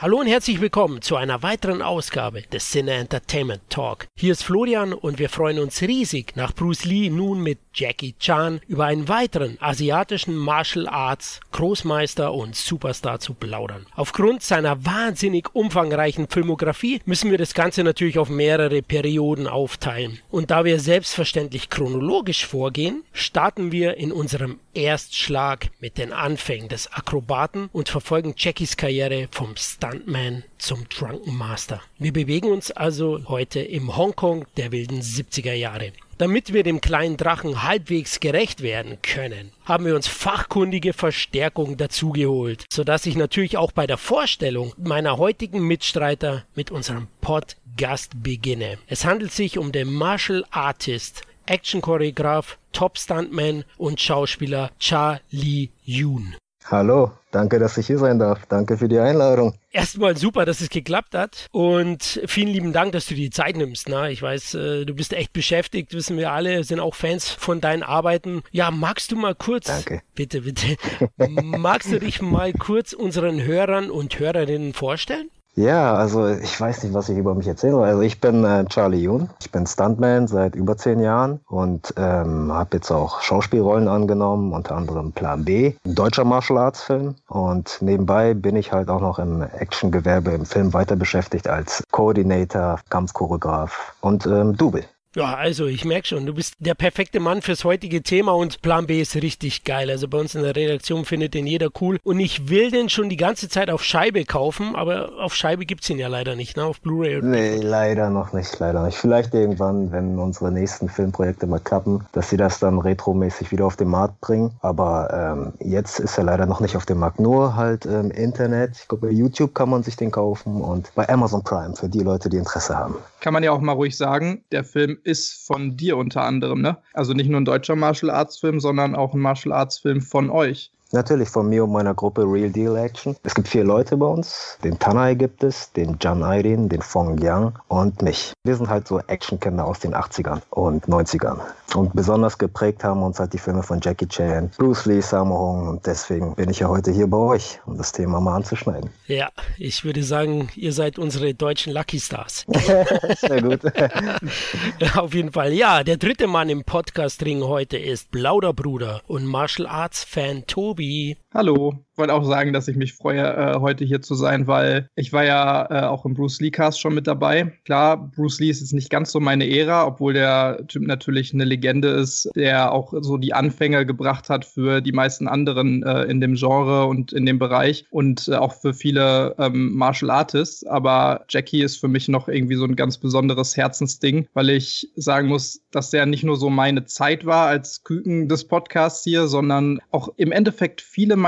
Hallo und herzlich willkommen zu einer weiteren Ausgabe des Cine Entertainment Talk. Hier ist Florian und wir freuen uns riesig, nach Bruce Lee nun mit Jackie Chan über einen weiteren asiatischen Martial Arts Großmeister und Superstar zu plaudern. Aufgrund seiner wahnsinnig umfangreichen Filmografie müssen wir das Ganze natürlich auf mehrere Perioden aufteilen. Und da wir selbstverständlich chronologisch vorgehen, starten wir in unserem Erstschlag mit den Anfängen des Akrobaten und verfolgen Jackies Karriere vom Stuntman zum Drunken Master. Wir bewegen uns also heute im Hongkong der wilden 70er Jahre. Damit wir dem kleinen Drachen halbwegs gerecht werden können, haben wir uns fachkundige Verstärkung dazugeholt, sodass ich natürlich auch bei der Vorstellung meiner heutigen Mitstreiter mit unserem Podcast beginne. Es handelt sich um den Martial Artist Action-Choreograf, Top-Stuntman und Schauspieler Charlie Yoon. Hallo, danke, dass ich hier sein darf. Danke für die Einladung. Erstmal super, dass es geklappt hat und vielen lieben Dank, dass du dir die Zeit nimmst. Na, ich weiß, äh, du bist echt beschäftigt, wissen wir alle, sind auch Fans von deinen Arbeiten. Ja, magst du mal kurz, Danke. bitte, bitte, magst du dich mal kurz unseren Hörern und Hörerinnen vorstellen? Ja, also ich weiß nicht, was ich über mich erzählen soll. Also ich bin äh, Charlie Yoon. Ich bin Stuntman seit über zehn Jahren und ähm, habe jetzt auch Schauspielrollen angenommen, unter anderem Plan B, ein deutscher Martial Arts Film. Und nebenbei bin ich halt auch noch im Actiongewerbe im Film weiter beschäftigt als Coordinator, Kampfchoreograf und ähm, Double. Ja, also ich merke schon, du bist der perfekte Mann fürs heutige Thema und Plan B ist richtig geil. Also bei uns in der Redaktion findet den jeder cool und ich will den schon die ganze Zeit auf Scheibe kaufen, aber auf Scheibe gibt es ihn ja leider nicht, ne? Auf Blu-ray. Nee, leider noch nicht, leider nicht. Vielleicht irgendwann, wenn unsere nächsten Filmprojekte mal klappen, dass sie das dann retromäßig wieder auf den Markt bringen. Aber ähm, jetzt ist er leider noch nicht auf dem Markt, nur halt im Internet. Ich glaube, bei YouTube kann man sich den kaufen und bei Amazon Prime für die Leute, die Interesse haben. Kann man ja auch mal ruhig sagen, der Film ist von dir unter anderem, ne? Also nicht nur ein deutscher Martial Arts Film, sondern auch ein Martial Arts Film von euch. Natürlich von mir und meiner Gruppe Real Deal Action. Es gibt vier Leute bei uns. Den Tanai gibt es, den Jan Airin, den Fong Yang und mich. Wir sind halt so Actionkinder aus den 80ern und 90ern. Und besonders geprägt haben uns halt die Filme von Jackie Chan, Bruce Lee, Sammo Hung und deswegen bin ich ja heute hier bei euch, um das Thema mal anzuschneiden. Ja, ich würde sagen, ihr seid unsere deutschen Lucky Stars. Sehr gut. Auf jeden Fall. Ja, der dritte Mann im Podcast-Ring heute ist Plauderbruder und Martial Arts-Fan Tobi. be Hallo. Ich wollte auch sagen, dass ich mich freue, äh, heute hier zu sein, weil ich war ja äh, auch im Bruce Lee Cast schon mit dabei. Klar, Bruce Lee ist jetzt nicht ganz so meine Ära, obwohl der Typ natürlich eine Legende ist, der auch so die Anfänge gebracht hat für die meisten anderen äh, in dem Genre und in dem Bereich und äh, auch für viele ähm, Martial Artists. Aber Jackie ist für mich noch irgendwie so ein ganz besonderes Herzensding, weil ich sagen muss, dass der nicht nur so meine Zeit war als Küken des Podcasts hier, sondern auch im Endeffekt viele meiner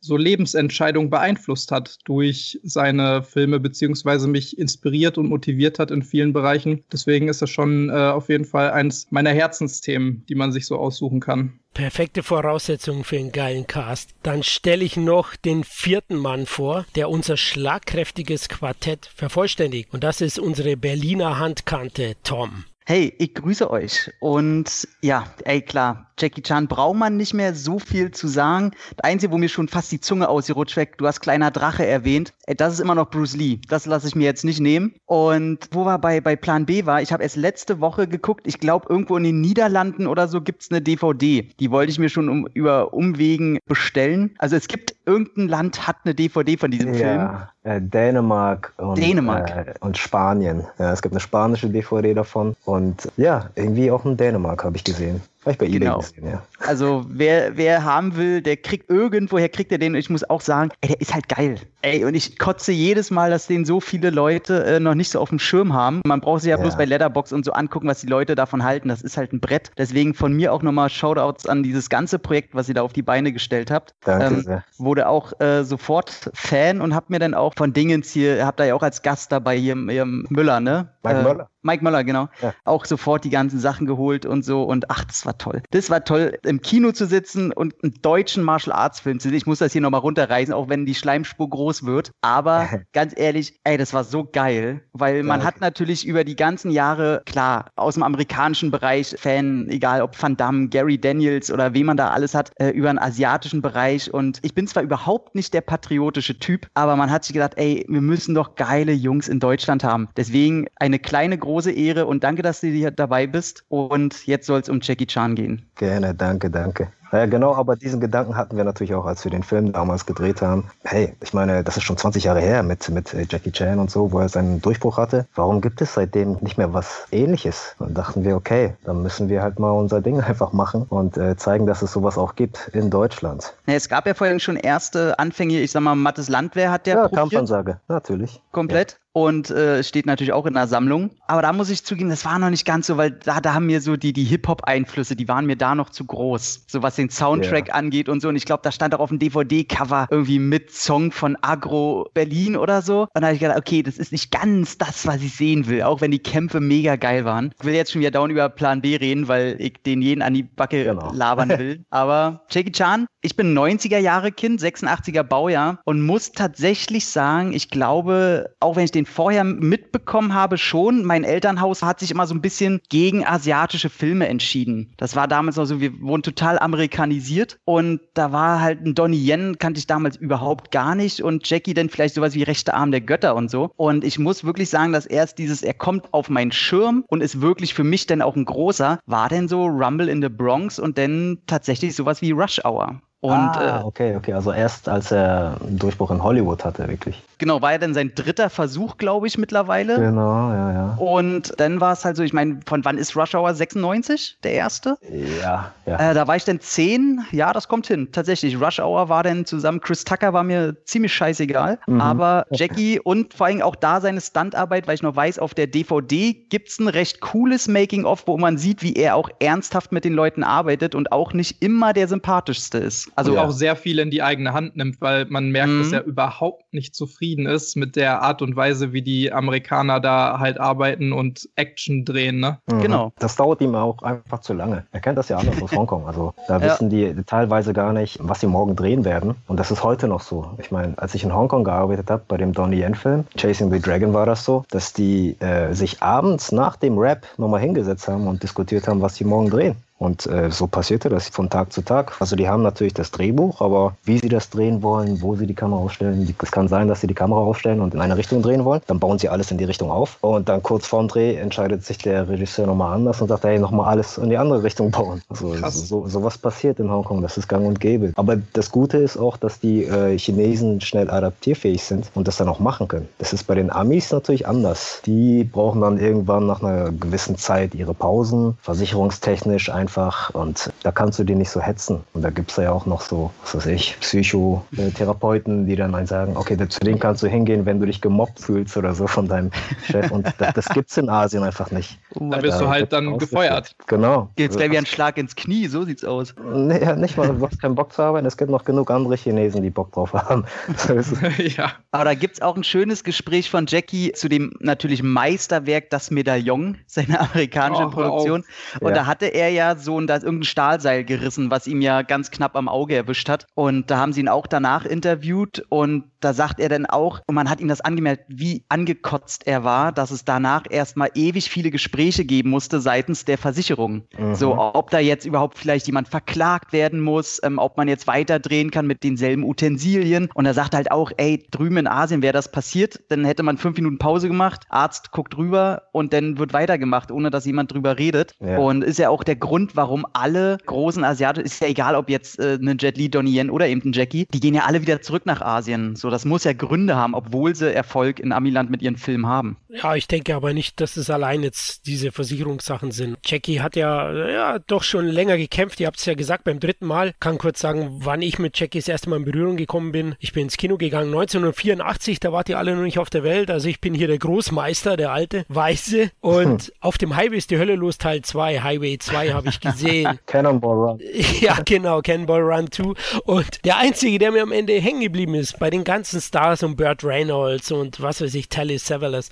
so Lebensentscheidungen beeinflusst hat durch seine Filme, beziehungsweise mich inspiriert und motiviert hat in vielen Bereichen. Deswegen ist das schon äh, auf jeden Fall eins meiner Herzensthemen, die man sich so aussuchen kann. Perfekte Voraussetzungen für einen geilen Cast. Dann stelle ich noch den vierten Mann vor, der unser schlagkräftiges Quartett vervollständigt. Und das ist unsere Berliner Handkante Tom. Hey, ich grüße euch. Und ja, ey, klar, Jackie Chan braucht man nicht mehr so viel zu sagen. Das Einzige, wo mir schon fast die Zunge ausgerutscht weg, du hast kleiner Drache erwähnt. Ey, das ist immer noch Bruce Lee. Das lasse ich mir jetzt nicht nehmen. Und wo wir bei, bei Plan B war, ich habe erst letzte Woche geguckt, ich glaube, irgendwo in den Niederlanden oder so gibt's eine DVD. Die wollte ich mir schon um, über Umwegen bestellen. Also es gibt, irgendein Land hat eine DVD von diesem Film. Ja, äh, Dänemark, und, Dänemark. Äh, und Spanien. Ja, es gibt eine spanische DVD davon und ja, irgendwie auch in Dänemark habe ich gesehen. Ich bei Genau. gesehen, ja. Also wer, wer haben will, der kriegt irgendwoher kriegt er den. Und ich muss auch sagen, ey, der ist halt geil. Ey, und ich kotze jedes Mal, dass den so viele Leute äh, noch nicht so auf dem Schirm haben. Man braucht sich ja, Ja. bloß bei Letterbox und so angucken, was die Leute davon halten. Das ist halt ein Brett. Deswegen von mir auch nochmal Shoutouts an dieses ganze Projekt, was ihr da auf die Beine gestellt habt. Danke Ähm, sehr. wurde auch äh, sofort Fan und hab mir dann auch von Dingens hier, habt da ja auch als Gast dabei hier, hier Müller, ne? Mike äh, Möller. Mike Möller, genau. Ja. Auch sofort die ganzen Sachen geholt und so. Und ach, das war war toll. Das war toll, im Kino zu sitzen und einen deutschen Martial Arts Film zu sehen. Ich muss das hier nochmal runterreißen, auch wenn die Schleimspur groß wird. Aber ganz ehrlich, ey, das war so geil, weil man ja. hat natürlich über die ganzen Jahre, klar, aus dem amerikanischen Bereich Fan, egal ob Van Damme, Gary Daniels oder wen man da alles hat, äh, über den asiatischen Bereich. Und ich bin zwar überhaupt nicht der patriotische Typ, aber man hat sich gedacht, ey, wir müssen doch geile Jungs in Deutschland haben. Deswegen eine kleine, große Ehre und danke, dass du hier dabei bist. Und jetzt soll es um Jackie Chan gehen. Gerne, danke, danke. Ja, genau, aber diesen Gedanken hatten wir natürlich auch, als wir den Film damals gedreht haben. Hey, ich meine, das ist schon 20 Jahre her mit, mit äh, Jackie Chan und so, wo er seinen Durchbruch hatte. Warum gibt es seitdem nicht mehr was ähnliches? Und dachten wir, okay, dann müssen wir halt mal unser Ding einfach machen und äh, zeigen, dass es sowas auch gibt in Deutschland. Ja, es gab ja vorhin schon erste Anfänge, ich sag mal, Mattes Landwehr hat der Ja, probiert. Kampfansage, natürlich. Komplett. Und äh, steht natürlich auch in der Sammlung. Aber da muss ich zugeben, das war noch nicht ganz so, weil da, da haben mir so die, die Hip-Hop-Einflüsse, die waren mir da noch zu groß. So was den Soundtrack yeah. angeht und so. Und ich glaube, da stand auch auf dem DVD-Cover irgendwie mit Song von Agro Berlin oder so. Und da habe ich gedacht, okay, das ist nicht ganz das, was ich sehen will, auch wenn die Kämpfe mega geil waren. Ich will jetzt schon wieder dauernd über Plan B reden, weil ich den jeden an die Backe genau. labern will. Aber Jackie Chan, ich bin 90er Jahre Kind, 86er Baujahr und muss tatsächlich sagen, ich glaube, auch wenn ich den den vorher mitbekommen habe, schon, mein Elternhaus hat sich immer so ein bisschen gegen asiatische Filme entschieden. Das war damals noch so, wir wurden total amerikanisiert und da war halt ein Donnie Yen, kannte ich damals überhaupt gar nicht und Jackie dann vielleicht sowas wie rechte Arm der Götter und so. Und ich muss wirklich sagen, dass erst dieses, er kommt auf meinen Schirm und ist wirklich für mich dann auch ein großer, war denn so Rumble in the Bronx und dann tatsächlich sowas wie Rush Hour. Und, ah, äh, okay, okay. Also erst als er einen Durchbruch in Hollywood hatte, wirklich. Genau, war ja dann sein dritter Versuch, glaube ich, mittlerweile. Genau, ja, ja. Und dann war es halt so, ich meine, von wann ist Rush Hour 96, der erste? Ja, ja. Äh, da war ich dann zehn, ja, das kommt hin. Tatsächlich, Rush Hour war dann zusammen, Chris Tucker war mir ziemlich scheißegal. Mhm. Aber Jackie und vor allem auch da seine Stuntarbeit, weil ich noch weiß, auf der DVD gibt es ein recht cooles Making-of, wo man sieht, wie er auch ernsthaft mit den Leuten arbeitet und auch nicht immer der sympathischste ist. Also ja. auch sehr viel in die eigene Hand nimmt, weil man merkt, mhm. dass er überhaupt nicht zufrieden ist mit der Art und Weise, wie die Amerikaner da halt arbeiten und Action drehen. Ne? Mhm. Genau. Das dauert ihm auch einfach zu lange. Er kennt das ja anders aus Hongkong. Also da ja. wissen die teilweise gar nicht, was sie morgen drehen werden. Und das ist heute noch so. Ich meine, als ich in Hongkong gearbeitet habe, bei dem Donnie Yen-Film, Chasing the Dragon war das so, dass die äh, sich abends nach dem Rap nochmal hingesetzt haben und diskutiert haben, was sie morgen drehen. Und äh, so passierte das von Tag zu Tag. Also die haben natürlich das Drehbuch, aber wie sie das drehen wollen, wo sie die Kamera aufstellen, es kann sein, dass sie die Kamera aufstellen und in eine Richtung drehen wollen. Dann bauen sie alles in die Richtung auf. Und dann kurz vorm Dreh entscheidet sich der Regisseur nochmal anders und sagt, hey, nochmal alles in die andere Richtung bauen. Also so, sowas passiert in Hongkong, das ist gang und gäbe. Aber das Gute ist auch, dass die äh, Chinesen schnell adaptierfähig sind und das dann auch machen können. Das ist bei den Amis natürlich anders. Die brauchen dann irgendwann nach einer gewissen Zeit ihre Pausen, versicherungstechnisch einfach einfach und da kannst du die nicht so hetzen. Und da gibt es ja auch noch so, was weiß ich, Psychotherapeuten, die dann sagen, okay, zu denen kannst du hingehen, wenn du dich gemobbt fühlst oder so von deinem Chef. Und das, das gibt es in Asien einfach nicht. Da bist da du halt dann gefeuert. Genau. Jetzt gleich wie ein Schlag ins Knie, so sieht's aus. Nee, ja, nicht mal, du hast keinen Bock zu arbeiten. Es gibt noch genug andere Chinesen, die Bock drauf haben. ja. Aber da gibt es auch ein schönes Gespräch von Jackie zu dem natürlich Meisterwerk Das Medaillon, seiner amerikanischen oh, Produktion. Und ja. da hatte er ja so, da irgendein Stahlseil gerissen, was ihm ja ganz knapp am Auge erwischt hat. Und da haben sie ihn auch danach interviewt und da sagt er dann auch, und man hat ihm das angemerkt, wie angekotzt er war, dass es danach erstmal ewig viele Gespräche geben musste seitens der Versicherung. Mhm. So, ob da jetzt überhaupt vielleicht jemand verklagt werden muss, ähm, ob man jetzt weiterdrehen kann mit denselben Utensilien. Und er sagt halt auch, ey, drüben in Asien wäre das passiert, dann hätte man fünf Minuten Pause gemacht, Arzt guckt rüber und dann wird weitergemacht, ohne dass jemand drüber redet. Ja. Und ist ja auch der Grund, warum alle großen Asiaten, ist ja egal, ob jetzt äh, ein Jet Li, Donnie Yen oder eben ein Jackie, die gehen ja alle wieder zurück nach Asien. So, das muss ja Gründe haben, obwohl sie Erfolg in Amiland mit ihren Filmen haben. Ja, ich denke aber nicht, dass es allein jetzt diese Versicherungssachen sind. Jackie hat ja, ja doch schon länger gekämpft. Ihr habt es ja gesagt beim dritten Mal. Kann kurz sagen, wann ich mit Jackie das erste Mal in Berührung gekommen bin. Ich bin ins Kino gegangen 1984, da wart ihr alle noch nicht auf der Welt. Also ich bin hier der Großmeister, der alte, weiße. Und hm. auf dem Highway ist die Hölle los, Teil 2. Highway 2 habe ich gesehen. Cannonball Run. Ja, genau, Cannonball Run 2. Und der einzige, der mir am Ende hängen geblieben ist, bei den ganzen Stars und Burt Reynolds und was weiß ich, Telly Savalas,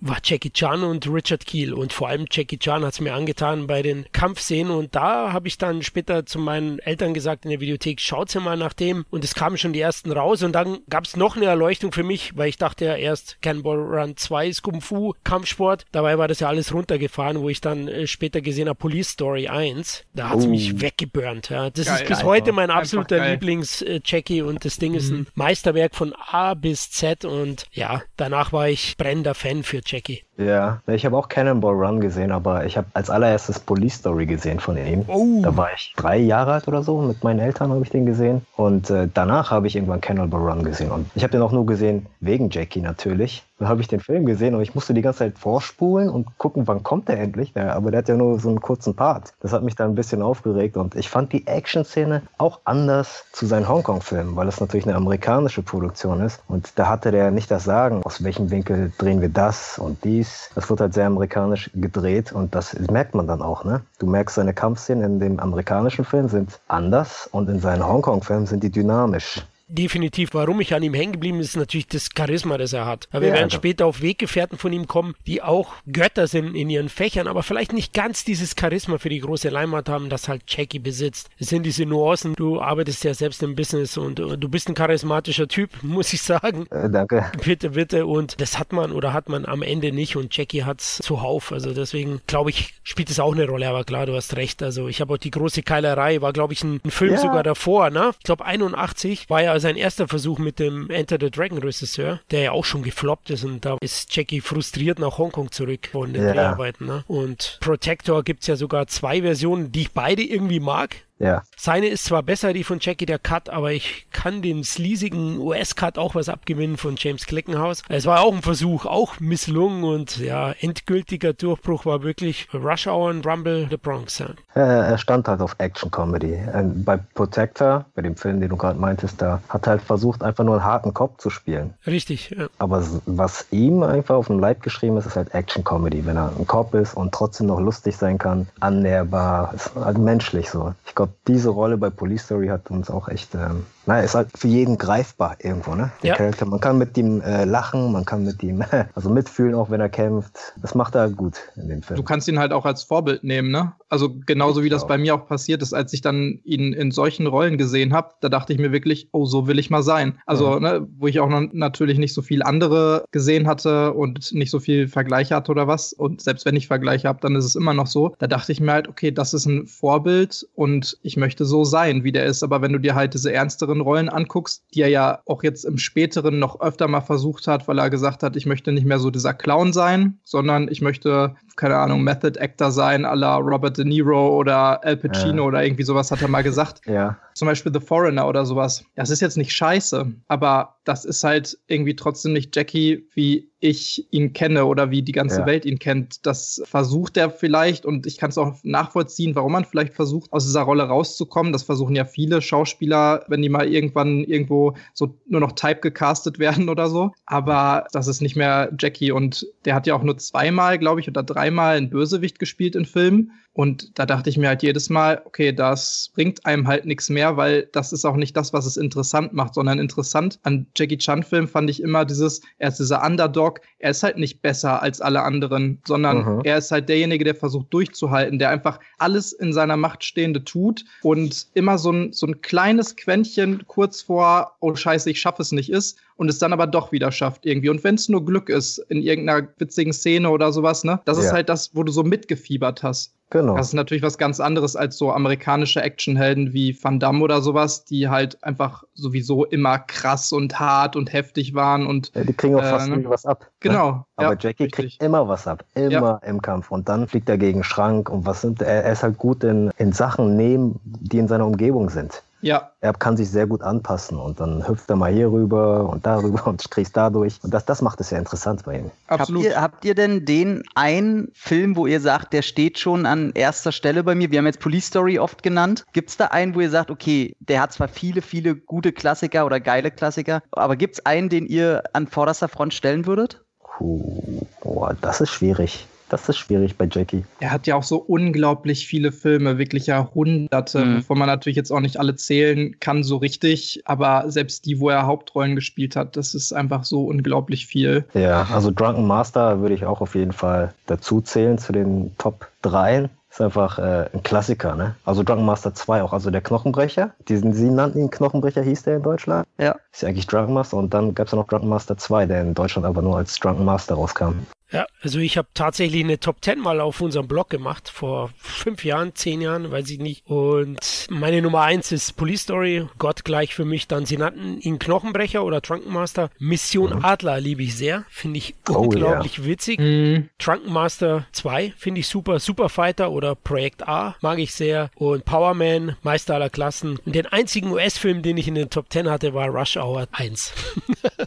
war Jackie Chan und Richard Keel. Und vor allem Jackie Chan hat es mir angetan bei den Kampfszenen. Und da habe ich dann später zu meinen Eltern gesagt in der Videothek, schaut sie mal nach dem. Und es kamen schon die ersten raus. Und dann gab es noch eine Erleuchtung für mich, weil ich dachte ja erst Cannonball Run 2 ist Kung Fu, Kampfsport. Dabei war das ja alles runtergefahren, wo ich dann äh, später gesehen habe, Police Story 1. Da hat es oh. mich weggeburnt. Ja. Das geil, ist bis heute mein absoluter Lieblings-Jackie. Äh, und das Ding mhm. ist ein Meisterwerk von A bis Z. Und ja, danach war ich brennender Fan für Jackie. Ja, ich habe auch Cannonball Run gesehen, aber ich habe als allererstes Police Story gesehen von ihm. Oh. Da war ich drei Jahre alt oder so, mit meinen Eltern habe ich den gesehen. Und äh, danach habe ich irgendwann Cannonball Run gesehen. Und ich habe den auch nur gesehen wegen Jackie natürlich. Dann habe ich den Film gesehen und ich musste die ganze Zeit vorspulen und gucken, wann kommt der endlich. Ja, aber der hat ja nur so einen kurzen Part. Das hat mich dann ein bisschen aufgeregt und ich fand die Action-Szene auch anders zu seinen Hongkong-Filmen, weil es natürlich eine amerikanische Produktion ist. Und da hatte der nicht das Sagen, aus welchem Winkel drehen wir das und dies. Das wird halt sehr amerikanisch gedreht und das merkt man dann auch. Ne? Du merkst, seine Kampfszenen in dem amerikanischen Film sind anders und in seinen Hongkong-Filmen sind die dynamisch definitiv, warum ich an ihm hängen geblieben ist, natürlich das Charisma, das er hat. Aber wir ja, werden also. später auf Weggefährten von ihm kommen, die auch Götter sind in ihren Fächern, aber vielleicht nicht ganz dieses Charisma für die große Leinwand haben, das halt Jackie besitzt. Es sind diese Nuancen. Du arbeitest ja selbst im Business und uh, du bist ein charismatischer Typ, muss ich sagen. Äh, danke. Bitte, bitte. Und das hat man oder hat man am Ende nicht und Jackie hat es zuhauf. Also deswegen glaube ich, spielt es auch eine Rolle. Aber klar, du hast recht. Also ich habe auch die große Keilerei, war glaube ich ein, ein Film ja. sogar davor, ne? Ich glaube 81 war ja sein erster Versuch mit dem Enter the Dragon Regisseur, der ja auch schon gefloppt ist und da ist Jackie frustriert nach Hongkong zurück von den ja. Dreharbeiten. Ne? Und Protector gibt es ja sogar zwei Versionen, die ich beide irgendwie mag. Ja. Seine ist zwar besser, die von Jackie der Cut, aber ich kann dem sleasigen US-Cut auch was abgewinnen von James Kleckenhaus. Es war auch ein Versuch, auch misslungen und ja, endgültiger Durchbruch war wirklich Rush Hour und Rumble the Bronx. Ja. Er stand halt auf Action-Comedy. Bei Protector, bei dem Film, den du gerade meintest, da hat er halt versucht, einfach nur einen harten Kopf zu spielen. Richtig, ja. Aber was ihm einfach auf dem Leib geschrieben ist, ist halt Action-Comedy. Wenn er ein Cop ist und trotzdem noch lustig sein kann, annäherbar, ist halt menschlich so. Ich glaube, diese Rolle bei Police Story hat uns auch echt, ähm, naja, ist halt für jeden greifbar irgendwo, ne? Der ja. Charakter. Man kann mit ihm äh, lachen, man kann mit ihm also mitfühlen, auch wenn er kämpft. Das macht er gut in dem Film. Du kannst ihn halt auch als Vorbild nehmen, ne? Also genauso wie das bei mir auch passiert ist, als ich dann ihn in solchen Rollen gesehen habe, da dachte ich mir wirklich, oh, so will ich mal sein. Also, mhm. ne, wo ich auch noch natürlich nicht so viel andere gesehen hatte und nicht so viel Vergleiche hatte oder was. Und selbst wenn ich Vergleiche habe, dann ist es immer noch so. Da dachte ich mir halt, okay, das ist ein Vorbild und ich möchte so sein, wie der ist. Aber wenn du dir halt diese ernsteren Rollen anguckst, die er ja auch jetzt im späteren noch öfter mal versucht hat, weil er gesagt hat, ich möchte nicht mehr so dieser Clown sein, sondern ich möchte, keine Ahnung, Method Actor sein, à la Robert De Niro oder Al Pacino ja. oder irgendwie sowas hat er mal gesagt. Ja. Zum Beispiel The Foreigner oder sowas. Das ist jetzt nicht scheiße, aber das ist halt irgendwie trotzdem nicht Jackie, wie ich ihn kenne oder wie die ganze ja. Welt ihn kennt. Das versucht er vielleicht und ich kann es auch nachvollziehen, warum man vielleicht versucht, aus dieser Rolle rauszukommen. Das versuchen ja viele Schauspieler, wenn die mal irgendwann irgendwo so nur noch Type gecastet werden oder so. Aber das ist nicht mehr Jackie und der hat ja auch nur zweimal, glaube ich, oder dreimal einen Bösewicht gespielt in Filmen. Und da dachte ich mir halt jedes Mal, okay, das bringt einem halt nichts mehr, weil das ist auch nicht das, was es interessant macht, sondern interessant an Jackie Chan-Filmen fand ich immer dieses, er ist dieser Underdog, er ist halt nicht besser als alle anderen, sondern mhm. er ist halt derjenige, der versucht durchzuhalten, der einfach alles in seiner Macht Stehende tut und immer so ein, so ein kleines Quäntchen kurz vor, oh scheiße, ich schaffe es nicht ist und es dann aber doch wieder schafft irgendwie. Und wenn es nur Glück ist in irgendeiner witzigen Szene oder sowas, ne, das ja. ist halt das, wo du so mitgefiebert hast. Genau. Das ist natürlich was ganz anderes als so amerikanische Actionhelden wie Van Damme oder sowas, die halt einfach sowieso immer krass und hart und heftig waren und. Ja, die kriegen auch äh, fast nie was ab. Ne? Genau. Ne? Aber ja, Jackie richtig. kriegt immer was ab. Immer ja. im Kampf. Und dann fliegt er gegen Schrank und was sind, er, er ist halt gut in, in Sachen nehmen, die in seiner Umgebung sind. Ja. Er kann sich sehr gut anpassen und dann hüpft er mal hier rüber und darüber und kriegst dadurch. Und das, das macht es ja interessant bei ihm. Absolut. Habt ihr, habt ihr denn den einen Film, wo ihr sagt, der steht schon an erster Stelle bei mir? Wir haben jetzt Police Story oft genannt. Gibt es da einen, wo ihr sagt, okay, der hat zwar viele, viele gute Klassiker oder geile Klassiker, aber gibt es einen, den ihr an vorderster Front stellen würdet? Puh, boah, das ist schwierig. Das ist schwierig bei Jackie. Er hat ja auch so unglaublich viele Filme, wirklich Jahrhunderte, mhm. wovon man natürlich jetzt auch nicht alle zählen kann so richtig, aber selbst die, wo er Hauptrollen gespielt hat, das ist einfach so unglaublich viel. Ja, also Drunken Master würde ich auch auf jeden Fall dazu zählen zu den Top 3. Ist einfach äh, ein Klassiker, ne? Also Drunken Master 2 auch, also der Knochenbrecher. Diesen, sie nannten ihn Knochenbrecher, hieß der in Deutschland. Ja. Ist ja eigentlich Drunken Master und dann gab es ja noch Drunken Master 2, der in Deutschland aber nur als Drunken Master rauskam. Ja, also ich habe tatsächlich eine Top 10 mal auf unserem Blog gemacht, vor fünf Jahren, zehn Jahren, weiß ich nicht. Und meine Nummer eins ist Police Story, Gott gleich für mich dann. Sie nannten ihn Knochenbrecher oder Trunkenmaster. Mission mhm. Adler liebe ich sehr, finde ich oh, unglaublich yeah. witzig. Mhm. Trunkenmaster 2 finde ich super, Superfighter oder Projekt A mag ich sehr. Und Powerman, Meister aller Klassen. Und den einzigen US-Film, den ich in den Top 10 hatte, war Rush Hour 1.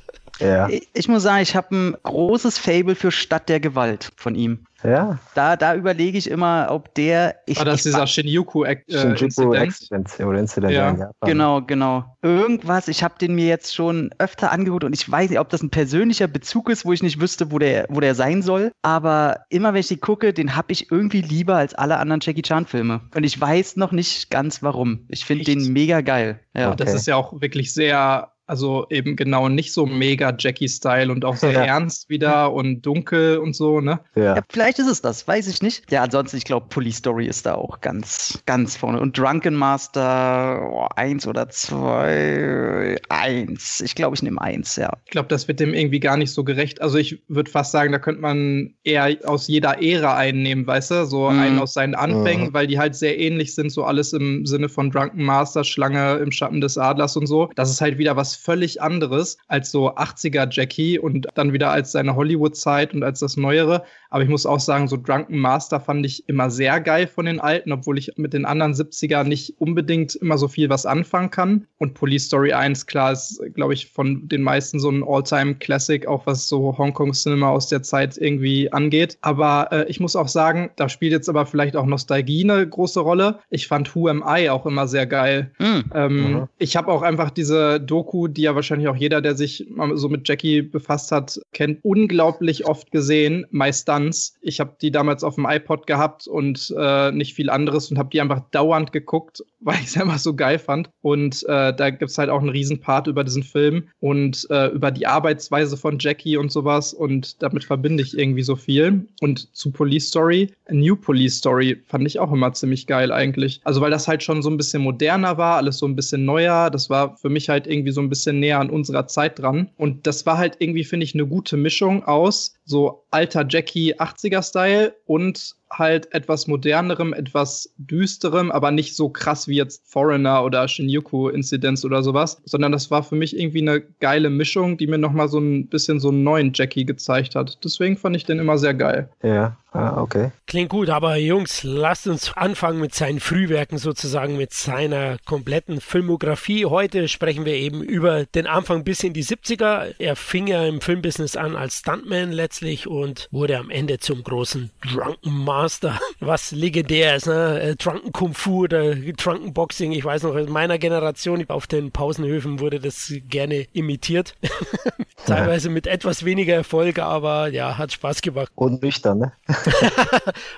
Ja. Ich, ich muss sagen, ich habe ein großes Fable für Stadt der Gewalt von ihm. Ja. Da, da überlege ich immer, ob der. Ich, ah, das ist dieser Shinjuku, äh, Shinjuku Incident. Incident ja. ja. Genau, genau. Irgendwas, ich habe den mir jetzt schon öfter angeguckt und ich weiß nicht, ob das ein persönlicher Bezug ist, wo ich nicht wüsste, wo der, wo der sein soll. Aber immer wenn ich die gucke, den habe ich irgendwie lieber als alle anderen Jackie Chan-Filme. Und ich weiß noch nicht ganz warum. Ich finde den mega geil. Ja. Okay. Das ist ja auch wirklich sehr also eben genau nicht so mega Jackie-Style und auch sehr ja. ernst wieder und dunkel und so, ne? Ja. ja. Vielleicht ist es das, weiß ich nicht. Ja, ansonsten, ich glaube, Police Story ist da auch ganz, ganz vorne. Und Drunken Master oh, eins oder zwei, eins. Ich glaube, ich nehme eins, ja. Ich glaube, das wird dem irgendwie gar nicht so gerecht. Also ich würde fast sagen, da könnte man eher aus jeder Ära einnehmen, weißt du? So mhm. einen aus seinen Anfängen, mhm. weil die halt sehr ähnlich sind, so alles im Sinne von Drunken Master, Schlange im Schatten des Adlers und so. Das ist halt wieder was völlig anderes als so 80er Jackie und dann wieder als seine Hollywood-Zeit und als das Neuere. Aber ich muss auch sagen, so Drunken Master fand ich immer sehr geil von den alten, obwohl ich mit den anderen 70er nicht unbedingt immer so viel was anfangen kann. Und Police Story 1, klar, ist, glaube ich, von den meisten so ein All-Time-Classic, auch was so Hongkong-Cinema aus der Zeit irgendwie angeht. Aber äh, ich muss auch sagen, da spielt jetzt aber vielleicht auch Nostalgie eine große Rolle. Ich fand Who Am I auch immer sehr geil. Mhm. Ähm, mhm. Ich habe auch einfach diese Doku, die ja wahrscheinlich auch jeder, der sich so mit Jackie befasst hat, kennt, unglaublich oft gesehen. My Stunts. Ich habe die damals auf dem iPod gehabt und äh, nicht viel anderes und habe die einfach dauernd geguckt, weil ich es einfach so geil fand. Und äh, da gibt es halt auch einen Riesenpart über diesen Film und äh, über die Arbeitsweise von Jackie und sowas. Und damit verbinde ich irgendwie so viel. Und zu Police Story, A New Police Story fand ich auch immer ziemlich geil eigentlich. Also weil das halt schon so ein bisschen moderner war, alles so ein bisschen neuer. Das war für mich halt irgendwie so ein bisschen bisschen näher an unserer Zeit dran. Und das war halt irgendwie, finde ich, eine gute Mischung aus so alter Jackie 80er-Style und halt etwas modernerem, etwas düsterem, aber nicht so krass wie jetzt Foreigner oder Shinjuku Incidents oder sowas, sondern das war für mich irgendwie eine geile Mischung, die mir nochmal so ein bisschen so einen neuen Jackie gezeigt hat. Deswegen fand ich den immer sehr geil. Ja, Ah, okay. Klingt gut, aber Jungs, lasst uns anfangen mit seinen Frühwerken sozusagen, mit seiner kompletten Filmografie. Heute sprechen wir eben über den Anfang bis in die 70er. Er fing ja im Filmbusiness an als Stuntman letztlich und wurde am Ende zum großen Drunken Master, was legendär ist, ne? Äh, Drunken Kung Fu oder Drunken Boxing. Ich weiß noch, in meiner Generation auf den Pausenhöfen wurde das gerne imitiert. Teilweise mit etwas weniger Erfolg, aber ja, hat Spaß gemacht. Und nüchtern, ne?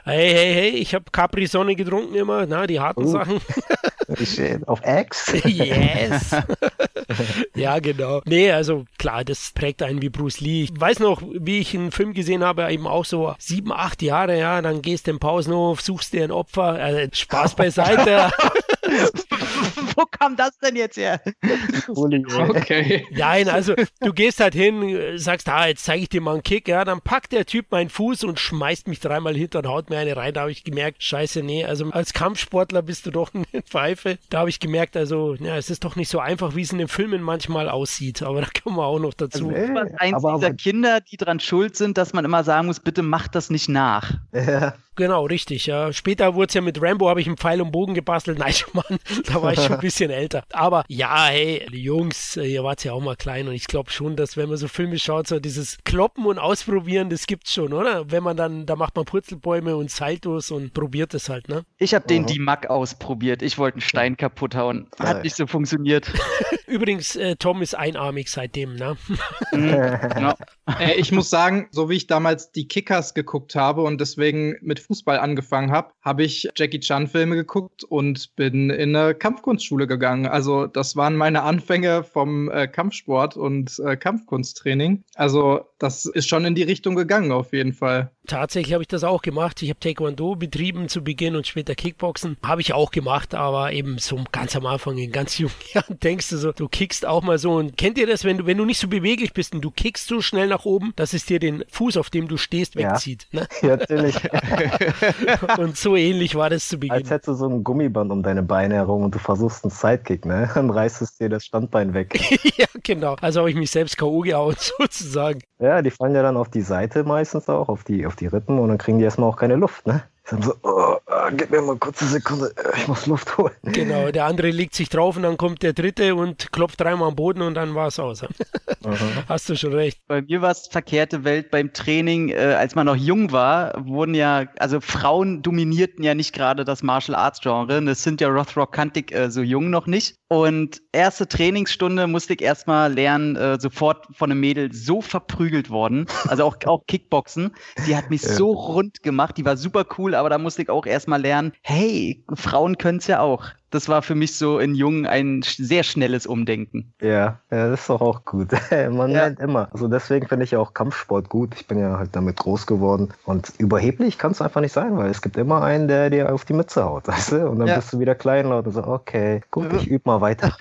hey, hey, hey, ich habe Capri-Sonne getrunken immer, na, die harten uh. Sachen. Auf X? yes. ja, genau. Nee, also klar, das prägt einen wie Bruce Lee. Ich weiß noch, wie ich einen Film gesehen habe, eben auch so sieben, acht Jahre, ja, dann gehst du im Pausenhof, suchst dir ein Opfer, äh, Spaß beiseite. Wo kam das denn jetzt her? okay. Nein, also du gehst halt hin, sagst, ah, jetzt zeige ich dir mal einen Kick, ja, dann packt der Typ meinen Fuß und schmeißt mich dreimal hinter und haut mir eine rein. Da habe ich gemerkt, scheiße, nee, also als Kampfsportler bist du doch eine Pfeife. Da habe ich gemerkt, also, ja, es ist doch nicht so einfach, wie es in den Filmen manchmal aussieht, aber da kommen wir auch noch dazu. Also, ey, eins aber, dieser aber, Kinder, die dran schuld sind, dass man immer sagen muss, bitte mach das nicht nach. Genau, richtig. Ja. Später wurde es ja mit Rambo, habe ich einen Pfeil und Bogen gebastelt. Nein, Mann, da war ich schon bisschen älter. Aber ja, hey, die Jungs, äh, ihr wart ja auch mal klein und ich glaube schon, dass wenn man so Filme schaut, so dieses Kloppen und Ausprobieren, das gibt's schon, oder? Wenn man dann, da macht man Purzelbäume und Saltos und probiert es halt, ne? Ich habe den mhm. Mac ausprobiert. Ich wollte einen Stein kaputt hauen. Hat nicht so funktioniert. Übrigens, äh, Tom ist einarmig seitdem, ne? Mhm. ja. äh, ich muss sagen, so wie ich damals die Kickers geguckt habe und deswegen mit Fußball angefangen habe, habe ich Jackie Chan Filme geguckt und bin in eine Kampfkunstschule gegangen. Also das waren meine Anfänge vom äh, Kampfsport und äh, Kampfkunsttraining. Also das ist schon in die Richtung gegangen auf jeden Fall. Tatsächlich habe ich das auch gemacht. Ich habe Taekwondo betrieben zu Beginn und später Kickboxen. Habe ich auch gemacht, aber eben so ganz am Anfang, in ganz jungen Jahren, denkst du so, du kickst auch mal so. Und kennt ihr das, wenn du, wenn du nicht so beweglich bist und du kickst so schnell nach oben, dass es dir den Fuß, auf dem du stehst, wegzieht? Ja, ne? ja natürlich. und so ähnlich war das zu Beginn. Als hättest du so ein Gummiband um deine Beine herum und du versuchst einen Sidekick, ne? Dann reißt es dir das Standbein weg. ja, genau. Also habe ich mich selbst K.O. gehauen, sozusagen. Ja, die fallen ja dann auf die Seite meistens auch, auf die, auf die Rippen und dann kriegen die erstmal auch keine Luft, ne? Dann so, oh, oh, gib mir mal kurz eine Sekunde, äh, ich muss Luft holen. Genau, der andere legt sich drauf und dann kommt der dritte und klopft dreimal am Boden und dann war es aus. Hast du schon recht. Bei mir war es verkehrte Welt beim Training. Äh, als man noch jung war, wurden ja, also Frauen dominierten ja nicht gerade das Martial Arts Genre. Das sind ja Rothrock Kantig äh, so jung noch nicht. Und erste Trainingsstunde musste ich erstmal lernen, äh, sofort von einem Mädel so verprügelt worden. Also auch, auch Kickboxen. Die hat mich ja. so rund gemacht, die war super cool, aber da musste ich auch erstmal lernen, hey, Frauen können es ja auch das war für mich so in Jungen ein sehr schnelles Umdenken. Ja, ja das ist doch auch gut. Man ja. lernt immer. Also deswegen finde ich auch Kampfsport gut. Ich bin ja halt damit groß geworden. Und überheblich kann es einfach nicht sein, weil es gibt immer einen, der dir auf die Mütze haut, weißt du? Und dann ja. bist du wieder kleinlaut und so, okay, gut, ich übe mal weiter.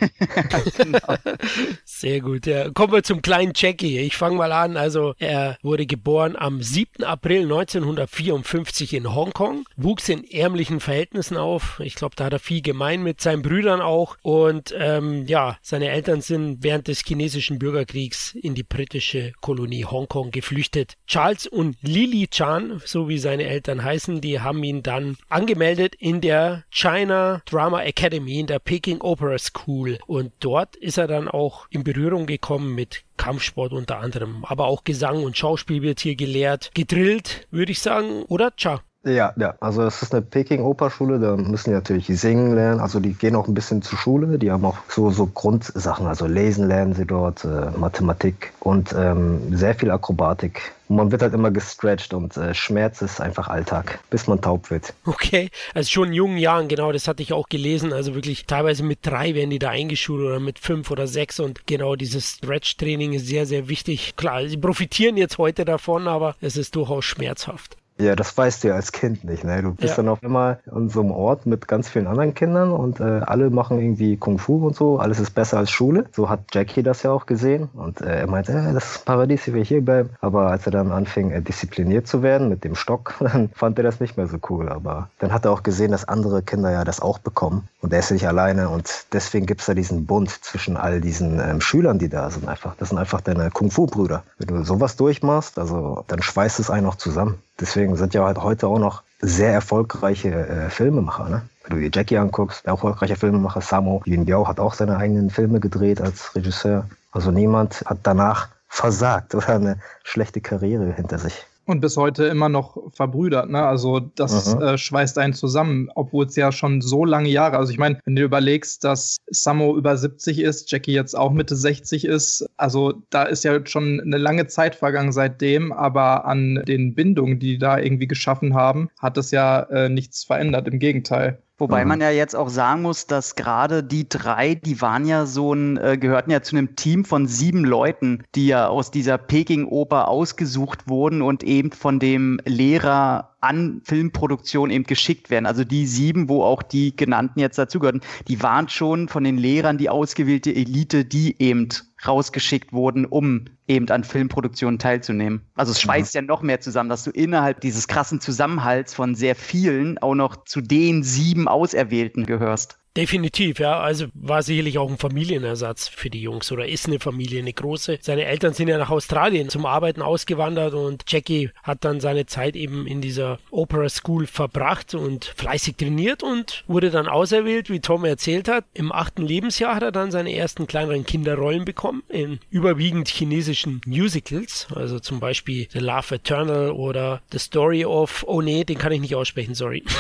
genau. Sehr gut. Ja. Kommen wir zum kleinen Jackie. Ich fange mal an. Also er wurde geboren am 7. April 1954 in Hongkong, wuchs in ärmlichen Verhältnissen auf. Ich glaube, da hat er viel gemein mit seinen Brüdern auch. Und ähm, ja, seine Eltern sind während des chinesischen Bürgerkriegs in die britische Kolonie Hongkong geflüchtet. Charles und Lily Chan, so wie seine Eltern heißen, die haben ihn dann angemeldet in der China Drama Academy, in der Peking Opera School. Und dort ist er dann auch in Berührung gekommen mit Kampfsport unter anderem. Aber auch Gesang und Schauspiel wird hier gelehrt. Gedrillt, würde ich sagen, oder? Tja. Ja, ja. Also es ist eine Peking-Operschule, da müssen die natürlich singen lernen. Also die gehen auch ein bisschen zur Schule. Die haben auch so, so Grundsachen, also lesen lernen sie dort, äh, Mathematik und ähm, sehr viel Akrobatik. Man wird halt immer gestretched und äh, Schmerz ist einfach Alltag, bis man taub wird. Okay, also schon in jungen Jahren, genau, das hatte ich auch gelesen. Also wirklich teilweise mit drei werden die da eingeschult oder mit fünf oder sechs und genau dieses Stretch-Training ist sehr, sehr wichtig. Klar, sie profitieren jetzt heute davon, aber es ist durchaus schmerzhaft. Ja, das weißt du ja als Kind nicht. Ne? Du bist ja. dann auf einmal an so einem Ort mit ganz vielen anderen Kindern und äh, alle machen irgendwie Kung Fu und so. Alles ist besser als Schule. So hat Jackie das ja auch gesehen. Und äh, er meinte, äh, das ist Paradies, ich will hier bleiben. Aber als er dann anfing, äh, diszipliniert zu werden mit dem Stock, dann fand er das nicht mehr so cool. Aber dann hat er auch gesehen, dass andere Kinder ja das auch bekommen. Und er ist nicht alleine. Und deswegen gibt es da diesen Bund zwischen all diesen ähm, Schülern, die da sind. Einfach. Das sind einfach deine Kung Fu-Brüder. Wenn du sowas durchmachst, also dann schweißt es einen auch zusammen. Deswegen sind ja halt heute auch noch sehr erfolgreiche äh, Filmemacher. Ne? Wenn du dir Jackie anguckst, der erfolgreicher Filmemacher Samo Yun Biao hat auch seine eigenen Filme gedreht als Regisseur. Also niemand hat danach versagt oder eine schlechte Karriere hinter sich. Und bis heute immer noch verbrüdert, ne? Also das äh, schweißt einen zusammen, obwohl es ja schon so lange Jahre. Also ich meine, wenn du überlegst, dass Samo über 70 ist, Jackie jetzt auch Mitte 60 ist, also da ist ja schon eine lange Zeit vergangen seitdem, aber an den Bindungen, die die da irgendwie geschaffen haben, hat es ja äh, nichts verändert. Im Gegenteil. Wobei mhm. man ja jetzt auch sagen muss, dass gerade die drei, die waren ja so ein, äh, gehörten ja zu einem Team von sieben Leuten, die ja aus dieser Peking-Oper ausgesucht wurden und eben von dem Lehrer an Filmproduktion eben geschickt werden. Also die sieben, wo auch die genannten jetzt dazugehören, die waren schon von den Lehrern die ausgewählte Elite, die eben rausgeschickt wurden, um eben an Filmproduktionen teilzunehmen. Also es mhm. schweißt mhm. ja noch mehr zusammen, dass du innerhalb dieses krassen Zusammenhalts von sehr vielen auch noch zu den sieben Auserwählten gehörst. Definitiv, ja. Also war sicherlich auch ein Familienersatz für die Jungs oder ist eine Familie, eine große. Seine Eltern sind ja nach Australien zum Arbeiten ausgewandert und Jackie hat dann seine Zeit eben in dieser Opera School verbracht und fleißig trainiert und wurde dann auserwählt, wie Tom erzählt hat. Im achten Lebensjahr hat er dann seine ersten kleineren Kinderrollen bekommen in überwiegend chinesischen Musicals, also zum Beispiel The Love Eternal oder The Story of, oh nee, den kann ich nicht aussprechen, sorry.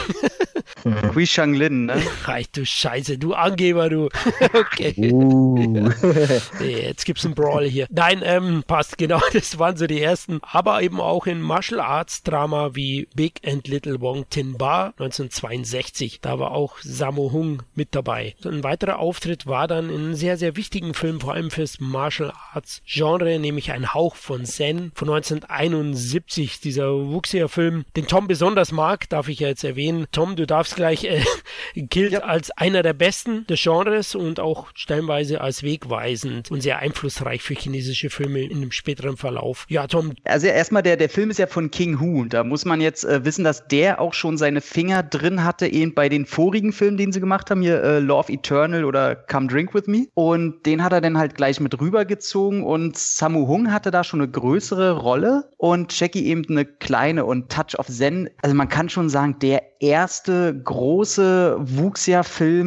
Hui Lin, ne? Ach du Scheiße, du Angeber, du. okay. Uh. Jetzt gibt's einen Brawl hier. Nein, ähm, passt, genau, das waren so die ersten. Aber eben auch in Martial Arts Drama wie Big and Little Wong Tin Ba 1962. Da war auch Sammo Hung mit dabei. Ein weiterer Auftritt war dann in einem sehr, sehr wichtigen Film, vor allem fürs Martial Arts Genre, nämlich Ein Hauch von Zen von 1971. Dieser Wuxia-Film, den Tom besonders mag, darf ich ja jetzt erwähnen. Tom, du darfst gleich, äh, gilt ja. als einer der besten des Genres und auch stellenweise als wegweisend und sehr einflussreich für chinesische Filme in dem späteren Verlauf. Ja, Tom. Also erstmal, der, der Film ist ja von King Hu. Da muss man jetzt äh, wissen, dass der auch schon seine Finger drin hatte, eben bei den vorigen Filmen, den sie gemacht haben, hier äh, of Eternal oder Come Drink With Me. Und den hat er dann halt gleich mit rübergezogen und Samu Hung hatte da schon eine größere Rolle und Jackie eben eine kleine und Touch of Zen. Also man kann schon sagen, der erste große Wuxia-Film,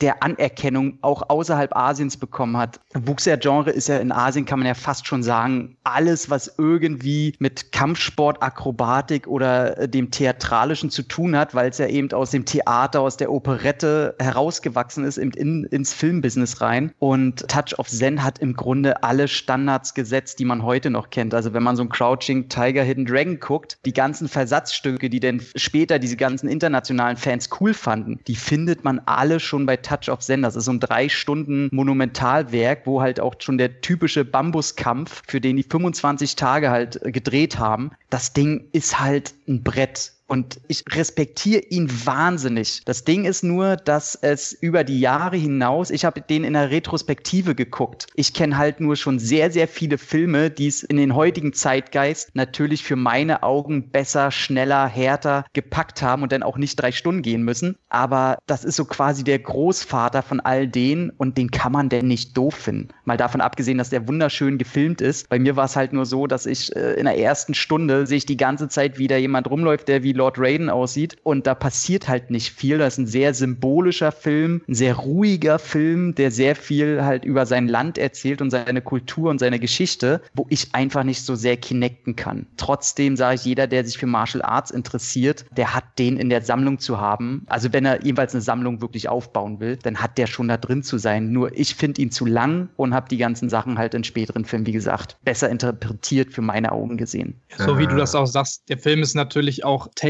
der Anerkennung auch außerhalb Asiens bekommen hat. Wuxia-Genre ist ja in Asien, kann man ja fast schon sagen, alles, was irgendwie mit Kampfsport, Akrobatik oder dem Theatralischen zu tun hat, weil es ja eben aus dem Theater, aus der Operette herausgewachsen ist, eben in, ins Filmbusiness rein. Und Touch of Zen hat im Grunde alle Standards gesetzt, die man heute noch kennt. Also wenn man so ein Crouching Tiger, Hidden Dragon guckt, die ganzen Versatzstücke, die denn später diese ganzen internationalen Fans cool fanden, die findet man alle schon bei Touch of Zen. Das ist so ein drei Stunden Monumentalwerk, wo halt auch schon der typische Bambuskampf, für den die 25 Tage halt gedreht haben, das Ding ist halt ein Brett. Und ich respektiere ihn wahnsinnig. Das Ding ist nur, dass es über die Jahre hinaus, ich habe den in der Retrospektive geguckt. Ich kenne halt nur schon sehr, sehr viele Filme, die es in den heutigen Zeitgeist natürlich für meine Augen besser, schneller, härter gepackt haben und dann auch nicht drei Stunden gehen müssen. Aber das ist so quasi der Großvater von all denen und den kann man denn nicht doof finden. Mal davon abgesehen, dass der wunderschön gefilmt ist. Bei mir war es halt nur so, dass ich äh, in der ersten Stunde sehe ich die ganze Zeit wieder jemand rumläuft, der wie Lord Raiden aussieht. Und da passiert halt nicht viel. Das ist ein sehr symbolischer Film, ein sehr ruhiger Film, der sehr viel halt über sein Land erzählt und seine Kultur und seine Geschichte, wo ich einfach nicht so sehr connecten kann. Trotzdem sage ich, jeder, der sich für Martial Arts interessiert, der hat den in der Sammlung zu haben. Also wenn er jeweils eine Sammlung wirklich aufbauen will, dann hat der schon da drin zu sein. Nur ich finde ihn zu lang und habe die ganzen Sachen halt in späteren Filmen, wie gesagt, besser interpretiert für meine Augen gesehen. So wie du das auch sagst, der Film ist natürlich auch technisch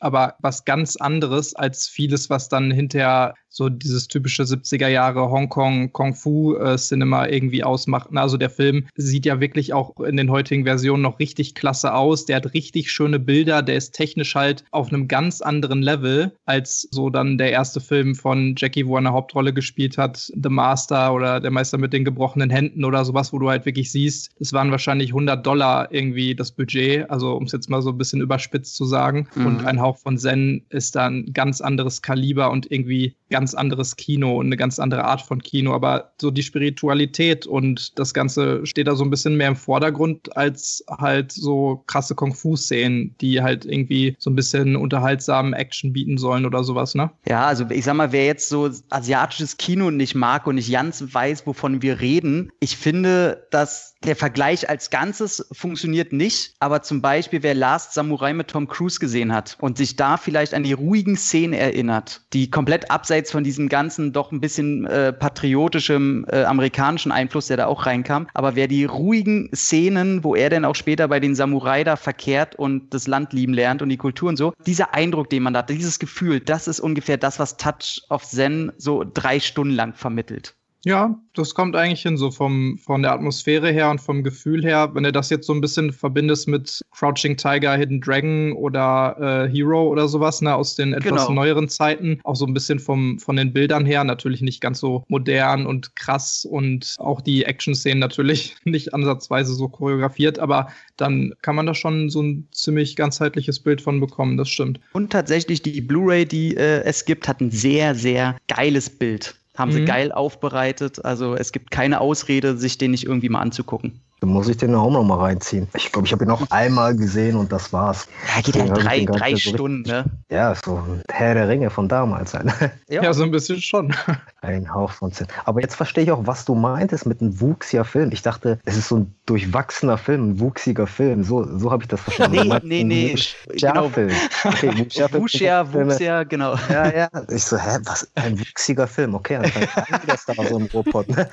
aber was ganz anderes als vieles, was dann hinterher so dieses typische 70er Jahre Hongkong Kung Fu äh, Cinema irgendwie ausmacht. Also der Film sieht ja wirklich auch in den heutigen Versionen noch richtig klasse aus. Der hat richtig schöne Bilder. Der ist technisch halt auf einem ganz anderen Level als so dann der erste Film von Jackie, wo er eine Hauptrolle gespielt hat, The Master oder der Meister mit den gebrochenen Händen oder sowas, wo du halt wirklich siehst, es waren wahrscheinlich 100 Dollar irgendwie das Budget. Also um es jetzt mal so ein bisschen überspitzt zu sagen. Mhm. Und ein Hauch von Zen ist da ein ganz anderes Kaliber und irgendwie ganz anderes Kino und eine ganz andere Art von Kino. Aber so die Spiritualität und das Ganze steht da so ein bisschen mehr im Vordergrund als halt so krasse Kung-Fu-Szenen, die halt irgendwie so ein bisschen unterhaltsamen Action bieten sollen oder sowas, ne? Ja, also ich sag mal, wer jetzt so asiatisches Kino nicht mag und nicht ganz weiß, wovon wir reden, ich finde, dass der Vergleich als Ganzes funktioniert nicht, aber zum Beispiel, wer Last Samurai mit Tom Cruise gesehen hat und sich da vielleicht an die ruhigen Szenen erinnert, die komplett abseits von diesem ganzen doch ein bisschen äh, patriotischem äh, amerikanischen Einfluss, der da auch reinkam, aber wer die ruhigen Szenen, wo er dann auch später bei den Samurai da verkehrt und das Land lieben lernt und die Kultur und so, dieser Eindruck, den man da hat, dieses Gefühl, das ist ungefähr das, was Touch of Zen so drei Stunden lang vermittelt. Ja, das kommt eigentlich hin, so vom, von der Atmosphäre her und vom Gefühl her. Wenn du das jetzt so ein bisschen verbindest mit Crouching Tiger, Hidden Dragon oder äh, Hero oder sowas, ne, aus den etwas genau. neueren Zeiten, auch so ein bisschen vom, von den Bildern her, natürlich nicht ganz so modern und krass und auch die Action-Szenen natürlich nicht ansatzweise so choreografiert, aber dann kann man da schon so ein ziemlich ganzheitliches Bild von bekommen, das stimmt. Und tatsächlich die Blu-ray, die äh, es gibt, hat ein sehr, sehr geiles Bild. Haben mhm. sie geil aufbereitet. Also es gibt keine Ausrede, sich den nicht irgendwie mal anzugucken. Dann muss ich den auch noch mal reinziehen. Ich glaube, ich habe ihn noch einmal gesehen und das war's. Ja, geht ja drei, drei Stunden, so ne? Ja, so Herr der Ringe von damals. Halt. Ja. ja, so ein bisschen schon. Ein Hauch von Sinn. Aber jetzt verstehe ich auch, was du meintest mit einem wuchsiger Film. Ich dachte, es ist so ein durchwachsener Film, ein wuchsiger Film. So, so habe ich das verstanden. nee, nee, nee. Wuxia-Film. Okay, Wuxia, Wuxia, genau. Ja, ja. Ich so, hä, was? Ein wuchsiger Film. Okay, anscheinend das da so im Robot, ne?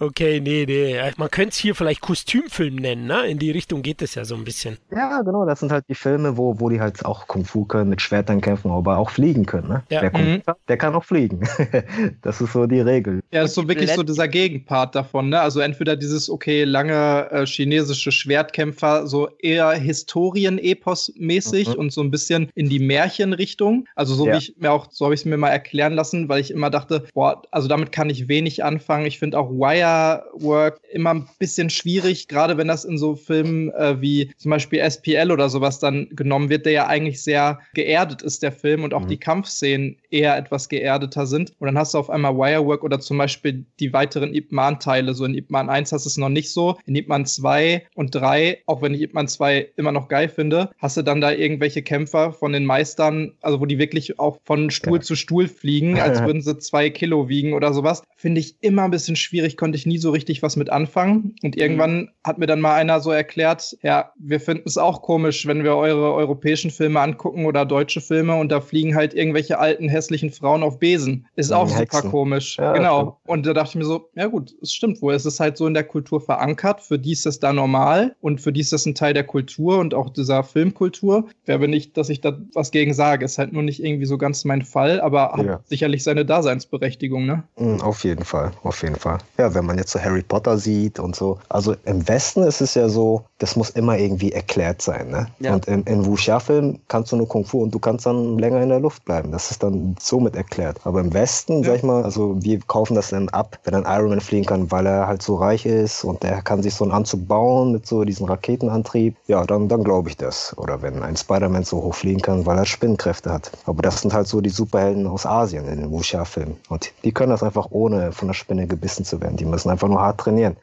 okay, nee, nee. Äh, man könnte es hier vielleicht Kostümfilm nennen, ne? In die Richtung geht es ja so ein bisschen. Ja, genau. Das sind halt die Filme, wo, wo die halt auch Kung Fu können, mit Schwertern kämpfen, aber auch fliegen können, ne? Ja. Der, mhm. der kann auch fliegen. das ist so die Regel. Ja, ist so wirklich so dieser Gegenpart davon, ne? Also entweder dieses, okay, lange äh, chinesische Schwertkämpfer, so eher Historien-Epos-mäßig mhm. und so ein bisschen in die Märchenrichtung. Also so ja. wie ich mir auch, so habe ich es mir mal erklären lassen, weil ich immer dachte, boah, also damit kann ich wenig anfangen. Ich finde auch Wirework immer ein bisschen schwierig, gerade wenn das in so Filmen äh, wie zum Beispiel SPL oder sowas dann genommen wird, der ja eigentlich sehr geerdet ist, der Film, und auch mhm. die Kampfszenen eher etwas geerdeter sind. Und dann hast du auf einmal Wirework oder zum Beispiel die weiteren Ip Man-Teile. So in Ip Man 1 hast du es noch nicht so. In Ip Man 2 und 3, auch wenn ich Ip Man 2 immer noch geil finde, hast du dann da irgendwelche Kämpfer von den Meistern, also wo die wirklich auch von Stuhl ja. zu Stuhl fliegen, als würden sie zwei Kilo wiegen oder sowas. Finde ich immer ein bisschen schwierig, konnte ich nie so richtig was mit anfangen. Und irgendwann mhm. hat mir dann mal einer so erklärt, ja, wir finden es auch komisch, wenn wir eure europäischen Filme angucken oder deutsche Filme und da fliegen halt irgendwelche alten, hässlichen Frauen auf Besen. Ist auch Hexen. super komisch. Ja, genau. Und da dachte ich mir so, ja gut, es stimmt wohl. Es ist halt so in der Kultur verankert. Für die ist das da normal und für die ist das ein Teil der Kultur und auch dieser Filmkultur. Wäre nicht, dass ich da was gegen sage. Ist halt nur nicht irgendwie so ganz mein Fall, aber hat ja. sicherlich seine Daseinsberechtigung, ne? Mhm, auf jeden Fall, auf jeden Fall. Ja, wenn man jetzt so Harry Potter sieht und so. Also im Westen ist es ja so, das muss immer irgendwie erklärt sein, ne? Ja. Und in, in Wuxia-Filmen kannst du nur Kung Fu und du kannst dann länger in der Luft bleiben. Das ist dann somit erklärt. Aber im Westen, ja. sag ich mal, also wir kaufen das dann ab, wenn ein Iron Man fliegen kann, weil er halt so reich ist und der kann sich so einen Anzug bauen mit so diesem Raketenantrieb. Ja, dann, dann glaube ich das. Oder wenn ein Spider-Man so hoch fliegen kann, weil er Spinnkräfte hat. Aber das sind halt so die Superhelden aus Asien in den Wuxia-Filmen. Und die können das einfach ohne von der Spinne gebissen zu werden. Die müssen einfach nur hart trainieren.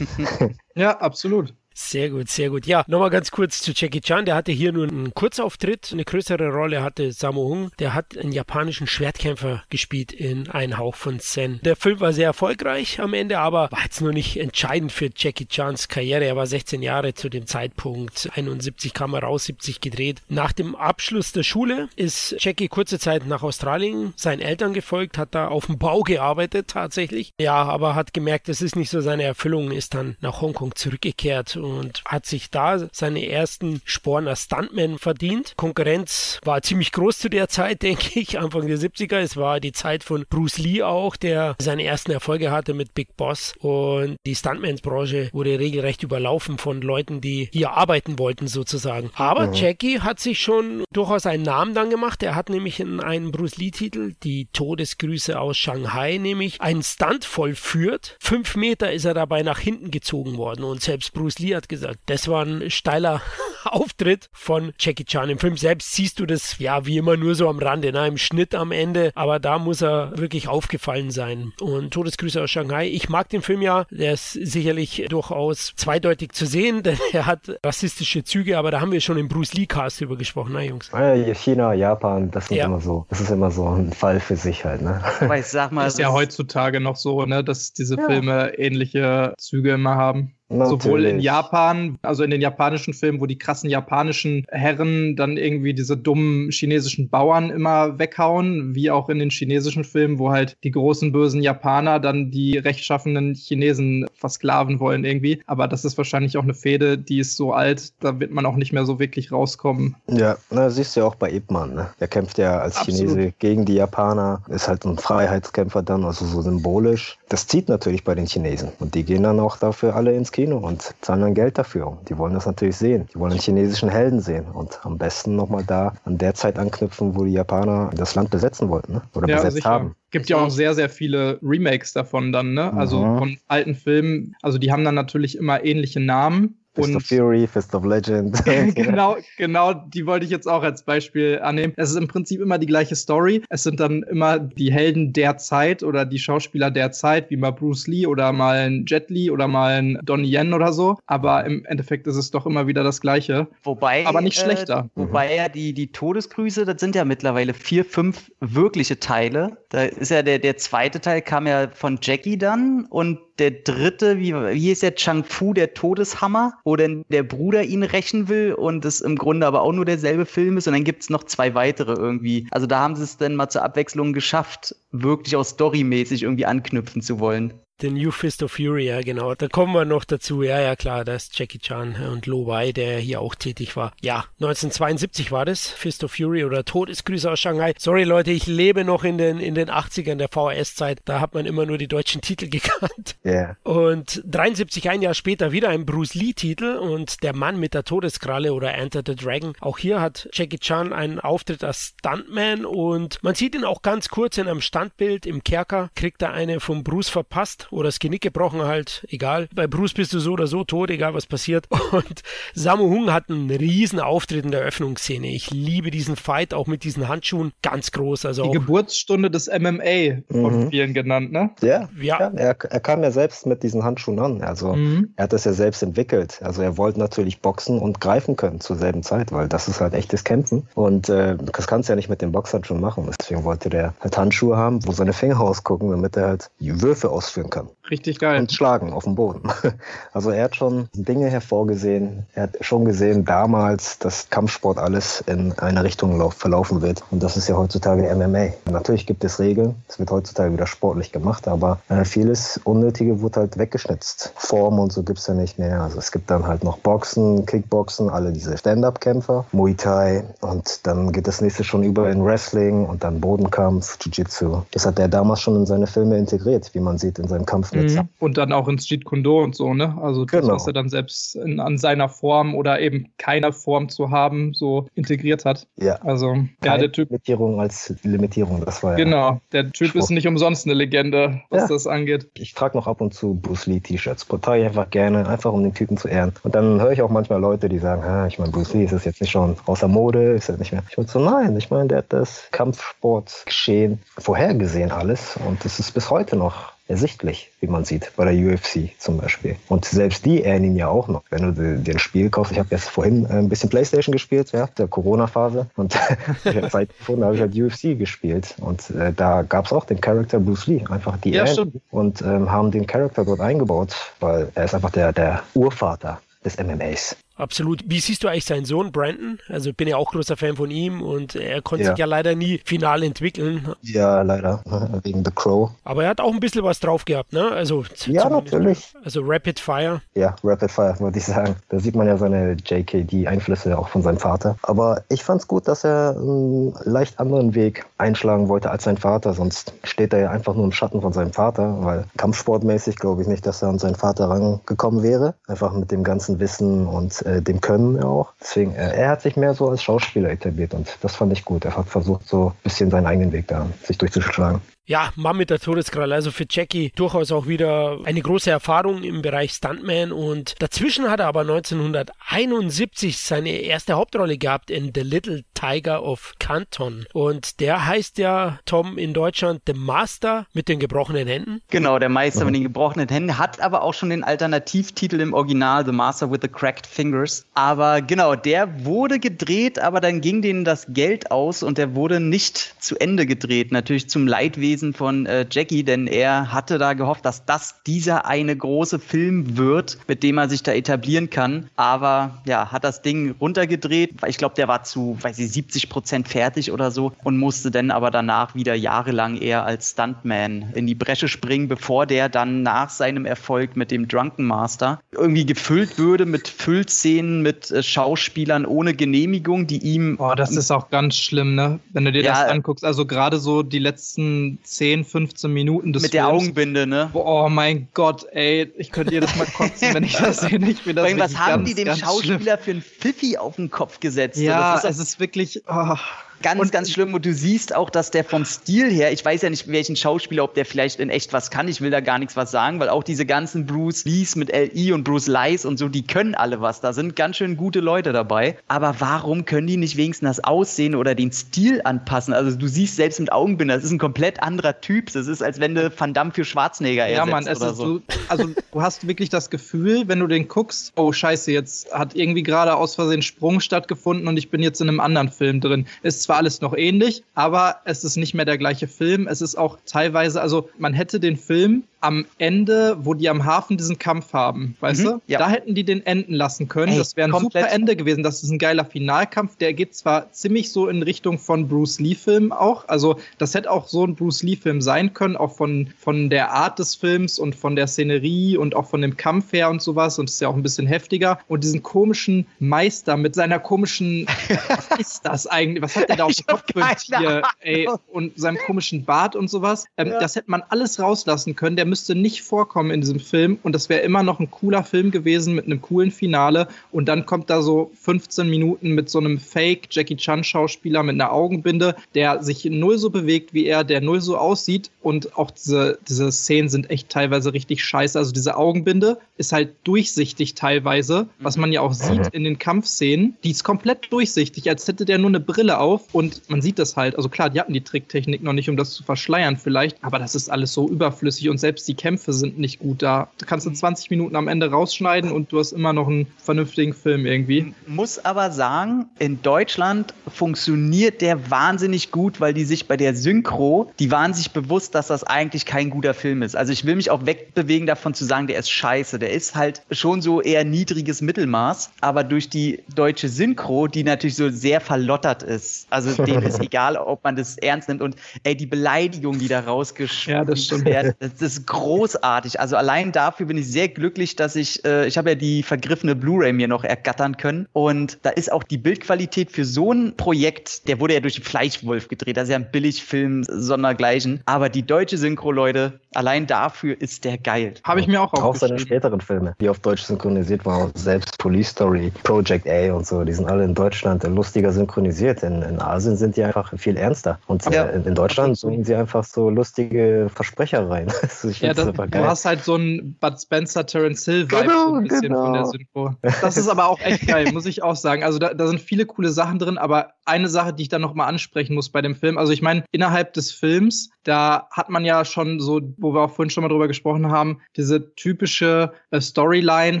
ja, absolut. Sehr gut, sehr gut. Ja, nochmal ganz kurz zu Jackie Chan. Der hatte hier nur einen Kurzauftritt. Eine größere Rolle hatte Sammo Hung. Der hat einen japanischen Schwertkämpfer gespielt in Ein Hauch von Zen. Der Film war sehr erfolgreich am Ende, aber war jetzt nur nicht entscheidend für Jackie Chans Karriere. Er war 16 Jahre zu dem Zeitpunkt. 71 kam er raus, 70 gedreht. Nach dem Abschluss der Schule ist Jackie kurze Zeit nach Australien seinen Eltern gefolgt, hat da auf dem Bau gearbeitet tatsächlich. Ja, aber hat gemerkt, das ist nicht so seine Erfüllung, ist dann nach Hongkong zurückgekehrt und hat sich da seine ersten Sporen als Stuntman verdient. Konkurrenz war ziemlich groß zu der Zeit, denke ich, Anfang der 70er. Es war die Zeit von Bruce Lee auch, der seine ersten Erfolge hatte mit Big Boss und die Stuntmans-Branche wurde regelrecht überlaufen von Leuten, die hier arbeiten wollten sozusagen. Aber mhm. Jackie hat sich schon durchaus einen Namen dann gemacht. Er hat nämlich in einem Bruce Lee-Titel, die Todesgrüße aus Shanghai, nämlich einen Stunt vollführt. Fünf Meter ist er dabei nach hinten gezogen worden und selbst Bruce Lee hat gesagt, das war ein steiler Auftritt von Jackie Chan. Im Film selbst siehst du das ja wie immer nur so am Rande, ne? im Schnitt am Ende, aber da muss er wirklich aufgefallen sein. Und Todesgrüße aus Shanghai. Ich mag den Film ja, der ist sicherlich durchaus zweideutig zu sehen, denn er hat rassistische Züge, aber da haben wir schon im Bruce Lee Cast drüber gesprochen, ne Jungs? China, Japan, das sind ja. immer so, das ist immer so ein Fall für sich halt, ne? Aber ich sag mal, ist ja heutzutage noch so, ne, dass diese ja. Filme ähnliche Züge immer haben. Natürlich. Sowohl in Japan, also in den japanischen Filmen, wo die krassen japanischen Herren dann irgendwie diese dummen chinesischen Bauern immer weghauen, wie auch in den chinesischen Filmen, wo halt die großen bösen Japaner dann die rechtschaffenen Chinesen versklaven wollen irgendwie. Aber das ist wahrscheinlich auch eine Fehde, die ist so alt, da wird man auch nicht mehr so wirklich rauskommen. Ja, na, siehst du ja auch bei Ip Man, ne? Der kämpft ja als Absolut. Chinese gegen die Japaner, ist halt ein Freiheitskämpfer dann, also so symbolisch. Das zieht natürlich bei den Chinesen und die gehen dann auch dafür alle ins Kino und zahlen dann Geld dafür. Die wollen das natürlich sehen. Die wollen einen chinesischen Helden sehen und am besten nochmal da an der Zeit anknüpfen, wo die Japaner das Land besetzen wollten ne? oder ja, besetzt sicher. haben. Gibt ja auch sehr, sehr viele Remakes davon dann, ne? Also mhm. von alten Filmen. Also die haben dann natürlich immer ähnliche Namen. Fist und of Fury, Fist of Legend. genau, genau, die wollte ich jetzt auch als Beispiel annehmen. Es ist im Prinzip immer die gleiche Story. Es sind dann immer die Helden der Zeit oder die Schauspieler der Zeit, wie mal Bruce Lee oder mal ein Jet Li oder mal ein Donnie Yen oder so. Aber im Endeffekt ist es doch immer wieder das Gleiche. Wobei, aber nicht schlechter. Äh, wobei ja die, die Todesgrüße, das sind ja mittlerweile vier, fünf wirkliche Teile. Da ist ja der, der zweite Teil kam ja von Jackie dann und der dritte, wie, wie ist der Chang Fu, der Todeshammer, wo denn der Bruder ihn rächen will und es im Grunde aber auch nur derselbe Film ist und dann gibt es noch zwei weitere irgendwie. Also da haben sie es dann mal zur Abwechslung geschafft, wirklich auch storymäßig irgendwie anknüpfen zu wollen. The New Fist of Fury, ja genau. Da kommen wir noch dazu. Ja, ja klar, da ist Jackie Chan und Lo Wei, der hier auch tätig war. Ja, 1972 war das, Fist of Fury oder Todesgrüße aus Shanghai. Sorry Leute, ich lebe noch in den, in den 80ern der VHS-Zeit. Da hat man immer nur die deutschen Titel gekannt. Yeah. Und 73, ein Jahr später, wieder ein Bruce Lee-Titel und Der Mann mit der Todeskralle oder Enter the Dragon. Auch hier hat Jackie Chan einen Auftritt als Stuntman und man sieht ihn auch ganz kurz in einem Standbild im Kerker, kriegt er eine vom Bruce verpasst oder das Genick gebrochen halt, egal. Bei Bruce bist du so oder so tot, egal was passiert. Und Samu Hung hat einen riesen Auftritt in der Öffnungsszene. Ich liebe diesen Fight, auch mit diesen Handschuhen, ganz groß. Also Die Geburtsstunde des MMA von mhm. vielen genannt, ne? Ja, ja. ja er, er, kam ja selbst mit diesen Handschuhen an. Also mhm. er hat das ja selbst entwickelt. Also er wollte natürlich boxen und greifen können zur selben Zeit, weil das ist halt echtes Kämpfen. Und äh, das kannst du ja nicht mit den Boxhandschuhen machen. Deswegen wollte der halt Handschuhe haben, wo seine Finger rausgucken, damit er halt Würfe ausführen kann kann. Richtig geil. Und schlagen auf dem Boden. Also er hat schon Dinge hervorgesehen. Er hat schon gesehen damals, dass Kampfsport alles in eine Richtung verlaufen wird. Und das ist ja heutzutage MMA. Natürlich gibt es Regeln. Es wird heutzutage wieder sportlich gemacht, aber äh, vieles Unnötige wird halt weggeschnitzt. Form und so gibt es ja nicht mehr. Also es gibt dann halt noch Boxen, Kickboxen, alle diese Stand-Up-Kämpfer, Muay Thai und dann geht das nächste schon über in Wrestling und dann Bodenkampf, Jiu-Jitsu. Das hat er damals schon in seine Filme integriert, wie man sieht in seinem Kampf mit. Mhm. Und dann auch ins Jeet Kundo und so, ne? Also das, genau. was er dann selbst in, an seiner Form oder eben keiner Form zu haben, so integriert hat. Ja. Also, ja, der Typ. Limitierung als Limitierung, das war ja. Genau, der Typ Spruch. ist nicht umsonst eine Legende, was ja. das angeht. Ich trage noch ab und zu Bruce Lee T-Shirts. Trage ich einfach gerne, einfach um den Typen zu ehren. Und dann höre ich auch manchmal Leute, die sagen, ah, ich meine, Bruce Lee ist jetzt nicht schon außer Mode, ist er nicht mehr. Ich würde so, nein, ich meine, der hat das Kampfsportgeschehen vorhergesehen alles und es ist bis heute noch ersichtlich, wie man sieht, bei der UFC zum Beispiel. Und selbst die ehren ihn ja auch noch. Wenn du dir ein Spiel kaufst, ich habe jetzt vorhin äh, ein bisschen Playstation gespielt, ja, der Corona-Phase. Und seit da habe ich halt UFC gespielt. Und äh, da gab es auch den Charakter Bruce Lee, einfach die ja, und ähm, haben den Charakter dort eingebaut, weil er ist einfach der, der Urvater des MMAs. Absolut. Wie siehst du eigentlich seinen Sohn Brandon? Also ich bin ja auch großer Fan von ihm und er konnte ja. sich ja leider nie final entwickeln. Ja, leider. Wegen The Crow. Aber er hat auch ein bisschen was drauf gehabt, ne? Also ja, natürlich. Also Rapid Fire. Ja, Rapid Fire, würde ich sagen. Da sieht man ja seine JKD-Einflüsse auch von seinem Vater. Aber ich fand es gut, dass er einen leicht anderen Weg einschlagen wollte als sein Vater. Sonst steht er ja einfach nur im Schatten von seinem Vater, weil kampfsportmäßig glaube ich nicht, dass er an seinen Vater rangekommen wäre. Einfach mit dem ganzen Wissen und äh, dem Können auch. Deswegen, äh, er hat sich mehr so als Schauspieler etabliert und das fand ich gut. Er hat versucht, so ein bisschen seinen eigenen Weg da sich durchzuschlagen. Ja, Mann mit der Todeskralle. Also für Jackie durchaus auch wieder eine große Erfahrung im Bereich Stuntman. Und dazwischen hat er aber 1971 seine erste Hauptrolle gehabt in The Little Tiger of Canton. Und der heißt ja, Tom, in Deutschland The Master mit den gebrochenen Händen. Genau, der Meister mit den gebrochenen Händen, hat aber auch schon den Alternativtitel im Original, The Master with the Cracked Fingers. Aber genau, der wurde gedreht, aber dann ging denen das Geld aus und der wurde nicht zu Ende gedreht. Natürlich zum Leidwesen von äh, Jackie, denn er hatte da gehofft, dass das dieser eine große Film wird, mit dem er sich da etablieren kann. Aber ja, hat das Ding runtergedreht. Ich glaube, der war zu, weiß ich, 70 Prozent fertig oder so und musste dann aber danach wieder jahrelang eher als Stuntman in die Bresche springen, bevor der dann nach seinem Erfolg mit dem Drunken Master irgendwie gefüllt würde mit Füllszenen mit äh, Schauspielern ohne Genehmigung, die ihm. Boah, das ist auch ganz schlimm, ne? Wenn du dir ja, das anguckst. Also gerade so die letzten 10, 15 Minuten des Mit Films. der Augenbinde, ne? Boah, mein Gott, ey, ich könnte jedes Mal kotzen, wenn ich das sehe. Ich das was haben ganz, die dem Schauspieler schlimm. für einen Pfiffi auf den Kopf gesetzt? Ja, ist es ist wirklich. Oh. Ganz, und, ganz schlimm. Und du siehst auch, dass der vom Stil her, ich weiß ja nicht, welchen Schauspieler, ob der vielleicht in echt was kann. Ich will da gar nichts was sagen, weil auch diese ganzen Bruce Lees mit L.I. und Bruce Lies und so, die können alle was. Da sind ganz schön gute Leute dabei. Aber warum können die nicht wenigstens das Aussehen oder den Stil anpassen? Also du siehst selbst mit Augenbinder, das ist ein komplett anderer Typ. Das ist, als wenn du Van Damme für Schwarzenegger ja, Mann, es oder ist so. also du hast wirklich das Gefühl, wenn du den guckst, oh scheiße, jetzt hat irgendwie gerade aus Versehen Sprung stattgefunden und ich bin jetzt in einem anderen Film drin. Ist zwar alles noch ähnlich, aber es ist nicht mehr der gleiche Film. Es ist auch teilweise, also man hätte den Film am Ende, wo die am Hafen diesen Kampf haben, weißt mhm, du? Ja. Da hätten die den enden lassen können. Ey, das wäre ein super Ende gewesen. Das ist ein geiler Finalkampf. Der geht zwar ziemlich so in Richtung von Bruce Lee-Film auch. Also, das hätte auch so ein Bruce Lee-Film sein können, auch von, von der Art des Films und von der Szenerie und auch von dem Kampf her und sowas. Und es ist ja auch ein bisschen heftiger. Und diesen komischen Meister mit seiner komischen, was ist das eigentlich? Was hat der da auf dem Kopf Tier? Ey, und seinem komischen Bart und sowas. Ähm, ja. Das hätte man alles rauslassen können. Der müsste nicht vorkommen in diesem Film und das wäre immer noch ein cooler Film gewesen mit einem coolen Finale und dann kommt da so 15 Minuten mit so einem Fake Jackie Chan Schauspieler mit einer Augenbinde, der sich null so bewegt wie er, der null so aussieht und auch diese, diese Szenen sind echt teilweise richtig scheiße. Also diese Augenbinde ist halt durchsichtig teilweise, was man ja auch sieht in den Kampfszenen. Die ist komplett durchsichtig, als hätte der nur eine Brille auf und man sieht das halt. Also klar, die hatten die Tricktechnik noch nicht, um das zu verschleiern vielleicht, aber das ist alles so überflüssig und selbst selbst die Kämpfe sind nicht gut da. Da kannst du 20 Minuten am Ende rausschneiden und du hast immer noch einen vernünftigen Film irgendwie. Muss aber sagen, in Deutschland funktioniert der wahnsinnig gut, weil die sich bei der Synchro, die waren sich bewusst, dass das eigentlich kein guter Film ist. Also ich will mich auch wegbewegen davon zu sagen, der ist scheiße. Der ist halt schon so eher niedriges Mittelmaß, aber durch die deutsche Synchro, die natürlich so sehr verlottert ist, also denen ist egal, ob man das ernst nimmt und ey, die Beleidigung, die da rausgeschrieben ja, das werden, das ist großartig. Also allein dafür bin ich sehr glücklich, dass ich, äh, ich habe ja die vergriffene Blu-ray mir noch ergattern können. Und da ist auch die Bildqualität für so ein Projekt, der wurde ja durch den Fleischwolf gedreht. Das ist ja ein Billigfilm sondergleichen. Aber die deutsche Synchro, Leute, allein dafür ist der geil. Habe ich mir auch Auch seine späteren Filme, die auf Deutsch synchronisiert waren. Selbst Police Story, Project A und so, die sind alle in Deutschland lustiger synchronisiert. In, in Asien sind die einfach viel ernster. Und ja. äh, in Deutschland suchen sie einfach so lustige Versprecher rein. ich ja, das, du hast halt so ein Bud Spencer, Terence Hill Vibe genau, so ein bisschen genau. von der Synchro. Das ist aber auch echt geil, muss ich auch sagen. Also da, da sind viele coole Sachen drin, aber eine Sache, die ich dann nochmal ansprechen muss bei dem Film. Also ich meine, innerhalb des Films, da hat man ja schon so, wo wir auch vorhin schon mal drüber gesprochen haben, diese typische äh, Storyline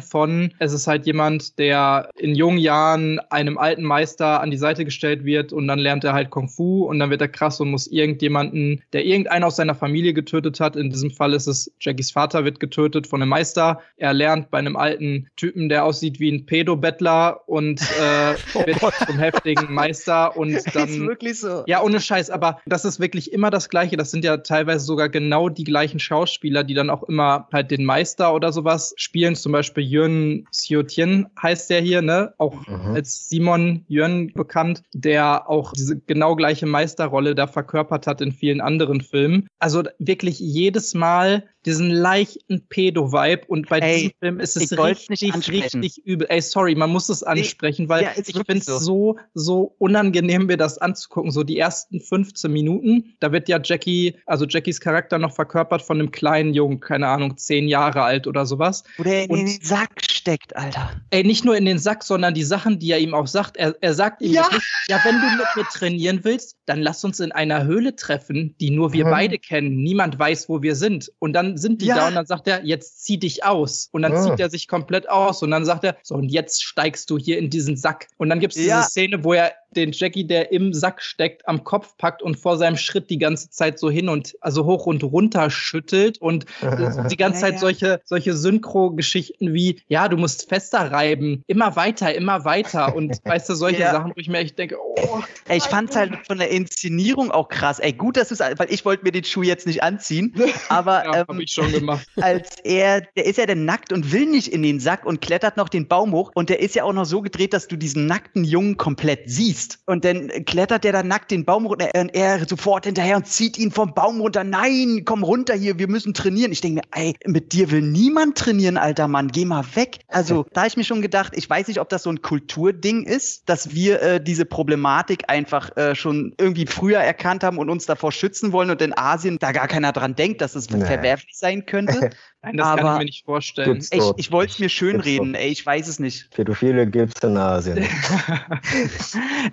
von, es ist halt jemand, der in jungen Jahren einem alten Meister an die Seite gestellt wird und dann lernt er halt Kung Fu und dann wird er krass und muss irgendjemanden, der irgendeinen aus seiner Familie getötet hat, in diesem Fall ist es Jackies Vater, wird getötet von einem Meister. Er lernt bei einem alten Typen, der aussieht wie ein Pedo-Bettler und äh, oh wird zum heftigen Meister und dann. ist wirklich so. Ja, ohne Scheiß, aber das ist wirklich immer das Gleiche. Das sind ja teilweise sogar genau die gleichen Schauspieler, die dann auch immer halt den Meister oder sowas spielen. Zum Beispiel Jürgen Xiotien heißt der hier, ne? Auch mhm. als Simon Jürgen bekannt, der auch diese genau gleiche Meisterrolle da verkörpert hat in vielen anderen Filmen. Also wirklich jedes Mal diesen leichten Pedo-Vibe und bei Ey, diesem Film ist es richtig, richtig übel. Ey, sorry, man muss es ansprechen, weil ja, ich finde es so. so, so unangenehm, mir das anzugucken. So die ersten 15 Minuten, da wird ja Jackie also Jackies Charakter noch verkörpert von einem kleinen Jungen, keine Ahnung, zehn Jahre alt oder sowas. Oder in, in den Sack steckt, Alter. Ey, nicht nur in den Sack, sondern die Sachen, die er ihm auch sagt. Er, er sagt ihm Ja. ja, wenn du mit mir trainieren willst, dann lass uns in einer Höhle treffen, die nur wir Mhm. beide kennen. Niemand weiß, wo wir sind. Und dann sind die Ja. da und dann sagt er, jetzt zieh dich aus. Und dann Mhm. zieht er sich komplett aus und dann sagt er, so, und jetzt steigst du hier in diesen Sack. Und dann gibt es Ja. diese Szene, wo er den Jackie, der im Sack steckt, am Kopf packt und vor seinem Schritt die ganze Zeit so hin und also hoch und runter schüttelt und die ganze Ja, Zeit ja. solche, solche Synchro-Geschichten wie, ja, du musst fester reiben, immer weiter, immer weiter und weißt du, solche Ja. Sachen, wo ich mir echt denke, oh, Ey, ich fand's halt von der Inszenierung auch krass. Ey, gut, dass du es, weil ich wollte mir den Schuh jetzt nicht anziehen, aber ja, hab ähm, ich schon gemacht. als er, der ist ja dann nackt und will nicht in den Sack und klettert noch den Baum hoch und der ist ja auch noch so gedreht, dass du diesen nackten Jungen komplett siehst. Und dann klettert der da nackt den Baum runter und er sofort hinterher und zieht ihn vom Baum runter. Nein, komm runter hier, wir müssen trainieren. Ich denke mir, ey, mit dir will niemand trainieren, alter Mann, geh mal weg. Also da habe ich mir schon gedacht, ich weiß nicht, ob das so ein Kulturding ist, dass wir äh, diese Problematik einfach äh, schon irgendwie früher erkannt haben und uns davor schützen wollen und in Asien da gar keiner dran denkt, dass es Nee. verwerflich sein könnte. Nein, das kann aber- ich mir nicht vorstellen. Ich, ich wollte es mir schön Gibt's reden, ey, ich weiß es nicht. Pädophile gibt's in Asien. Ey,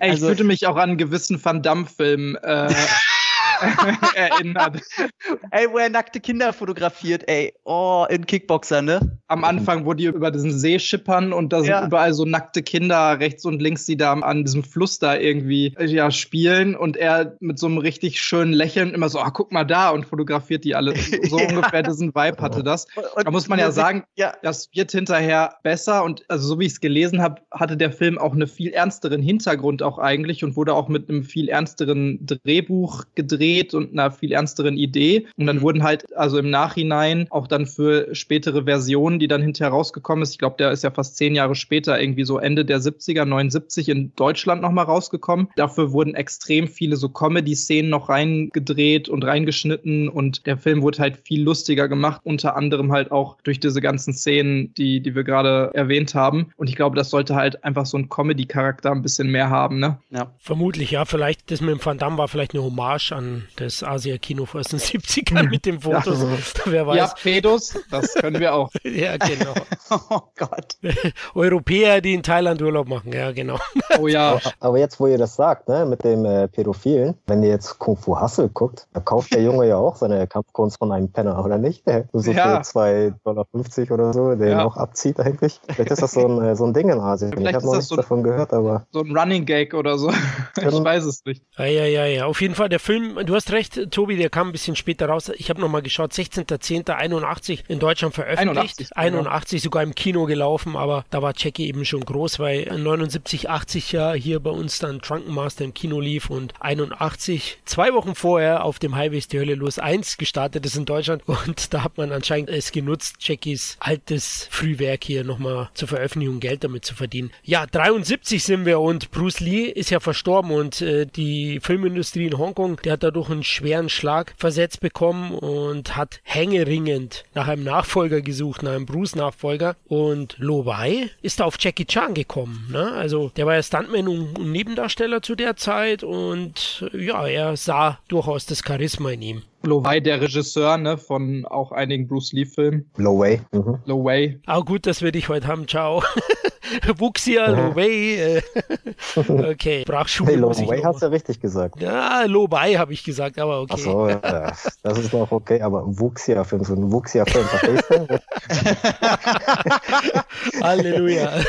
ich Also- fühlte mich auch an gewissen Van Damme-Film äh, erinnert. Ey, wo er nackte Kinder fotografiert, ey. Oh, in Kickboxer, ne? Am Anfang, wo die über diesen See schippern und da sind Ja. überall so nackte Kinder rechts und links, die da an diesem Fluss da irgendwie ja, spielen und er mit so einem richtig schönen Lächeln immer so, ah, guck mal da und fotografiert die alle. So Ja. ungefähr diesen Vibe hatte das. Und Da muss man ja sagen, ja, das wird hinterher besser und also so wie ich es gelesen habe, hatte der Film auch einen viel ernsteren Hintergrund auch eigentlich und wurde auch mit einem viel ernsteren Drehbuch gedreht und einer viel ernsteren Idee. Und dann Mhm. wurden halt also im Nachhinein auch dann für spätere Versionen, die dann hinterher rausgekommen ist, ich glaube, der ist ja fast zehn Jahre später, irgendwie so Ende der 70er, 79 in Deutschland nochmal rausgekommen. Dafür wurden extrem viele so Comedy-Szenen noch reingedreht und reingeschnitten und der Film wurde halt viel lustiger gemacht, unter anderem halt auch durch diese ganzen Szenen, die, die wir gerade erwähnt haben. Und ich glaube, das sollte halt einfach so einen Comedy-Charakter ein bisschen mehr haben, ne? ja. Vermutlich, ja. Vielleicht, das mit dem Van Damme war vielleicht eine Hommage an das Asia-Kino aus den 70ern mit den Fotos. Wer weiß. Ja, Pedos, das können wir auch. Ja, genau. Oh Gott. Europäer, die in Thailand Urlaub machen, ja, genau. Oh ja. Aber jetzt, wo ihr das sagt, ne, mit dem äh, Pädophilen, wenn ihr jetzt Kung Fu Hustle guckt, da kauft der Junge ja auch seine Kampfkunst von einem Penner, oder nicht? So Ja. für 2,50 Dollar oder so, der ihn Ja. auch abzieht eigentlich. Vielleicht ist das so ein, äh, so ein Ding in Asien. Vielleicht ich habe ist noch das nichts so- davon gehört, aber So ein Running Gag oder so. Ich weiß es nicht. Ja, ja, ja, ja. Auf jeden Fall, der Film, du hast recht, Tobi, der kam ein bisschen später raus. Ich habe nochmal geschaut, 16.10.81 in Deutschland veröffentlicht. 81, 81 sogar im Kino gelaufen, aber da war Jackie eben schon groß, weil 79, 80 ja hier bei uns dann Drunken Master im Kino lief und 81, zwei Wochen vorher auf dem Highway ist die Hölle los 1 gestartet ist in Deutschland und da hat man anscheinend es genutzt, Jackies altes Frühwerk hier nochmal zur Veröffentlichung Geld damit zu verdienen. Ja, 73 sind wir und Bruce Lee ist ja verstorben und äh, die Filmindustrie in Hongkong, der hat dadurch einen schweren Schlag versetzt bekommen und hat hängeringend nach einem Nachfolger gesucht, nach einem Bruce-Nachfolger und Lo Wei ist da auf Jackie Chan gekommen. Ne? Also der war ja Stuntman und, Nebendarsteller zu der Zeit und ja, er sah durchaus das Charisma in ihm. Lo Wei, der Regisseur, ne, von auch einigen Bruce Lee-Filmen. Low Way. Mhm. Lo Wei. Aber gut, dass wir dich heute haben. Ciao. Wuxia, Lo Wei. Äh, okay, Sprachschule Hey, Low muss ich Way noch hast du ja richtig gesagt. Ja, Lo Wei habe ich gesagt, aber okay. Ach so, ja, das ist noch okay, aber Wuxia-Film, so ein Wuxia-Film, verstehst du? Halleluja.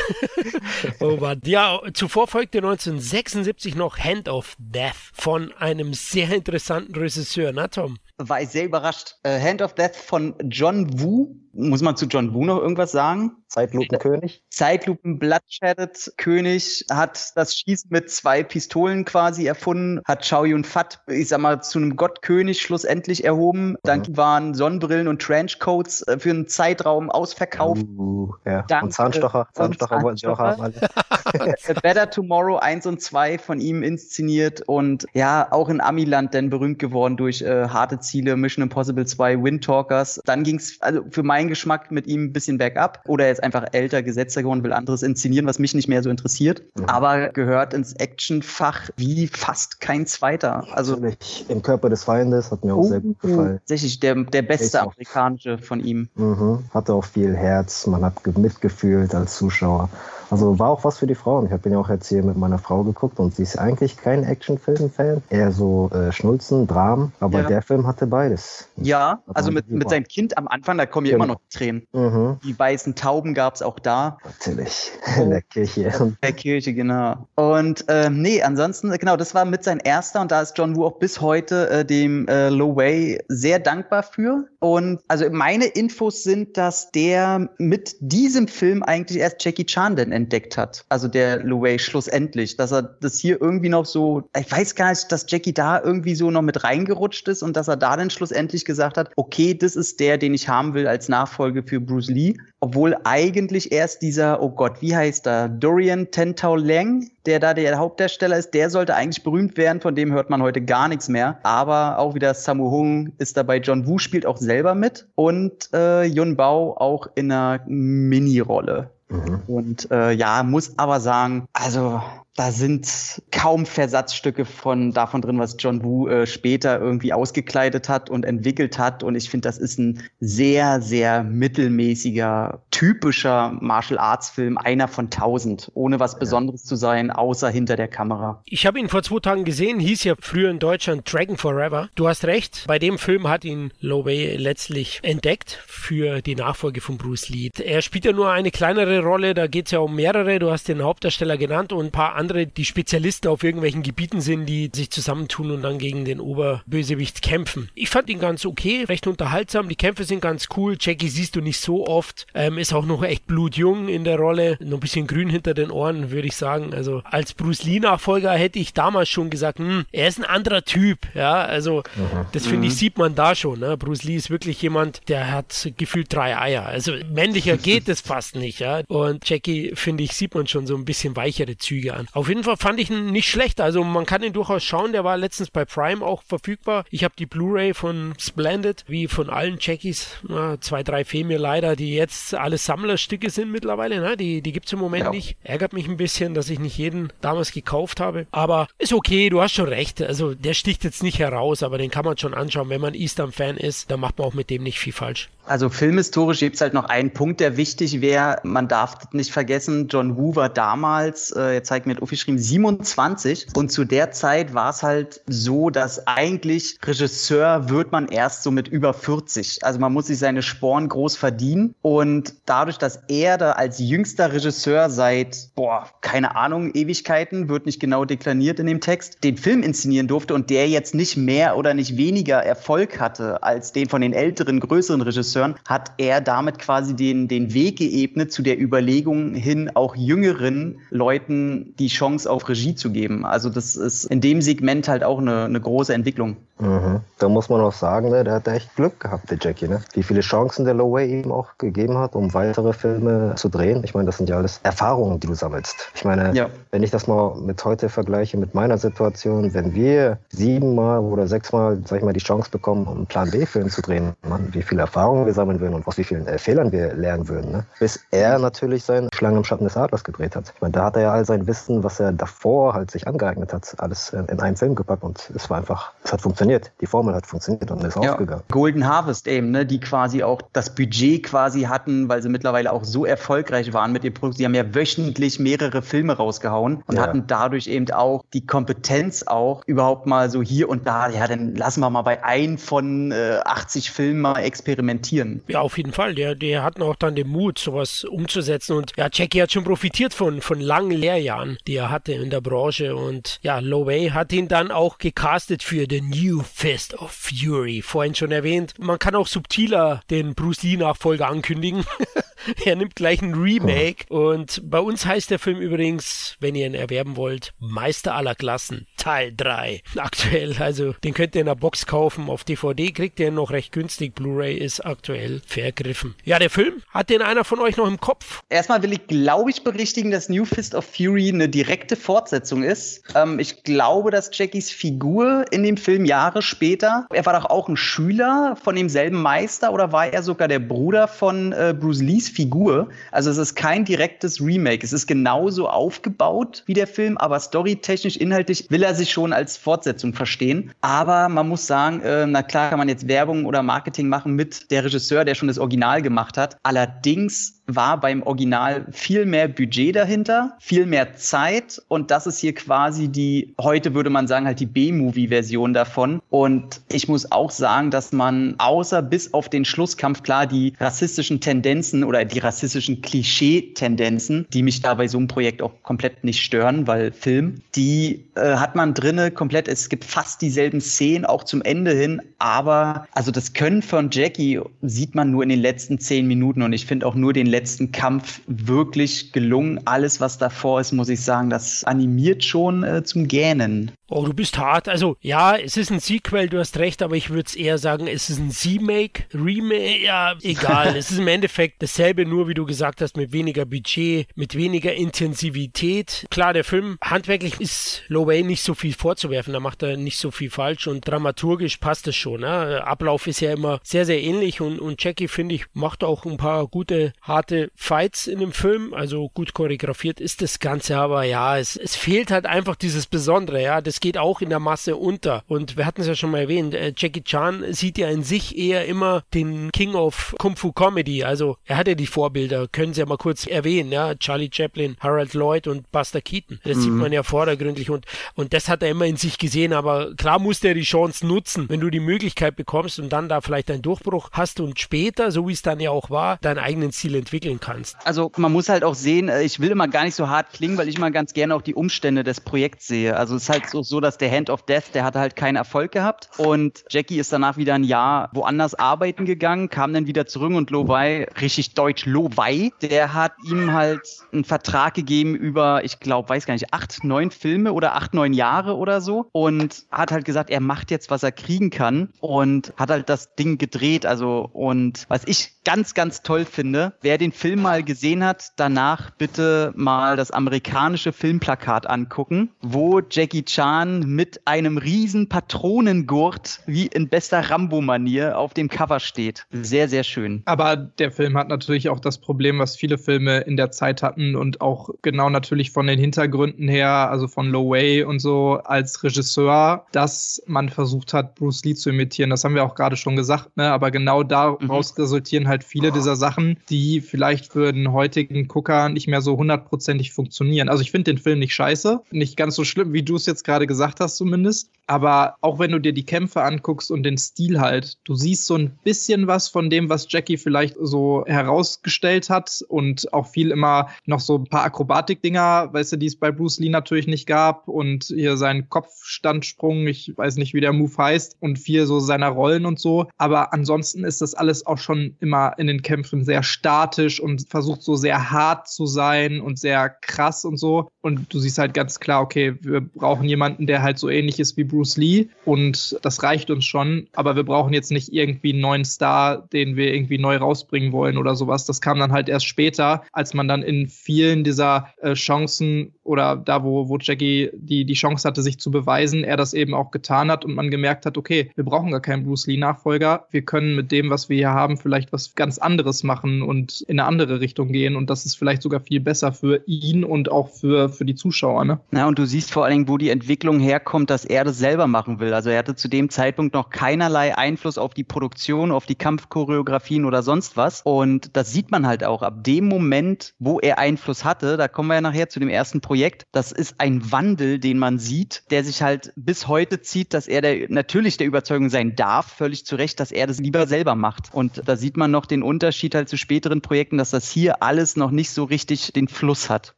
oh Mann. Ja, zuvor folgte 1976 noch Hand of Death von einem sehr interessanten Regisseur, na Tom? War ich sehr überrascht. Äh, Hand of Death von John Woo. Muss man zu John Woo noch irgendwas sagen? Zeitlupenkönig. Zeitlupen Bloodshedded König hat das Schießen mit zwei Pistolen quasi erfunden, hat Chow Yun Fat, ich sag mal, zu einem Gottkönig schlussendlich erhoben. Dann waren Sonnenbrillen und Trenchcoats äh, für einen Zeitraum ausverkauft. Uh, ja. Danke. Und Zahnstocher. Und Zahnstocher wollten sie auch haben. Alle. Better Tomorrow 1 und 2 von ihm inszeniert und ja, auch in Amiland dann berühmt geworden durch äh, harte Ziele, Mission Impossible 2, Wind Talkers. Dann ging's also für meine mein Geschmack mit ihm ein bisschen bergab. Oder er ist einfach älter, gesetzter geworden, will anderes inszenieren, was mich nicht mehr so interessiert. Mhm. Aber gehört ins Actionfach wie fast kein zweiter. Also Natürlich. Im Körper des Feindes hat mir auch oh, sehr gut gefallen. Tatsächlich der, der beste amerikanische von ihm. Mhm. Hatte auch viel Herz, man hat mitgefühlt als Zuschauer. Also war auch was für die Frauen. Ich habe ihn ja auch jetzt hier mit meiner Frau geguckt und sie ist eigentlich kein Actionfilm-Fan, eher so äh, Schnulzen, Dramen, aber ja. der Film hatte beides. Ja, also mit, mit seinem Kind am Anfang, da kommen ja genau. Noch Tränen. Mhm. Die weißen Tauben gab es auch da. Natürlich, in der Kirche. In der Kirche, genau. Und ähm, nee, ansonsten, genau, das war mit sein erster und da ist John Woo auch bis heute äh, dem äh, Lo Wei sehr dankbar für. Und also meine Infos sind, dass der mit diesem Film eigentlich erst Jackie Chan denn entdeckt hat. Also der Louis schlussendlich, dass er das hier irgendwie noch so, ich weiß gar nicht, dass Jackie da irgendwie so noch mit reingerutscht ist und dass er da dann schlussendlich gesagt hat, okay, das ist der, den ich haben will als Nachfolge für Bruce Lee. Obwohl eigentlich erst dieser, oh Gott, wie heißt er? Dorian Tentau Lang, der da der Hauptdarsteller ist, der sollte eigentlich berühmt werden, von dem hört man heute gar nichts mehr. Aber auch wieder Samu Hung ist dabei, John Woo spielt auch selber mit und äh, Yun Bao auch in einer Mini-Rolle. Mhm. Und äh, ja, muss aber sagen, also da sind kaum Versatzstücke von davon drin, was John Woo äh, später irgendwie ausgekleidet hat und entwickelt hat. Und ich finde, das ist ein sehr, sehr mittelmäßiger, typischer Martial Arts Film, einer von tausend, ohne was Besonderes zu sein, außer hinter der Kamera. Ich habe ihn vor zwei Tagen gesehen, hieß ja früher in Deutschland Dragon Forever. Du hast recht, bei dem Film hat ihn Lowe letztlich entdeckt für die Nachfolge von Bruce Lee. Er spielt ja nur eine kleinere Rolle, da geht es ja um mehrere. Du hast den Hauptdarsteller genannt und ein paar andere andere, die Spezialisten auf irgendwelchen Gebieten sind, die sich zusammentun und dann gegen den Oberbösewicht kämpfen. Ich fand ihn ganz okay, recht unterhaltsam. Die Kämpfe sind ganz cool. Jackie siehst du nicht so oft. Ähm, ist auch noch echt blutjung in der Rolle. Noch ein bisschen grün hinter den Ohren, würde ich sagen. Also als Bruce Lee-Nachfolger hätte ich damals schon gesagt, hm, er ist ein anderer Typ. Ja, also mhm. das finde ich, mhm. sieht man da schon. Ne? Bruce Lee ist wirklich jemand, der hat gefühlt drei Eier. Also männlicher geht es fast nicht. Ja? Und Jackie, finde ich, sieht man schon so ein bisschen weichere Züge an. Auf jeden Fall fand ich ihn nicht schlecht. Also man kann ihn durchaus schauen. Der war letztens bei Prime auch verfügbar. Ich habe die Blu-ray von Splendid, wie von allen Jackies. Zwei, drei fehlen mir leider, die jetzt alles Sammlerstücke sind mittlerweile. Ne? Die, die gibt es im Moment ja. nicht. Ärgert mich ein bisschen, dass ich nicht jeden damals gekauft habe. Aber ist okay, du hast schon recht. Also der sticht jetzt nicht heraus, aber den kann man schon anschauen. Wenn man Eastern-Fan ist, dann macht man auch mit dem nicht viel falsch. Also filmhistorisch gibt es halt noch einen Punkt, der wichtig wäre. Man darf nicht vergessen, John Woo war damals, äh, jetzt zeigt mir Uffi geschrieben, 27. Und zu der Zeit war es halt so, dass eigentlich Regisseur wird man erst so mit über 40. Also man muss sich seine Sporen groß verdienen. Und dadurch, dass er da als jüngster Regisseur seit, boah, keine Ahnung, Ewigkeiten, wird nicht genau deklariert in dem Text, den Film inszenieren durfte und der jetzt nicht mehr oder nicht weniger Erfolg hatte als den von den älteren, größeren Regisseuren, Regisseuren, hat er damit quasi den, den Weg geebnet zu der Überlegung hin, auch jüngeren Leuten die Chance auf Regie zu geben. Also das ist in dem Segment halt auch eine, eine große Entwicklung. Mhm. Da muss man auch sagen, ne, der hat echt Glück gehabt, der Jackie. Ne? Wie viele Chancen der Loway ihm auch gegeben hat, um weitere Filme zu drehen. Ich meine, das sind ja alles Erfahrungen, die du sammelst. Ich meine, ja. wenn ich das mal mit heute vergleiche, mit meiner Situation, wenn wir siebenmal oder sechsmal, sag ich mal, die Chance bekommen, einen Plan B-Film zu drehen, Mann, wie viele Erfahrungen wir sammeln würden und aus wie vielen äh, Fehlern wir lernen würden. Ne? Bis er natürlich seinen Schlangen im Schatten des Adlers gedreht hat. Ich meine, da hat er ja all sein Wissen, was er davor halt sich angeeignet hat, alles in einen Film gepackt und es war einfach, es hat funktioniert funktioniert. Die Formel hat funktioniert und ist ja. aufgegangen. Golden Harvest eben, ne, die quasi auch das Budget quasi hatten, weil sie mittlerweile auch so erfolgreich waren mit dem Produkt. Sie haben ja wöchentlich mehrere Filme rausgehauen und ja. hatten dadurch eben auch die Kompetenz auch überhaupt mal so hier und da, ja, dann lassen wir mal bei ein von äh, 80 Filmen mal experimentieren. Ja, auf jeden Fall. Der, der hatten auch dann den Mut, sowas umzusetzen und ja, Jackie hat schon profitiert von, von langen Lehrjahren, die er hatte in der Branche und ja, Loway hat ihn dann auch gecastet für The New Fist of Fury, vorhin schon erwähnt. Man kann auch subtiler den Bruce Lee-Nachfolger ankündigen. er nimmt gleich ein Remake. Und bei uns heißt der Film übrigens, wenn ihr ihn erwerben wollt, Meister aller Klassen, Teil 3. Aktuell, also den könnt ihr in der Box kaufen. Auf DVD kriegt ihr ihn noch recht günstig. Blu-ray ist aktuell vergriffen. Ja, der Film, hat den einer von euch noch im Kopf? Erstmal will ich, glaube ich, berichtigen, dass New Fist of Fury eine direkte Fortsetzung ist. Ähm, ich glaube, dass Jackies Figur in dem Film Jahre später, er war doch auch ein Schüler von demselben Meister oder war er sogar der Bruder von äh, Bruce Lees Figur? Also es ist kein direktes Remake. Es ist genauso aufgebaut wie der Film, aber storytechnisch, inhaltlich will er sich schon als Fortsetzung verstehen. Aber man muss sagen, äh, na klar kann man jetzt Werbung oder Marketing machen mit der Regisseur, der schon das Original gemacht hat. Allerdings war beim Original viel mehr Budget dahinter, viel mehr Zeit und das ist hier quasi die, heute würde man sagen, halt die B-Movie-Version davon. Und ich muss auch sagen, dass man außer bis auf den Schlusskampf klar die rassistischen Tendenzen oder die rassistischen Klischee-Tendenzen, die mich da bei so einem Projekt auch komplett nicht stören, weil Film, die äh, hat man drinne komplett, es gibt fast dieselben Szenen auch zum Ende hin, aber also das Können von Jackie sieht man nur in den letzten zehn Minuten und ich finde auch nur den letzten letzten Kampf wirklich gelungen. Alles, was davor ist, muss ich sagen, das animiert schon äh, zum Gähnen. Oh, du bist hart. Also, ja, es ist ein Sequel, du hast recht, aber ich würde es eher sagen, es ist ein Z-Make, Remake, ja, egal. es ist im Endeffekt dasselbe, nur wie du gesagt hast, mit weniger Budget, mit weniger Intensivität. Klar, der Film, handwerklich ist Low Way nicht so viel vorzuwerfen, da macht er nicht so viel falsch und dramaturgisch passt es schon. Ne? Ablauf ist ja immer sehr, sehr ähnlich und, und Jackie, finde ich, macht auch ein paar gute, harte Fights in dem Film, also gut choreografiert ist das Ganze, aber ja, es, es fehlt halt einfach dieses Besondere, ja, das geht auch in der Masse unter. Und wir hatten es ja schon mal erwähnt, äh, Jackie Chan sieht ja in sich eher immer den King of Kung Fu Comedy. Also er hat ja die Vorbilder, können Sie ja mal kurz erwähnen, ja, Charlie Chaplin, Harold Lloyd und Buster Keaton. Das mhm. sieht man ja vordergründlich und, und das hat er immer in sich gesehen, aber klar musste er die Chance nutzen, wenn du die Möglichkeit bekommst und dann da vielleicht einen Durchbruch hast und später, so wie es dann ja auch war, deinen eigenen Stil entwickeln kannst. Also man muss halt auch sehen, äh, ich will immer gar nicht so hart klingen, weil ich mal ganz gerne auch die Umstände des Projekts sehe. Also es ist halt so, so, dass der Hand of Death, der hatte halt keinen Erfolg gehabt. Und Jackie ist danach wieder ein Jahr woanders arbeiten gegangen, kam dann wieder zurück und Lowey, richtig deutsch Lowey, der hat ihm halt einen Vertrag gegeben über, ich glaube, weiß gar nicht, acht, neun Filme oder acht, neun Jahre oder so. Und hat halt gesagt, er macht jetzt, was er kriegen kann. Und hat halt das Ding gedreht. Also, und was ich ganz, ganz toll finde, wer den Film mal gesehen hat, danach bitte mal das amerikanische Filmplakat angucken, wo Jackie Chan mit einem riesen Patronengurt wie in bester Rambo-Manier auf dem Cover steht. Sehr, sehr schön. Aber der Film hat natürlich auch das Problem, was viele Filme in der Zeit hatten und auch genau natürlich von den Hintergründen her, also von Low Way und so als Regisseur, dass man versucht hat, Bruce Lee zu imitieren. Das haben wir auch gerade schon gesagt, ne? aber genau daraus mhm. resultieren halt viele dieser Sachen, die vielleicht für den heutigen Gucker nicht mehr so hundertprozentig funktionieren. Also ich finde den Film nicht scheiße, nicht ganz so schlimm, wie du es jetzt gerade gesagt hast zumindest. Aber auch wenn du dir die Kämpfe anguckst und den Stil halt, du siehst so ein bisschen was von dem, was Jackie vielleicht so herausgestellt hat und auch viel immer noch so ein paar Akrobatik-Dinger, weißt du, die es bei Bruce Lee natürlich nicht gab und hier sein Kopfstandsprung, ich weiß nicht, wie der Move heißt und viel so seiner Rollen und so. Aber ansonsten ist das alles auch schon immer in den Kämpfen sehr statisch und versucht so sehr hart zu sein und sehr krass und so. Und du siehst halt ganz klar, okay, wir brauchen jemanden, der halt so ähnlich ist wie Bruce Lee und das reicht uns schon. Aber wir brauchen jetzt nicht irgendwie einen neuen Star, den wir irgendwie neu rausbringen wollen oder sowas. Das kam dann halt erst später, als man dann in vielen dieser äh, Chancen oder da, wo, wo Jackie die, die Chance hatte, sich zu beweisen, er das eben auch getan hat und man gemerkt hat, okay, wir brauchen gar keinen Bruce Lee-Nachfolger. Wir können mit dem, was wir hier haben, vielleicht was ganz anderes machen und in eine andere Richtung gehen. Und das ist vielleicht sogar viel besser für ihn und auch für, für die Zuschauer. Ne? Na, und du siehst vor allen Dingen, wo die Entwicklung herkommt, dass er das selber machen will. Also er hatte zu dem Zeitpunkt noch keinerlei Einfluss auf die Produktion, auf die Kampfchoreografien oder sonst was. Und das sieht man halt auch. Ab dem Moment, wo er Einfluss hatte, da kommen wir ja nachher zu dem ersten Projekt. Das ist ein Wandel, den man sieht, der sich halt bis heute zieht, dass er der, natürlich der Überzeugung sein darf, völlig zu Recht, dass er das lieber selber macht. Und da sieht man noch den Unterschied halt zu späteren Projekten, dass das hier alles noch nicht so richtig den Fluss hat.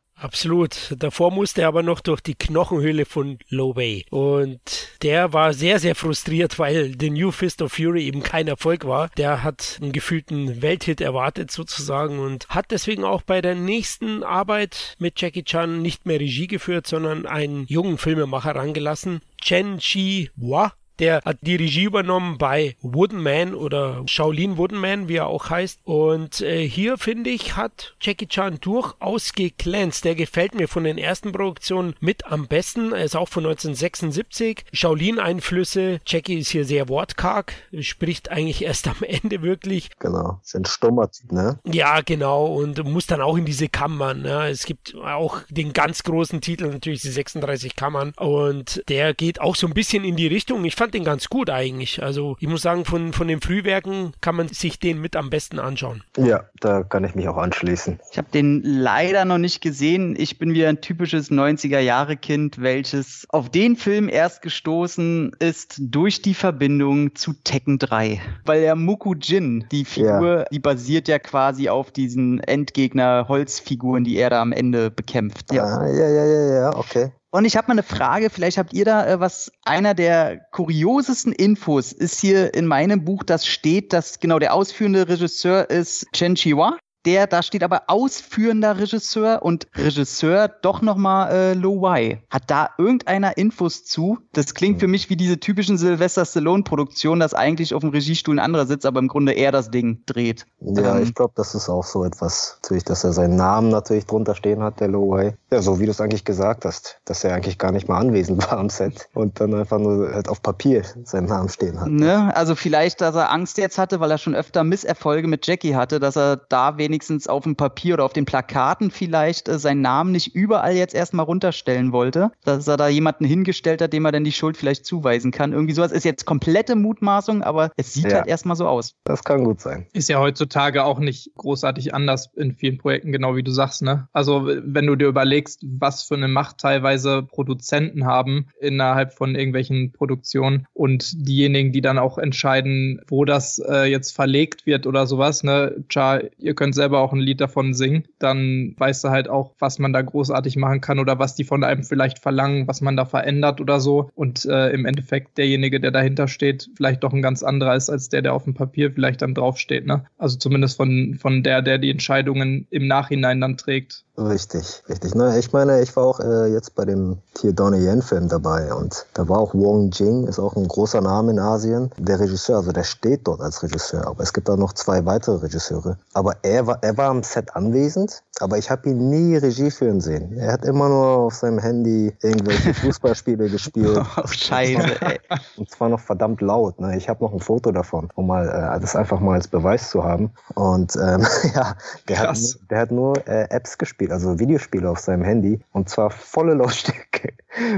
Absolut. Davor musste er aber noch durch die Knochenhöhle von Low Bay. Und der war sehr, sehr frustriert, weil The New Fist of Fury eben kein Erfolg war. Der hat einen gefühlten Welthit erwartet sozusagen und hat deswegen auch bei der nächsten Arbeit mit Jackie Chan nicht mehr Regie geführt, sondern einen jungen Filmemacher rangelassen, Chen Chi Hua der hat die Regie übernommen bei Wooden Man oder Shaolin Wooden Man, wie er auch heißt. Und äh, hier finde ich, hat Jackie Chan durchaus geglänzt. Der gefällt mir von den ersten Produktionen mit am besten. Er ist auch von 1976. Shaolin-Einflüsse. Jackie ist hier sehr wortkarg, spricht eigentlich erst am Ende wirklich. Genau, ist ein stummer Typ, ne? Ja, genau. Und muss dann auch in diese Kammern. Ne? Es gibt auch den ganz großen Titel, natürlich die 36 Kammern. Und der geht auch so ein bisschen in die Richtung. Ich fand fand den ganz gut eigentlich. Also ich muss sagen, von, von den Frühwerken kann man sich den mit am besten anschauen. Ja, da kann ich mich auch anschließen. Ich habe den leider noch nicht gesehen. Ich bin wieder ein typisches 90er-Jahre-Kind, welches auf den Film erst gestoßen ist durch die Verbindung zu Tekken 3. Weil der Muku Jin, die Figur, ja. die basiert ja quasi auf diesen Endgegner-Holzfiguren, die er da am Ende bekämpft. Ja, ah, ja, ja, ja, ja, okay. Und ich habe mal eine Frage, vielleicht habt ihr da äh, was, einer der kuriosesten Infos ist hier in meinem Buch, das steht, dass genau der ausführende Regisseur ist Chen Chiwa der, da steht aber ausführender Regisseur und Regisseur doch nochmal äh, Lo Wai. Hat da irgendeiner Infos zu? Das klingt für mich wie diese typischen Sylvester Stallone-Produktionen, dass eigentlich auf dem Regiestuhl ein anderer sitzt, aber im Grunde er das Ding dreht. Ja, ähm, ich glaube, das ist auch so etwas, natürlich, dass er seinen Namen natürlich drunter stehen hat, der Lo Wai. Ja, so wie du es eigentlich gesagt hast, dass er eigentlich gar nicht mal anwesend war am Set und dann einfach nur halt auf Papier seinen Namen stehen hat. Ne? Also vielleicht, dass er Angst jetzt hatte, weil er schon öfter Misserfolge mit Jackie hatte, dass er da wenig wenigstens auf dem Papier oder auf den Plakaten vielleicht äh, seinen Namen nicht überall jetzt erstmal runterstellen wollte, dass er da jemanden hingestellt hat, dem er dann die Schuld vielleicht zuweisen kann. Irgendwie sowas ist jetzt komplette Mutmaßung, aber es sieht ja. halt erstmal so aus. Das kann gut sein. Ist ja heutzutage auch nicht großartig anders in vielen Projekten, genau wie du sagst, ne? Also wenn du dir überlegst, was für eine Macht teilweise Produzenten haben innerhalb von irgendwelchen Produktionen und diejenigen, die dann auch entscheiden, wo das äh, jetzt verlegt wird oder sowas, ne? Tja, ihr könnt selber auch ein Lied davon singen, dann weißt du halt auch, was man da großartig machen kann oder was die von einem vielleicht verlangen, was man da verändert oder so. Und äh, im Endeffekt derjenige, der dahinter steht, vielleicht doch ein ganz anderer ist als der, der auf dem Papier vielleicht dann draufsteht. Ne? Also zumindest von, von der, der die Entscheidungen im Nachhinein dann trägt. Richtig, richtig. Ne, ich meine, ich war auch äh, jetzt bei dem Tier Donnie Yen Film dabei und da war auch Wong Jing, ist auch ein großer Name in Asien. Der Regisseur, also der steht dort als Regisseur, aber es gibt da noch zwei weitere Regisseure. Aber er war, er war am Set anwesend, aber ich habe ihn nie Regie führen sehen. Er hat immer nur auf seinem Handy irgendwelche Fußballspiele gespielt. Oh, scheiße, ey. Und zwar noch verdammt laut. Ne? Ich habe noch ein Foto davon, um mal äh, das einfach mal als Beweis zu haben. Und ähm, ja, der Krass. hat, der hat nur äh, Apps gespielt Spiel, also Videospiele auf seinem Handy und zwar volle Lautstärke,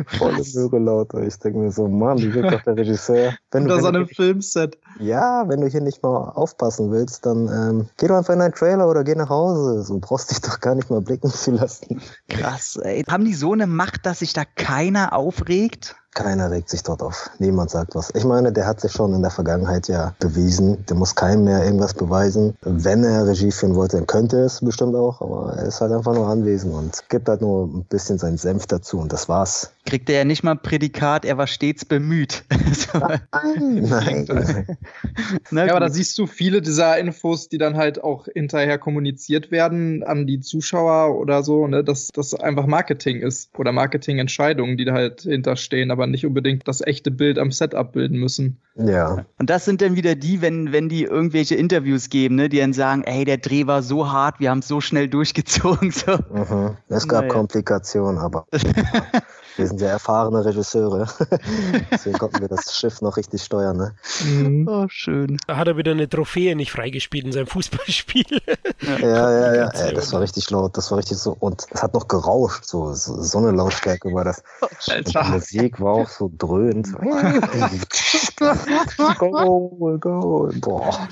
volle Möhre laut. Ich denke mir so, Mann, wie wird doch der Regisseur? Wenn Unter so einem Filmset. Ja, wenn du hier nicht mal aufpassen willst, dann ähm, geh doch einfach in einen Trailer oder geh nach Hause. So brauchst dich doch gar nicht mal blicken zu lassen. Krass, ey. Haben die so eine Macht, dass sich da keiner aufregt? Keiner regt sich dort auf. Niemand sagt was. Ich meine, der hat sich schon in der Vergangenheit ja bewiesen. Der muss keinem mehr irgendwas beweisen. Wenn er Regie führen wollte, dann könnte er es bestimmt auch. Aber er ist halt einfach nur anwesend und gibt halt nur ein bisschen seinen Senf dazu und das war's. Kriegt er ja nicht mal Prädikat, er war stets bemüht. nein, nein. ja, aber da siehst du viele dieser Infos, die dann halt auch hinterher kommuniziert werden an die Zuschauer oder so, ne, dass das einfach Marketing ist oder Marketingentscheidungen, die da halt hinterstehen. Aber aber nicht unbedingt das echte Bild am Set abbilden müssen. Ja. Und das sind dann wieder die, wenn, wenn die irgendwelche Interviews geben, ne, die dann sagen, ey, der Dreh war so hart, wir haben es so schnell durchgezogen. So. Mhm. Es gab naja. Komplikationen, aber Wir sind ja erfahrene Regisseure. Deswegen konnten wir das Schiff noch richtig steuern. Ne? Mhm. Oh, schön. Da hat er wieder eine Trophäe nicht freigespielt in seinem Fußballspiel. ja, ja, ja. Ey, das war richtig laut. Das war richtig so. Und es hat noch gerauscht. So, so, so eine Lautstärke war das. Und die Musik war auch so dröhnt. go, go. Boah.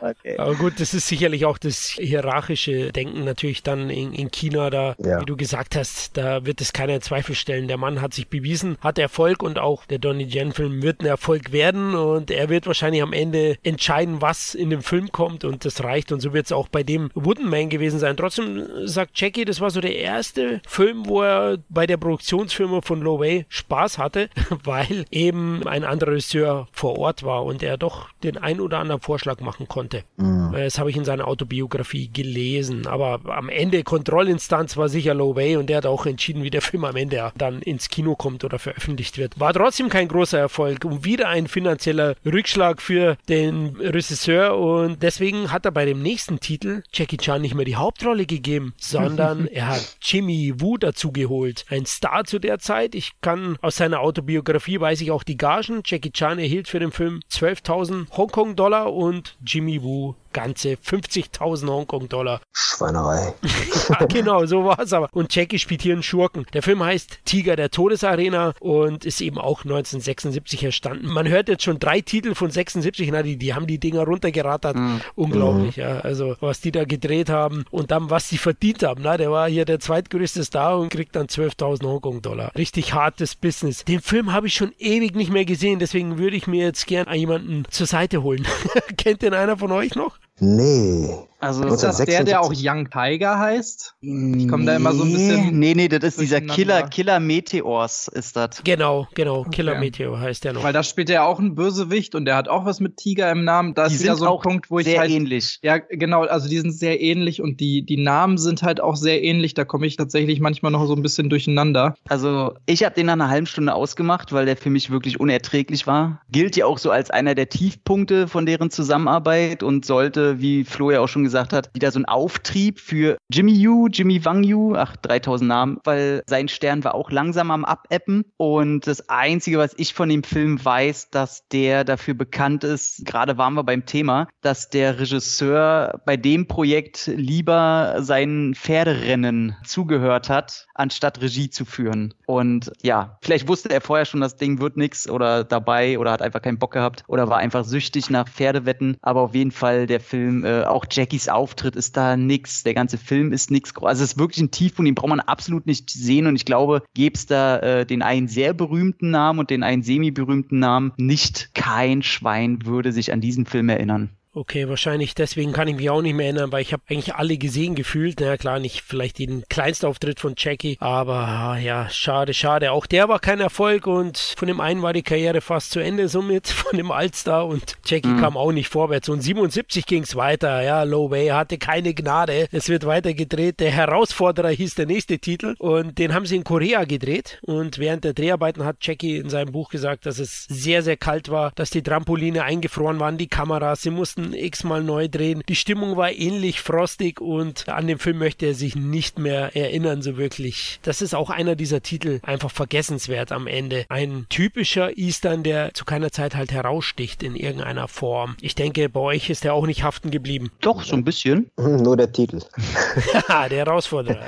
okay. Aber gut, das ist sicherlich auch das hierarchische Denken natürlich dann in, in China, da, ja. wie du gesagt hast, da wird es keiner in Zweifel stellen. Der Mann hat sich bewiesen, hat Erfolg und auch der Donnie Yen Film wird ein Erfolg werden und er wird wahrscheinlich am Ende entscheiden, was in dem Film kommt und das reicht und so wird es auch bei dem Wooden Man gewesen sein. Trotzdem sagt Jackie, das war so der erste Film, wo er bei der Produktionsfirma von Low Way Spaß hatte, weil eben ein anderer Regisseur vor Ort war und er doch den ein oder anderen Vorschlag machen konnte. Mhm. Das habe ich in seiner Autobiografie gelesen. Aber am Ende Kontrollinstanz war sicher Low Way und der hat auch entschieden, wie der Film am Ende dann ins Kino kommt oder veröffentlicht wird. War trotzdem kein großer Erfolg und wieder ein finanzieller Rückschlag für den Regisseur und deswegen hat er bei dem nächsten Titel Jackie Chan nicht mehr die Hauptrolle gegeben, sondern er hat Jimmy Woo dazu geholt. Ein Star zu der Zeit. Ich kann aus seiner Autobiografie weiß ich auch die Gagen. Jackie Chan erhielt für den Film 12.000 Hongkong-Dollar und Jimmy Woo ganze 50.000 Hongkong-Dollar. Schweinerei. ja, genau, so war es aber. Und Jackie spielt hier einen Schurken. Der Film heißt Tiger der Todesarena und ist eben auch 1976 entstanden. Man hört jetzt schon drei Titel von 76, na, die, die haben die Dinger runtergerattert. Mhm. Unglaublich, mhm. ja. Also, was die da gedreht haben und dann, was sie verdient haben. Na, der war hier der zweitgrößte Star und kriegt dann 12.000 Hongkong-Dollar. Richtig hartes Business. Den Film habe ich schon ewig nicht mehr gesehen, deswegen würde ich mir jetzt gern jemanden zur Seite holen. Kennt den einer von euch noch? Nee. Also ist das der, der auch Young Tiger heißt? Ich komme da immer so ein bisschen. Nee, nee, das ist dieser Killer, Killer Meteors, ist das. Genau, genau. Killer okay. Meteor heißt der noch. Weil da spielt er auch ein Bösewicht und der hat auch was mit Tiger im Namen. Da die ist ja so ein Punkt, wo ich sehr halt, ähnlich. Ja, genau. Also die sind sehr ähnlich und die, die Namen sind halt auch sehr ähnlich. Da komme ich tatsächlich manchmal noch so ein bisschen durcheinander. Also ich habe den nach einer halben Stunde ausgemacht, weil der für mich wirklich unerträglich war. Gilt ja auch so als einer der Tiefpunkte von deren Zusammenarbeit und sollte, wie Flo ja auch schon gesagt hat, wieder so ein Auftrieb für Jimmy Yu, Jimmy Wang Yu, ach, 3000 Namen, weil sein Stern war auch langsam am Abeppen. Und das Einzige, was ich von dem Film weiß, dass der dafür bekannt ist, gerade waren wir beim Thema, dass der Regisseur bei dem Projekt lieber seinen Pferderennen zugehört hat, anstatt Regie zu führen. Und ja, vielleicht wusste er vorher schon, das Ding wird nichts oder dabei oder hat einfach keinen Bock gehabt oder war einfach süchtig nach Pferdewetten. Aber auf jeden Fall der Film, äh, auch Jackies Auftritt, Auftritt ist da nix, der ganze Film ist nix. Also es ist wirklich ein Tiefpunkt, den braucht man absolut nicht sehen und ich glaube, gäbe es da äh, den einen sehr berühmten Namen und den einen semi-berühmten Namen, nicht kein Schwein würde sich an diesen Film erinnern. Okay, wahrscheinlich deswegen kann ich mich auch nicht mehr erinnern, weil ich habe eigentlich alle gesehen gefühlt. Na naja, klar, nicht vielleicht den Kleinstauftritt von Jackie, aber ja, schade, schade. Auch der war kein Erfolg und von dem einen war die Karriere fast zu Ende somit, von dem Altstar und Jackie mhm. kam auch nicht vorwärts. Und 77 ging es weiter, ja, Low Way hatte keine Gnade. Es wird weiter gedreht. Der Herausforderer hieß der nächste Titel und den haben sie in Korea gedreht und während der Dreharbeiten hat Jackie in seinem Buch gesagt, dass es sehr, sehr kalt war, dass die Trampoline eingefroren waren, die Kameras, sie mussten mussten x-mal neu drehen. Die Stimmung war ähnlich frostig und an den Film möchte er sich nicht mehr erinnern, so wirklich. Das ist auch einer dieser Titel einfach vergessenswert am Ende. Ein typischer Eastern, der zu keiner Zeit halt heraussticht in irgendeiner Form. Ich denke, bei euch ist er auch nicht haften geblieben. Doch, so ein bisschen. Nur der Titel. ja, der Herausforderer.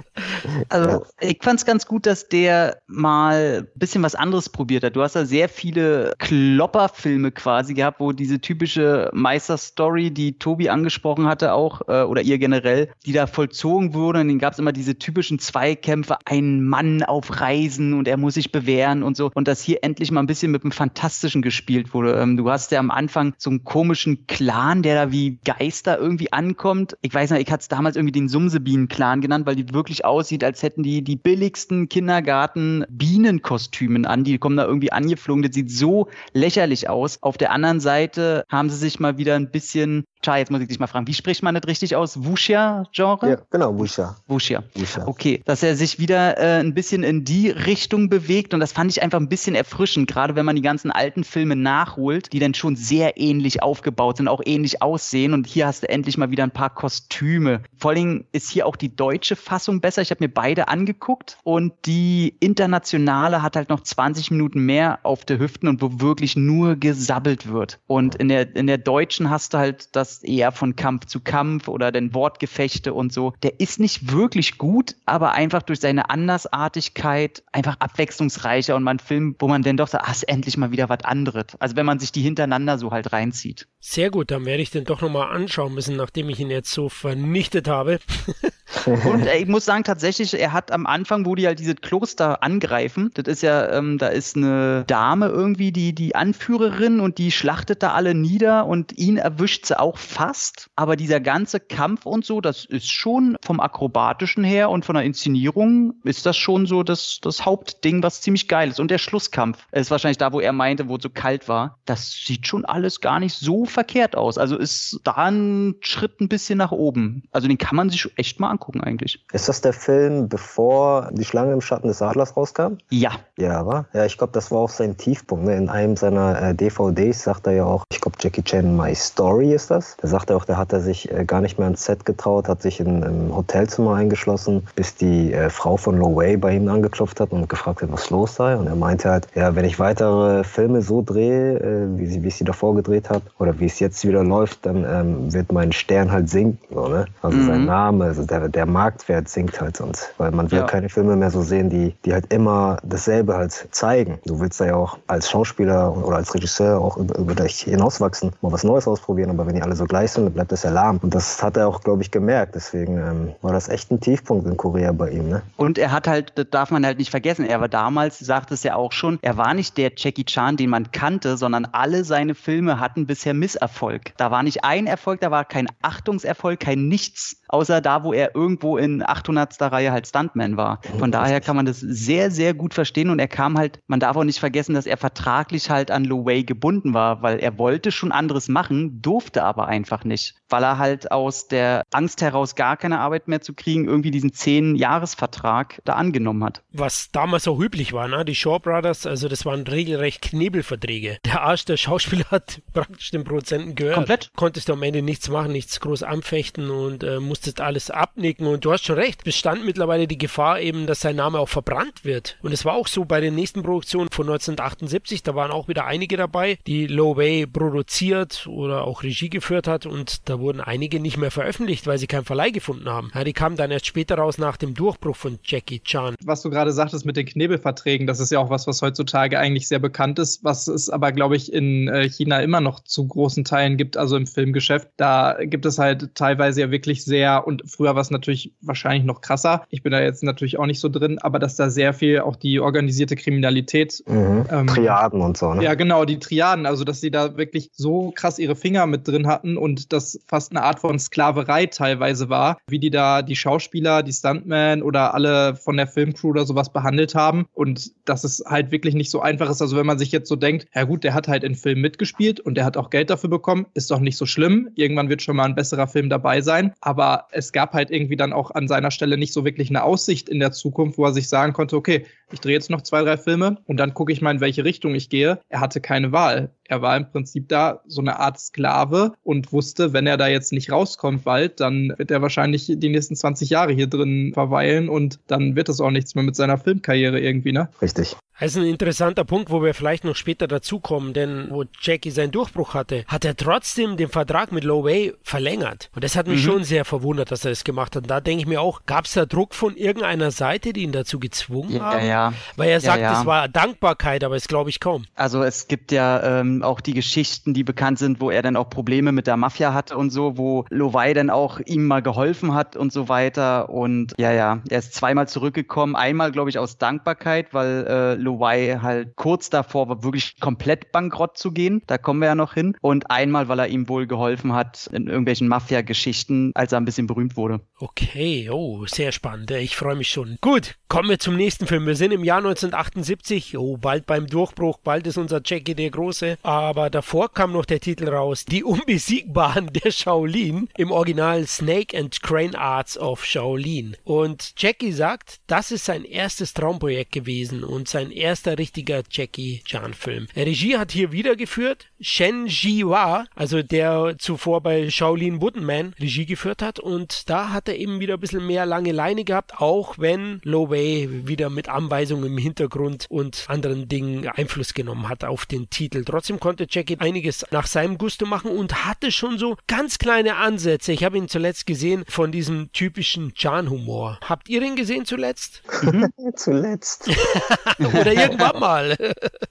also, ich fand es ganz gut, dass der mal ein bisschen was anderes probiert hat. Du hast da sehr viele Klopperfilme quasi gehabt, wo diese typische Meister-Story, die Tobi angesprochen hatte, auch, äh, oder ihr generell, die da vollzogen wurde. Und dann gab es immer diese typischen Zweikämpfe, ein Mann auf Reisen und er muss sich bewähren und so. Und dass hier endlich mal ein bisschen mit dem Fantastischen gespielt wurde. Ähm, du hast ja am Anfang so einen komischen Clan, der da wie Geister irgendwie ankommt. Ich weiß nicht, ich hatte es damals irgendwie den Sumsebienen-Clan genannt, weil die wirklich aussieht, als hätten die die billigsten Kindergarten-Bienenkostümen an. Die kommen da irgendwie angeflogen. Das sieht so lächerlich aus. Auf der anderen Seite haben sie sich mal mal wieder ein bisschen Chai, jetzt muss ich dich mal fragen, wie spricht man das richtig aus? Wuxia-Genre? Ja, genau, Wuxia. Wuxia. Wuxia. Okay, dass er sich wieder äh, ein bisschen in die Richtung bewegt und das fand ich einfach ein bisschen erfrischend, gerade wenn man die ganzen alten Filme nachholt, die dann schon sehr ähnlich aufgebaut sind, auch ähnlich aussehen und hier hast du endlich mal wieder ein paar Kostüme. Vor allem ist hier auch die deutsche Fassung besser. Ich habe mir beide angeguckt und die internationale hat halt noch 20 Minuten mehr auf der Hüften und wo wirklich nur gesabbelt wird. Und in der, in der deutschen hast du halt das hast, eher von Kampf zu Kampf oder den Wortgefechte und so. Der ist nicht wirklich gut, aber einfach durch seine Andersartigkeit einfach abwechslungsreicher und man Film, wo man dann doch sagt, ach, ist endlich mal wieder was anderes. Also wenn man sich die hintereinander so halt reinzieht. Sehr gut, dann werde ich den doch nochmal anschauen müssen, nachdem ich ihn jetzt so vernichtet habe. Und ich muss sagen, tatsächlich, er hat am Anfang, wo die halt diese Kloster angreifen, das ist ja, ähm, da ist eine Dame irgendwie, die, die Anführerin und die schlachtet da alle nieder und ihn erwischt sie auch fast. Aber dieser ganze Kampf und so, das ist schon vom Akrobatischen her und von der Inszenierung ist das schon so das, das Hauptding, was ziemlich geil ist. Und der Schlusskampf ist wahrscheinlich da, wo er meinte, wo es so kalt war. Das sieht schon alles gar nicht so verkehrt aus. Also ist da ein Schritt ein bisschen nach oben. Also den kann man sich echt mal angucken eigentlich. Ist das der Film, bevor Die Schlange im Schatten des Adlers rauskam? Ja. Ja, war? Ja, ich glaube, das war auch sein Tiefpunkt. Ne? In einem seiner äh, DVDs sagt er ja auch, ich glaube, Jackie Chan My Story ist das. Da sagt er auch, da hat er sich äh, gar nicht mehr ans Set getraut, hat sich in ein Hotelzimmer eingeschlossen, bis die äh, Frau von Lo Wei bei ihm angeklopft hat und gefragt hat, was los sei. Und er meinte halt, ja, wenn ich weitere Filme so drehe, äh, wie, sie, wie ich sie davor gedreht habe, oder wie es jetzt wieder läuft, dann ähm, wird mein Stern halt sinken. So, ne? Also mhm. sein Name, also der, der Marktwert sinkt halt sonst. Weil man will ja. keine Filme mehr so sehen, die, die halt immer dasselbe halt zeigen. Du willst da ja auch als Schauspieler oder als Regisseur auch über, über dich hinauswachsen, mal was Neues ausprobieren, aber wenn die alle so gleich sind, dann bleibt das ja lahm. Und das hat er auch, glaube ich, gemerkt. Deswegen ähm, war das echt ein Tiefpunkt in Korea bei ihm. Ne? Und er hat halt, das darf man halt nicht vergessen, er war damals, sagt es ja auch schon, er war nicht der Jackie Chan, den man kannte, sondern alle seine Filme hatten bisher Misserfolg. Da war nicht ein Erfolg, da war kein Achtungserfolg, kein Nichts, außer da, wo er irgendwo in 800. Reihe halt Stuntman war. Von daher kann man das sehr, sehr gut verstehen und er kam halt, man darf auch nicht vergessen, dass er vertraglich halt an Lo Wei gebunden war, weil er wollte schon anderes machen, durfte aber einfach nicht, weil er halt aus der Angst heraus gar keine Arbeit mehr zu kriegen, irgendwie diesen 10-Jahres-Vertrag da angenommen hat. Was damals auch üblich war, ne? Die Shaw Brothers, also das waren regelrecht Knebelverträge. Der Arsch der Schauspieler hat praktisch den Produzenten gehört. Komplett. Konntest du am Ende nichts machen, nichts groß anfechten und äh, musstest alles abnicken und du hast schon recht, bestand mittlerweile die Gefahr eben, dass sein Name auch verbrannt wird. Und es war auch so bei den nächsten Produktionen von 1978, da waren auch wieder einige dabei, die Low Way produziert oder auch Regie geführt hat und da wurden einige nicht mehr veröffentlicht, weil sie keinen Verleih gefunden haben. Ja, die kamen dann erst später raus nach dem Durchbruch von Jackie Chan. Was du gerade sagtest mit den Knebelverträgen, das ist ja auch was, was heutzutage eigentlich sehr bekannt ist, was es aber, glaube ich, in äh, China immer noch zu großen Teilen gibt, also im Filmgeschäft. Da gibt es halt teilweise ja wirklich sehr, und früher war es natürlich wahrscheinlich noch krasser, ich bin da jetzt natürlich auch nicht so drin, aber dass da sehr viel auch die organisierte Kriminalität. Mhm. Ähm, Triaden und so, ne? Ja, genau, die Triaden, also dass sie da wirklich so krass ihre Finger mit drin hatten und das fast eine Art von Sklaverei teilweise war, wie die da die Schauspieler, die Stuntmen oder alle von der Filmcrew oder sowas behandelt haben und dass es halt wirklich nicht so einfach ist. Also wenn man sich jetzt so denkt, ja gut, der hat halt in Filmen mitgespielt und der hat auch Geld dafür bekommen, ist doch nicht so schlimm. Irgendwann wird schon mal ein besserer Film dabei sein. Aber es gab halt irgendwie dann auch an seiner Stelle nicht so wirklich eine Aussicht in der Zukunft, wo er sich sagen konnte, okay, ich drehe jetzt noch zwei, drei Filme und dann gucke ich mal, in welche Richtung ich gehe. Er hatte keine Wahl. Er war im Prinzip da so eine Art Sklave und wusste, wenn er da jetzt nicht rauskommt bald, dann wird er wahrscheinlich die nächsten 20 Jahre hier drin verweilen und dann wird es auch nichts mehr mit seiner Filmkarriere irgendwie, ne? Richtig. Das ist ein interessanter Punkt, wo wir vielleicht noch später dazukommen, denn wo Jackie seinen Durchbruch hatte, hat er trotzdem den Vertrag mit Low Way verlängert. Und das hat mich mhm. schon sehr verwundert, dass er das gemacht hat. Und da denke ich mir auch, gab es da Druck von irgendeiner Seite, die ihn dazu gezwungen ja, haben? Ja, Weil er sagt, ja, ja. es war Dankbarkeit, aber es glaube ich kaum. Also es gibt ja ähm, auch die Geschichten, die bekannt sind, wo er dann auch Probleme mit der Mafia hatte und so, wo Lowey dann auch ihm mal geholfen hat und so weiter. Und ja, ja, er ist zweimal zurückgekommen. Einmal, glaube ich, aus Dankbarkeit, weil äh, Lowey halt kurz davor war, wirklich komplett bankrott zu gehen. Da kommen wir ja noch hin. Und einmal, weil er ihm wohl geholfen hat in irgendwelchen Mafia-Geschichten, als er ein bisschen berühmt wurde. Okay, oh, sehr spannend. Ich freue mich schon. Gut, kommen wir zum nächsten Film. Wir sind im Jahr 1978. Oh, bald beim Durchbruch, bald ist unser Jackie der Große. Aber davor kam noch der Titel raus: Die Unbesiegbaren der Shaolin. Im Original Snake and Crane Arts of Shaolin. Und Jackie sagt, das ist sein erstes Traumprojekt gewesen und sein erster richtiger Jackie Chan-Film. Regie hat hier wieder geführt Shen Jiwa, also der zuvor bei Shaolin Wooden Regie geführt hat. Und da hat er eben wieder ein bisschen mehr lange Leine gehabt, auch wenn Lo Wei wieder mit Anweisungen im Hintergrund und anderen Dingen Einfluss genommen hat auf den Titel. Trotzdem konnte Jackie einiges nach seinem Gusto machen und hatte schon so ganz kleine Ansätze. Ich habe ihn zuletzt gesehen von diesem typischen Chan-Humor. Habt ihr ihn gesehen zuletzt? zuletzt. Oder irgendwann mal.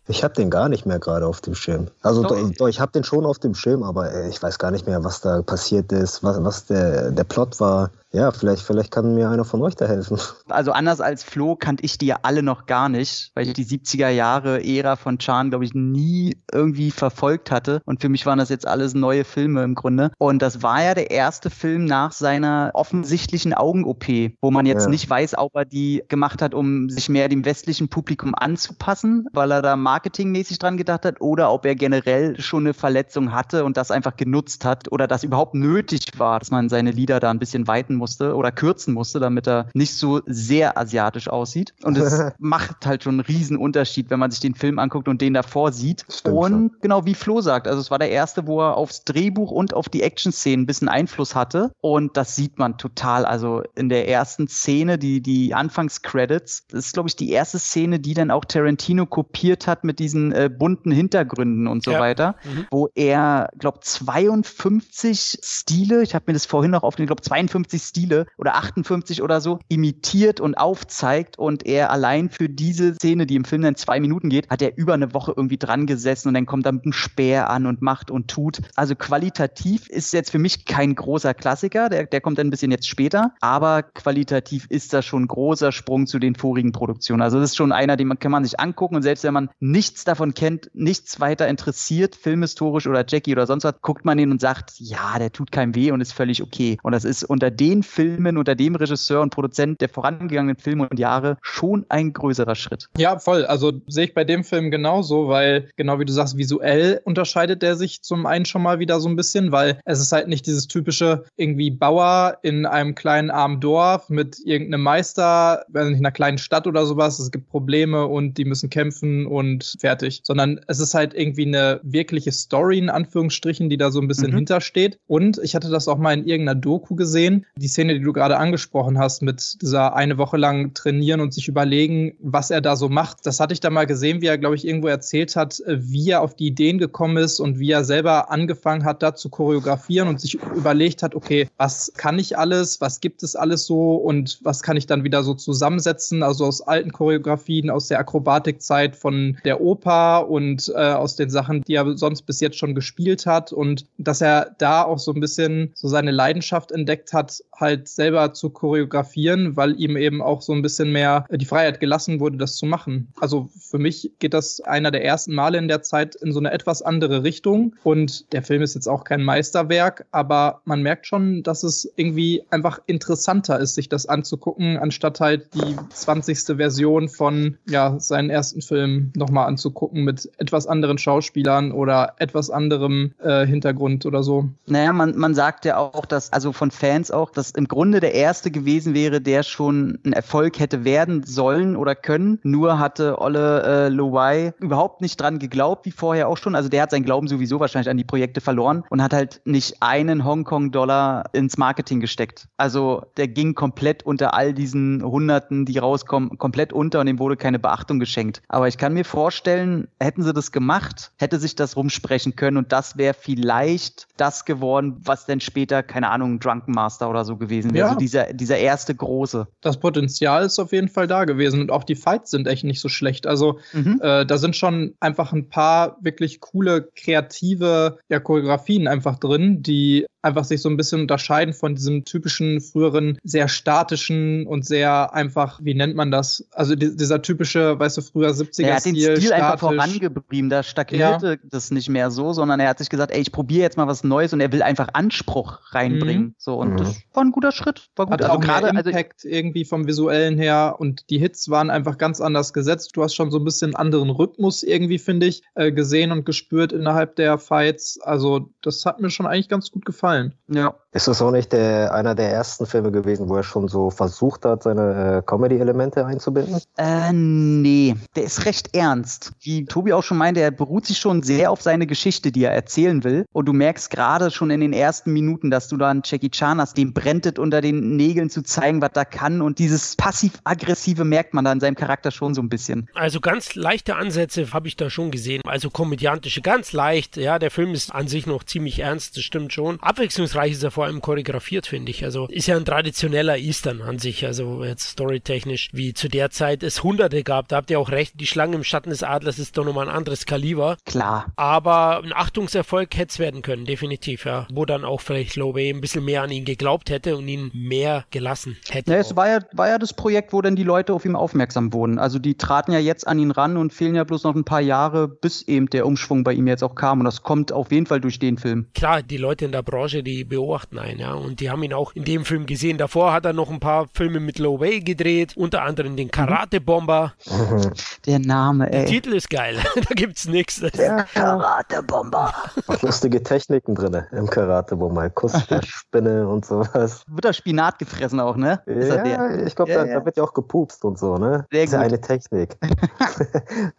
ich habe den gar nicht mehr gerade auf dem Schirm. Also oh. Doch, doch, ich habe den schon auf dem Schirm, aber ich weiß gar nicht mehr, was da passiert ist, was, was der, der Plot war. Ja, vielleicht, vielleicht kann mir einer von euch da helfen. Also anders als Flo kannte ich die ja alle noch gar nicht, weil ich die 70er Jahre Ära von Chan, glaube ich, nie irgendwie verfolgt hatte. Und für mich waren das jetzt alles neue Filme im Grunde. Und das war ja der erste Film nach seiner offensichtlichen Augen-OP, wo man jetzt ja. nicht weiß, ob er die gemacht hat, um sich mehr dem westlichen Publikum anzupassen, weil er da marketingmäßig dran gedacht hat, oder ob er generell schon eine Verletzung hatte und das einfach genutzt hat oder das überhaupt nötig war, dass man seine Lieder da ein bisschen weiten muss musste oder kürzen musste, damit er nicht so sehr asiatisch aussieht. Und es macht halt schon einen riesen Unterschied, wenn man sich den Film anguckt und den davor sieht. Stimmt und schon. genau wie Flo sagt, also es war der erste, wo er aufs Drehbuch und auf die Action-Szenen ein bisschen Einfluss hatte. Und das sieht man total. Also in der ersten Szene, die, die Anfangs-Credits, das ist, glaube ich, die erste Szene, die dann auch Tarantino kopiert hat mit diesen äh, bunten Hintergründen und so ja. weiter, mhm. wo er, glaube 52 Stile, ich habe mir das vorhin noch auf den, glaube 52 Stile oder 58 oder so imitiert und aufzeigt und er allein für diese Szene, die im Film dann zwei Minuten geht, hat er über eine Woche irgendwie dran gesessen und dann kommt er mit einem Speer an und macht und tut. Also qualitativ ist jetzt für mich kein großer Klassiker, der, der kommt dann ein bisschen jetzt später, aber qualitativ ist das schon ein großer Sprung zu den vorigen Produktionen. Also das ist schon einer, den man, kann man sich angucken und selbst wenn man nichts davon kennt, nichts weiter interessiert, filmhistorisch oder Jackie oder sonst was, guckt man ihn und sagt, ja, der tut keinem weh und ist völlig okay. Und das ist unter den Filmen unter dem Regisseur und Produzent der vorangegangenen Filme und Jahre schon ein größerer Schritt. Ja, voll. Also sehe ich bei dem Film genauso, weil genau wie du sagst, visuell unterscheidet der sich zum einen schon mal wieder so ein bisschen, weil es ist halt nicht dieses typische irgendwie Bauer in einem kleinen armen Dorf mit irgendeinem Meister, nicht, in einer kleinen Stadt oder sowas. Es gibt Probleme und die müssen kämpfen und fertig. Sondern es ist halt irgendwie eine wirkliche Story in Anführungsstrichen, die da so ein bisschen mhm. hintersteht. Und ich hatte das auch mal in irgendeiner Doku gesehen. Die Szene, die du gerade angesprochen hast, mit dieser eine Woche lang trainieren und sich überlegen, was er da so macht. Das hatte ich da mal gesehen, wie er, glaube ich, irgendwo erzählt hat, wie er auf die Ideen gekommen ist und wie er selber angefangen hat, da zu choreografieren und sich überlegt hat, okay, was kann ich alles, was gibt es alles so und was kann ich dann wieder so zusammensetzen, also aus alten Choreografien, aus der Akrobatikzeit von der Oper und äh, aus den Sachen, die er sonst bis jetzt schon gespielt hat und dass er da auch so ein bisschen so seine Leidenschaft entdeckt hat, halt selber zu choreografieren, weil ihm eben auch so ein bisschen mehr die Freiheit gelassen wurde, das zu machen. Also für mich geht das einer der ersten Male in der Zeit in so eine etwas andere Richtung. Und der Film ist jetzt auch kein Meisterwerk, aber man merkt schon, dass es irgendwie einfach interessanter ist, sich das anzugucken, anstatt halt die 20. Version von ja, seinen ersten Film nochmal anzugucken mit etwas anderen Schauspielern oder etwas anderem äh, Hintergrund oder so. Naja, man, man sagt ja auch, dass, also von Fans auch, dass im Grunde der erste gewesen wäre, der schon ein Erfolg hätte werden sollen oder können. Nur hatte Olle äh, Lowai überhaupt nicht dran geglaubt, wie vorher auch schon. Also der hat seinen Glauben sowieso wahrscheinlich an die Projekte verloren und hat halt nicht einen Hongkong-Dollar ins Marketing gesteckt. Also der ging komplett unter all diesen Hunderten, die rauskommen, komplett unter und dem wurde keine Beachtung geschenkt. Aber ich kann mir vorstellen, hätten sie das gemacht, hätte sich das rumsprechen können und das wäre vielleicht das geworden, was dann später, keine Ahnung, Drunken Master oder so gewesen wäre. Ja. Also dieser, dieser erste große. Das Potenzial ist auf jeden Fall da gewesen und auch die Fights sind echt nicht so schlecht. Also mhm. äh, da sind schon einfach ein paar wirklich coole, kreative ja, Choreografien einfach drin, die einfach sich so ein bisschen unterscheiden von diesem typischen früheren, sehr statischen und sehr einfach, wie nennt man das? Also die, dieser typische, weißt du, früher 70er-Stil. Er hat den Stil statisch. einfach vorangeblieben. Da stagnierte ja. Das nicht mehr so, sondern er hat sich gesagt, ey, ich probiere jetzt mal was Neues und er will einfach Anspruch reinbringen. Mhm. So, und mhm. das war ein guter Schritt. War gut. Hat also gerade also Impact also irgendwie vom visuellen her und die Hits waren einfach ganz anders gesetzt. Du hast schon so ein bisschen anderen Rhythmus irgendwie, finde ich, äh, gesehen und gespürt innerhalb der Fights. Also das hat mir schon eigentlich ganz gut gefallen. Ja. Ist das auch nicht der, einer der ersten Filme gewesen, wo er schon so versucht hat, seine äh, Comedy-Elemente einzubinden? Äh, nee, der ist recht ernst. Wie Tobi auch schon meinte, er beruht sich schon sehr auf seine Geschichte, die er erzählen will. Und du merkst gerade schon in den ersten Minuten, dass du da einen Jackie Chan hast, dem brenntet unter den Nägeln zu zeigen, was er kann. Und dieses passiv-aggressive merkt man da in seinem Charakter schon so ein bisschen. Also ganz leichte Ansätze habe ich da schon gesehen. Also komödiantische, ganz leicht. Ja, der Film ist an sich noch ziemlich ernst, das stimmt schon. Abwechslungsreich ist er vor allem choreografiert, finde ich. Also ist ja ein traditioneller Eastern an sich. Also jetzt storytechnisch, wie zu der Zeit es Hunderte gab. Da habt ihr auch recht. Die Schlange im Schatten des Adlers ist doch nochmal ein anderes Kaliber. Klar. Aber ein Achtungserfolg hätte es werden können, definitiv, ja. Wo dann auch vielleicht Lobey ein bisschen mehr an ihn geglaubt hätte und ihn mehr gelassen hätte. Ja, es war ja, war ja das Projekt, wo dann die Leute auf ihn aufmerksam wurden. Also die traten ja jetzt an ihn ran und fehlen ja bloß noch ein paar Jahre, bis eben der Umschwung bei ihm jetzt auch kam. Und das kommt auf jeden Fall durch den Film. Klar, die Leute in der Branche, die beobachten einen, ja. Und die haben ihn auch in dem Film gesehen. Davor hat er noch ein paar Filme mit Low Way gedreht, unter anderem den Karate-Bomber. Der Name, Der ey. Titel ist geil. da gibt's nichts. Ja, Karate-Bomber. auch lustige Techniken drin im Karate, wo mal Kuss der Spinne und sowas. Wird da Spinat gefressen auch, ne? Ist der? Ja, ich glaube, Ja, da, ja. da wird ja auch gepupst und so, ne? Sehr das ist ja gut. eine Technik.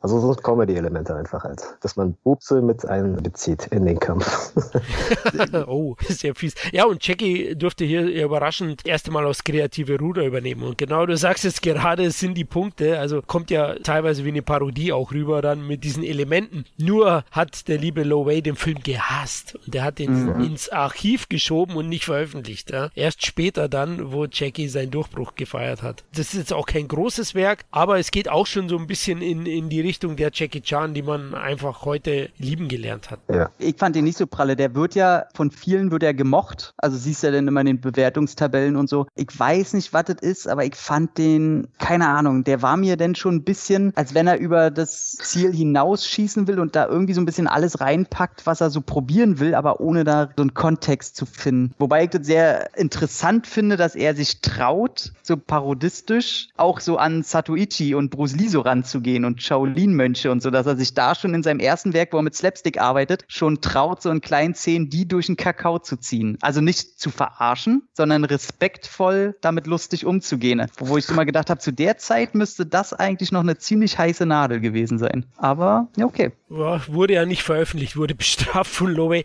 also so Comedy-Elemente einfach halt. Dass man Pupse mit einbezieht in den Kampf. oh, sehr fies. Ja, und Jackie durfte hier überraschend das erste Mal aufs kreative Ruder übernehmen. Und genau, du sagst jetzt gerade, es sind die Punkte. Also kommt ja teilweise wie eine Parodie auch rüber dann mit diesen Elementen. Nur hat der liebe Lowey den Film gehasst. Und der hat ihn ins Archiv geschoben und nicht veröffentlicht. Ja. Erst später dann, wo Jackie seinen Durchbruch gefeiert hat. Das ist jetzt auch kein großes Werk, aber es geht auch schon so ein bisschen in, in die Richtung der Jackie Chan, die man einfach heute lieben gelernt hat. ja. Ich fand den nicht so pralle. Der wird ja von vielen wird er gemocht. Also siehst du ja dann immer in den Bewertungstabellen und so. Ich weiß nicht, was das ist, aber ich fand den, keine Ahnung, der war mir denn schon ein bisschen, als wenn er über das Ziel hinausschießen will und da irgendwie so ein bisschen alles reinpackt, was er so probieren will, aber ohne da so einen Kontext zu finden. Wobei ich das sehr interessant finde, dass er sich traut, so parodistisch auch so an Satoichi und Bruce Lee so ranzugehen und Shaolin-Mönche und so, dass er sich da schon in seinem ersten Werk, wo er mit Slapstick arbeitet, schon traut, so in kleinen Szenen die durch den Kakao zu ziehen. Also nicht zu verarschen, sondern respektvoll damit lustig umzugehen. Wo ich immer gedacht habe, zu der Zeit müsste das eigentlich noch eine ziemlich heiße Nadel gewesen sein. Aber, ja, okay. Ja, wurde ja nicht veröffentlicht, wurde bestraft von Lowe.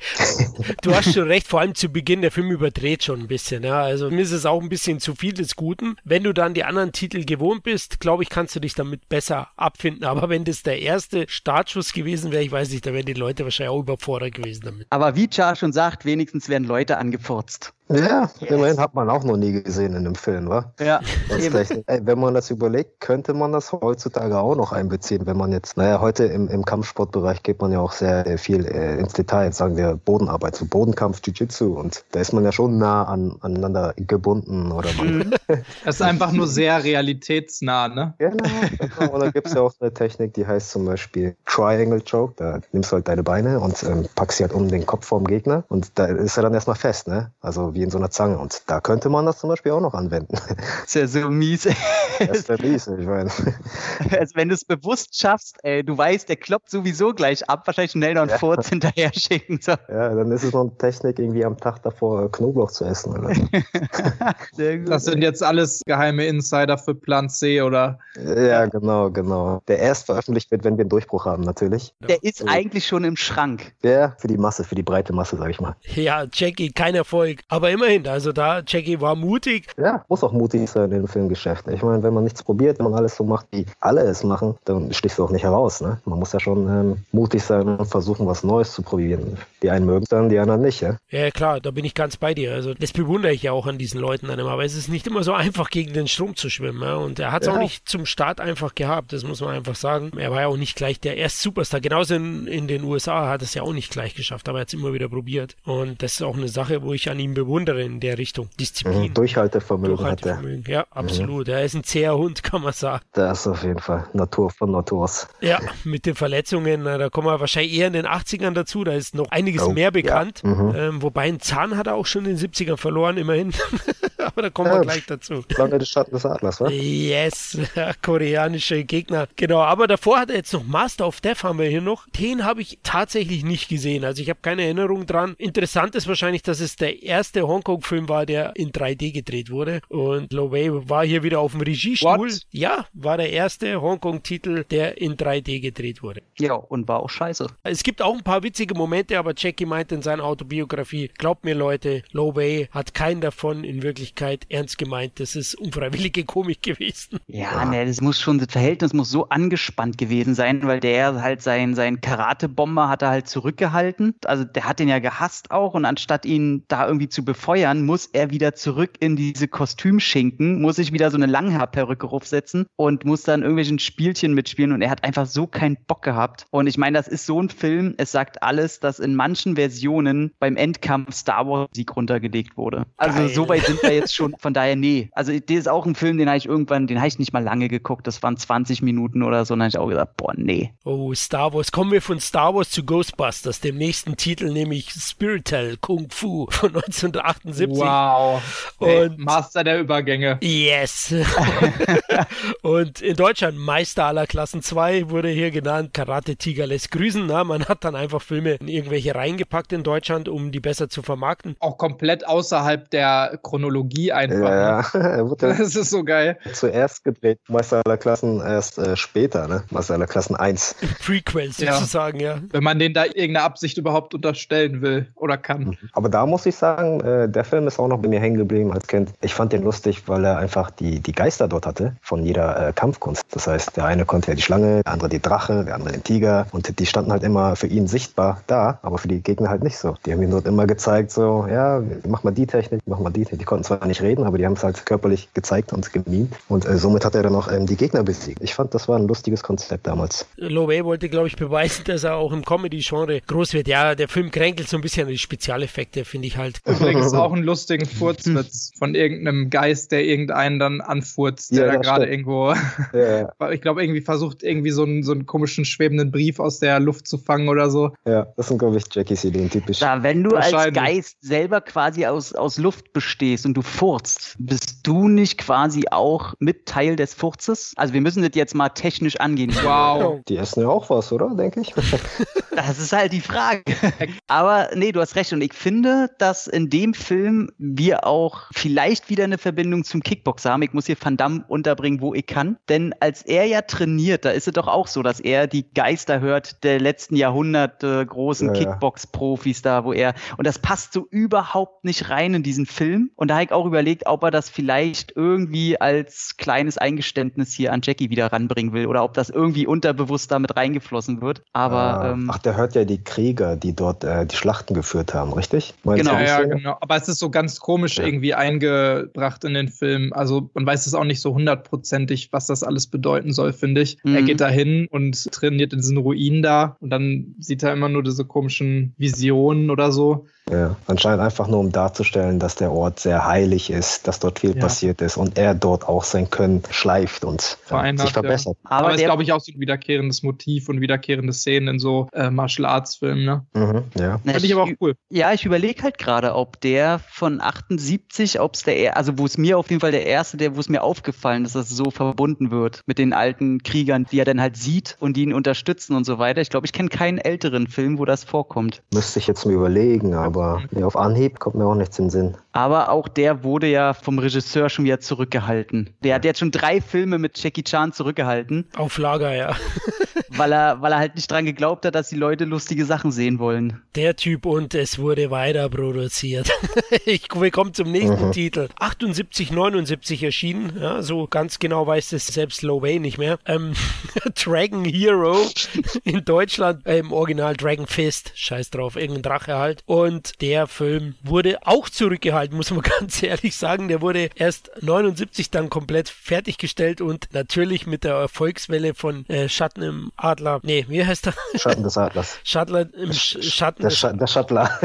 Du hast schon recht, vor allem zu Beginn, der Film überdreht schon ein bisschen. Ja. Also mir ist es auch ein bisschen zu viel des Guten. Wenn du dann die anderen Titel gewohnt bist, glaube ich, kannst du dich damit besser abfinden. Aber wenn das der erste Startschuss gewesen wäre, ich weiß nicht, da wären die Leute wahrscheinlich auch überfordert gewesen damit. Aber wie Char schon sagt, wenigstens werden Leute gefurzt Ja, immerhin hat man auch noch nie gesehen in dem Film, wa? Ja, Das. Ey, wenn man das überlegt, könnte man das heutzutage auch noch einbeziehen, wenn man jetzt, naja, heute im, im Kampfsportbereich geht man ja auch sehr äh, viel äh, ins Detail, jetzt sagen wir Bodenarbeit, so Bodenkampf, Jiu-Jitsu und da ist man ja schon nah an, aneinander gebunden oder man. Es ist einfach nur sehr realitätsnah, ne? Genau, genau. Und da gibt es ja auch eine Technik, die heißt zum Beispiel Triangle Choke. Da nimmst du halt deine Beine und ähm, packst sie halt um den Kopf vom Gegner und da ist er dann erstmal fest, ne? Also wie in so einer Zange. Und da könnte man das zum Beispiel auch noch anwenden. ist ja so mies. Das ist der Mies, ich meine. Als wenn du es bewusst schaffst, ey, du weißt, der kloppt sowieso gleich ab, wahrscheinlich schnell noch einen Furz hinterher schicken. So. Ja, dann ist es noch eine Technik, irgendwie am Tag davor Knoblauch zu essen. Oder? so. Sehr gut. Das sind jetzt alles geheime Insider für Plan C oder ja, genau, genau. Der erst veröffentlicht wird, wenn wir einen Durchbruch haben, natürlich. Der ist eigentlich schon im Schrank. Der für die Masse, für die breite Masse, sag ich mal. Ja, Jackie, kein Erfolg. Aber immerhin, also da, Jackie war mutig. Ja, muss auch mutig sein im Filmgeschäft. Ich meine, wenn man nichts probiert, wenn man alles so macht, wie alle es machen, dann stichst du auch nicht heraus. Ne? Man muss ja schon ähm, mutig sein und versuchen, was Neues zu probieren. Die einen mögen es dann, die anderen nicht. Ja? Ja, klar, da bin ich ganz bei dir. Also, das bewundere ich ja auch an diesen Leuten dann immer, weil es ist nicht immer so einfach, gegen den Strom zu schwimmen. Ja? Und er hat es Ja. auch nicht zum Start einfach gehabt, das muss man einfach sagen. Er war ja auch nicht gleich der erste Superstar. Genauso in, in den USA hat es ja auch nicht gleich geschafft, aber er hat es immer wieder probiert. Und das ist auch eine Sache, wo ich an ihm bewundere in der Richtung. Disziplin. Mhm. Durchhaltevermögen hat er. Durchhaltevermögen. Ja, absolut. Er ist ein zäher Hund, kann man sagen. Das ist auf jeden Fall Natur von Natur aus. Ja, mit den Verletzungen, na, da kommen wir wahrscheinlich eher in den 80ern dazu, da ist noch einiges Oh, mehr bekannt. ja. Mhm. Ähm, wobei einen Zahn hat er auch schon in den 70ern verloren, immerhin. Aber da kommen ja, wir gleich dazu. Lange des Schatten des Adlers, wa? Yes, koreanische Gegner. Genau, aber davor hat er jetzt noch Master of Death haben wir hier noch. Den habe ich tatsächlich nicht gesehen. Also ich habe keine Erinnerung dran. Interessant ist wahrscheinlich, dass es der erste Hongkong-Film war, der in 3D gedreht wurde. Und Lo Wei war hier wieder auf dem Regiestuhl. What? Ja, war der erste Hongkong-Titel, der in 3D gedreht wurde. Ja, und war auch scheiße. Es gibt auch ein paar witzige Momente, aber Jackie meinte in seiner Autobiografie, glaubt mir Leute, Lo Wei hat keinen davon in Wirklichkeit ernst gemeint. Das ist unfreiwillige Komik gewesen. Ja, ja. Ne, das muss schon, das Verhältnis muss so angespannt gewesen sein, weil der halt sein, sein Karate-Bomber hat er halt zurückgehalten. Also der hat den ja gehasst auch und anstatt ihn da irgendwie zu befeuern, muss er wieder zurück in diese Kostümschinken, muss sich wieder so eine Langhaarperücke aufsetzen und muss dann irgendwelchen Spielchen mitspielen und er hat einfach so keinen Bock gehabt. Und ich meine, das ist so ein Film, es sagt alles, dass in manchen Versionen beim Endkampf Star Wars Sieg runtergelegt wurde. Also Geil. so weit sind wir jetzt schon, von daher nee. Also das ist auch ein Film, den habe ich irgendwann, den habe ich nicht mal lange geguckt, das waren 20 Minuten oder so, und dann habe ich auch gesagt, boah, nee. Oh, Star Wars. Kommen wir von Star Wars zu Ghostbusters, dem nächsten Titel, nämlich Spiritel Kung Fu von 1978. Wow. Und Ey, Master der Übergänge. Yes. und in Deutschland Meister aller Klassen 2 wurde hier genannt. Karate Tiger lässt grüßen. Na, man hat dann einfach Filme in irgendwelche reingepackt in Deutschland, um die besser zu vermarkten. Auch komplett außerhalb der Chronologie einfach. Ja, ja. das ist so geil. Zuerst gedreht, Meister aller Klassen erst äh, später, ne? Meister aller Klassen 1. Prequel sozusagen, ja. ja. Wenn man den da irgendeine Absicht überhaupt unterstellen will oder kann. Mhm. Aber da muss ich sagen, äh, der Film ist auch noch bei mir hängen geblieben als Kind. Ich fand den lustig, weil er einfach die, die Geister dort hatte von jeder äh, Kampfkunst. Das heißt, der eine konnte ja die Schlange, der andere die Drache, der andere den Tiger und die standen halt immer für ihn sichtbar da, aber für die Gegner halt nicht so. Die haben ihm dort immer gezeigt, so, ja, mach mal die Technik, mach mal die Technik. Die konnten zwar nicht reden, aber die haben es halt körperlich gezeigt und gemimt und äh, somit hat er dann auch ähm, die Gegner besiegt. Ich fand, das war ein lustiges Konzept damals. Lowe wollte, glaube ich, beweisen, dass er auch im Comedy-Genre groß wird. Ja, der Film kränkelt so ein bisschen an die Spezialeffekte, finde ich halt. Übrigens auch einen lustigen Furzwitz von irgendeinem Geist, der irgendeinen dann anfurzt, der ja, da gerade irgendwo, ja. ich glaube, irgendwie versucht, irgendwie so einen, so einen komischen schwebenden Brief aus der Luft zu fangen oder so. Ja, das sind, glaube ich, Jackies Ideen, typisch. Ja, wenn du als Geist selber quasi aus, aus Luft bestehst und du furzt, bist du nicht quasi auch mit Teil des Furzes? Also wir müssen das jetzt mal technisch angehen. Wow. Die essen ja auch was, oder? Denke ich. Das ist halt die Frage. Aber nee, du hast recht. Und ich finde, dass in dem Film wir auch vielleicht wieder eine Verbindung zum Kickboxer haben. Ich muss hier Van Damme unterbringen, wo ich kann. Denn als er ja trainiert, da ist es doch auch so, dass er die Geister hört der letzten Jahrhunderte großen ja, Kickbox-Profis da, wo er. Und das passt so überhaupt nicht rein in diesen Film. Und da habe ich auch überlegt, ob er das vielleicht irgendwie als kleines Eingeständnis hier an Jackie wieder ranbringen will oder ob das irgendwie unterbewusst damit reingeflossen wird. Aber. Ah, ähm, ach, der hört ja die Krieger, die dort äh, die Schlachten geführt haben, richtig? Meinst genau, ja, genau. Aber es ist so ganz komisch ja. irgendwie eingebracht in den Film. Also man weiß es auch nicht so hundertprozentig, was das alles bedeuten soll, finde ich. Mhm. Er geht da hin und trainiert in diesen Ruinen da und dann sieht er immer nur diese komischen Visionen oder so. Ja, anscheinend einfach nur, um darzustellen, dass der Ort sehr heilig ist, dass dort viel ja. passiert ist und er dort auch sein Können schleift und ja, sich verbessert. Ja. Aber, Aber ist, glaube ich, auch so ein wiederkehrendes Motiv und wiederkehrende Szenen in so äh, Martial Arts Filmen. Ne? Mhm, ja. Finde ich aber auch cool. Ja, ich überlege halt gerade, ob der von 78, ob es der, also wo es mir auf jeden Fall der erste, der, wo es mir aufgefallen ist, dass es so verbunden wird mit den alten Kriegern, die er dann halt sieht und die ihn unterstützen und so weiter. Ich glaube, ich kenne keinen älteren Film, wo das vorkommt. Müsste ich jetzt mir überlegen, aber aber nee, auf Anhieb kommt mir auch nichts in den Sinn. Aber auch der wurde ja vom Regisseur schon wieder zurückgehalten. Der hat jetzt schon drei Filme mit Jackie Chan zurückgehalten. Auf Lager, ja. weil, er, weil er halt nicht dran geglaubt hat, dass die Leute lustige Sachen sehen wollen. Der Typ und es wurde weiter produziert. ich komme zum nächsten mhm. Titel. 78, 79 erschienen. Ja, so ganz genau weiß es selbst Low Way nicht mehr. Ähm, Dragon Hero in Deutschland äh, im Original Dragon Fist. Scheiß drauf, irgendein Drache halt. Und der Film wurde auch zurückgehalten gehalten, muss man ganz ehrlich sagen. Der wurde erst 79 dann komplett fertiggestellt und natürlich mit der Erfolgswelle von äh, Schatten im Adler. Nee, wie heißt er? Schatten des Adlers. Schattler im Sch Schatten. Der, Sch der Schattler.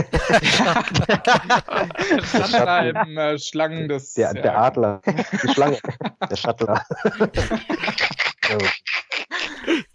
Schattler im äh, Schlangen des. Der, der Adler. Die Schlange. Der Schattler.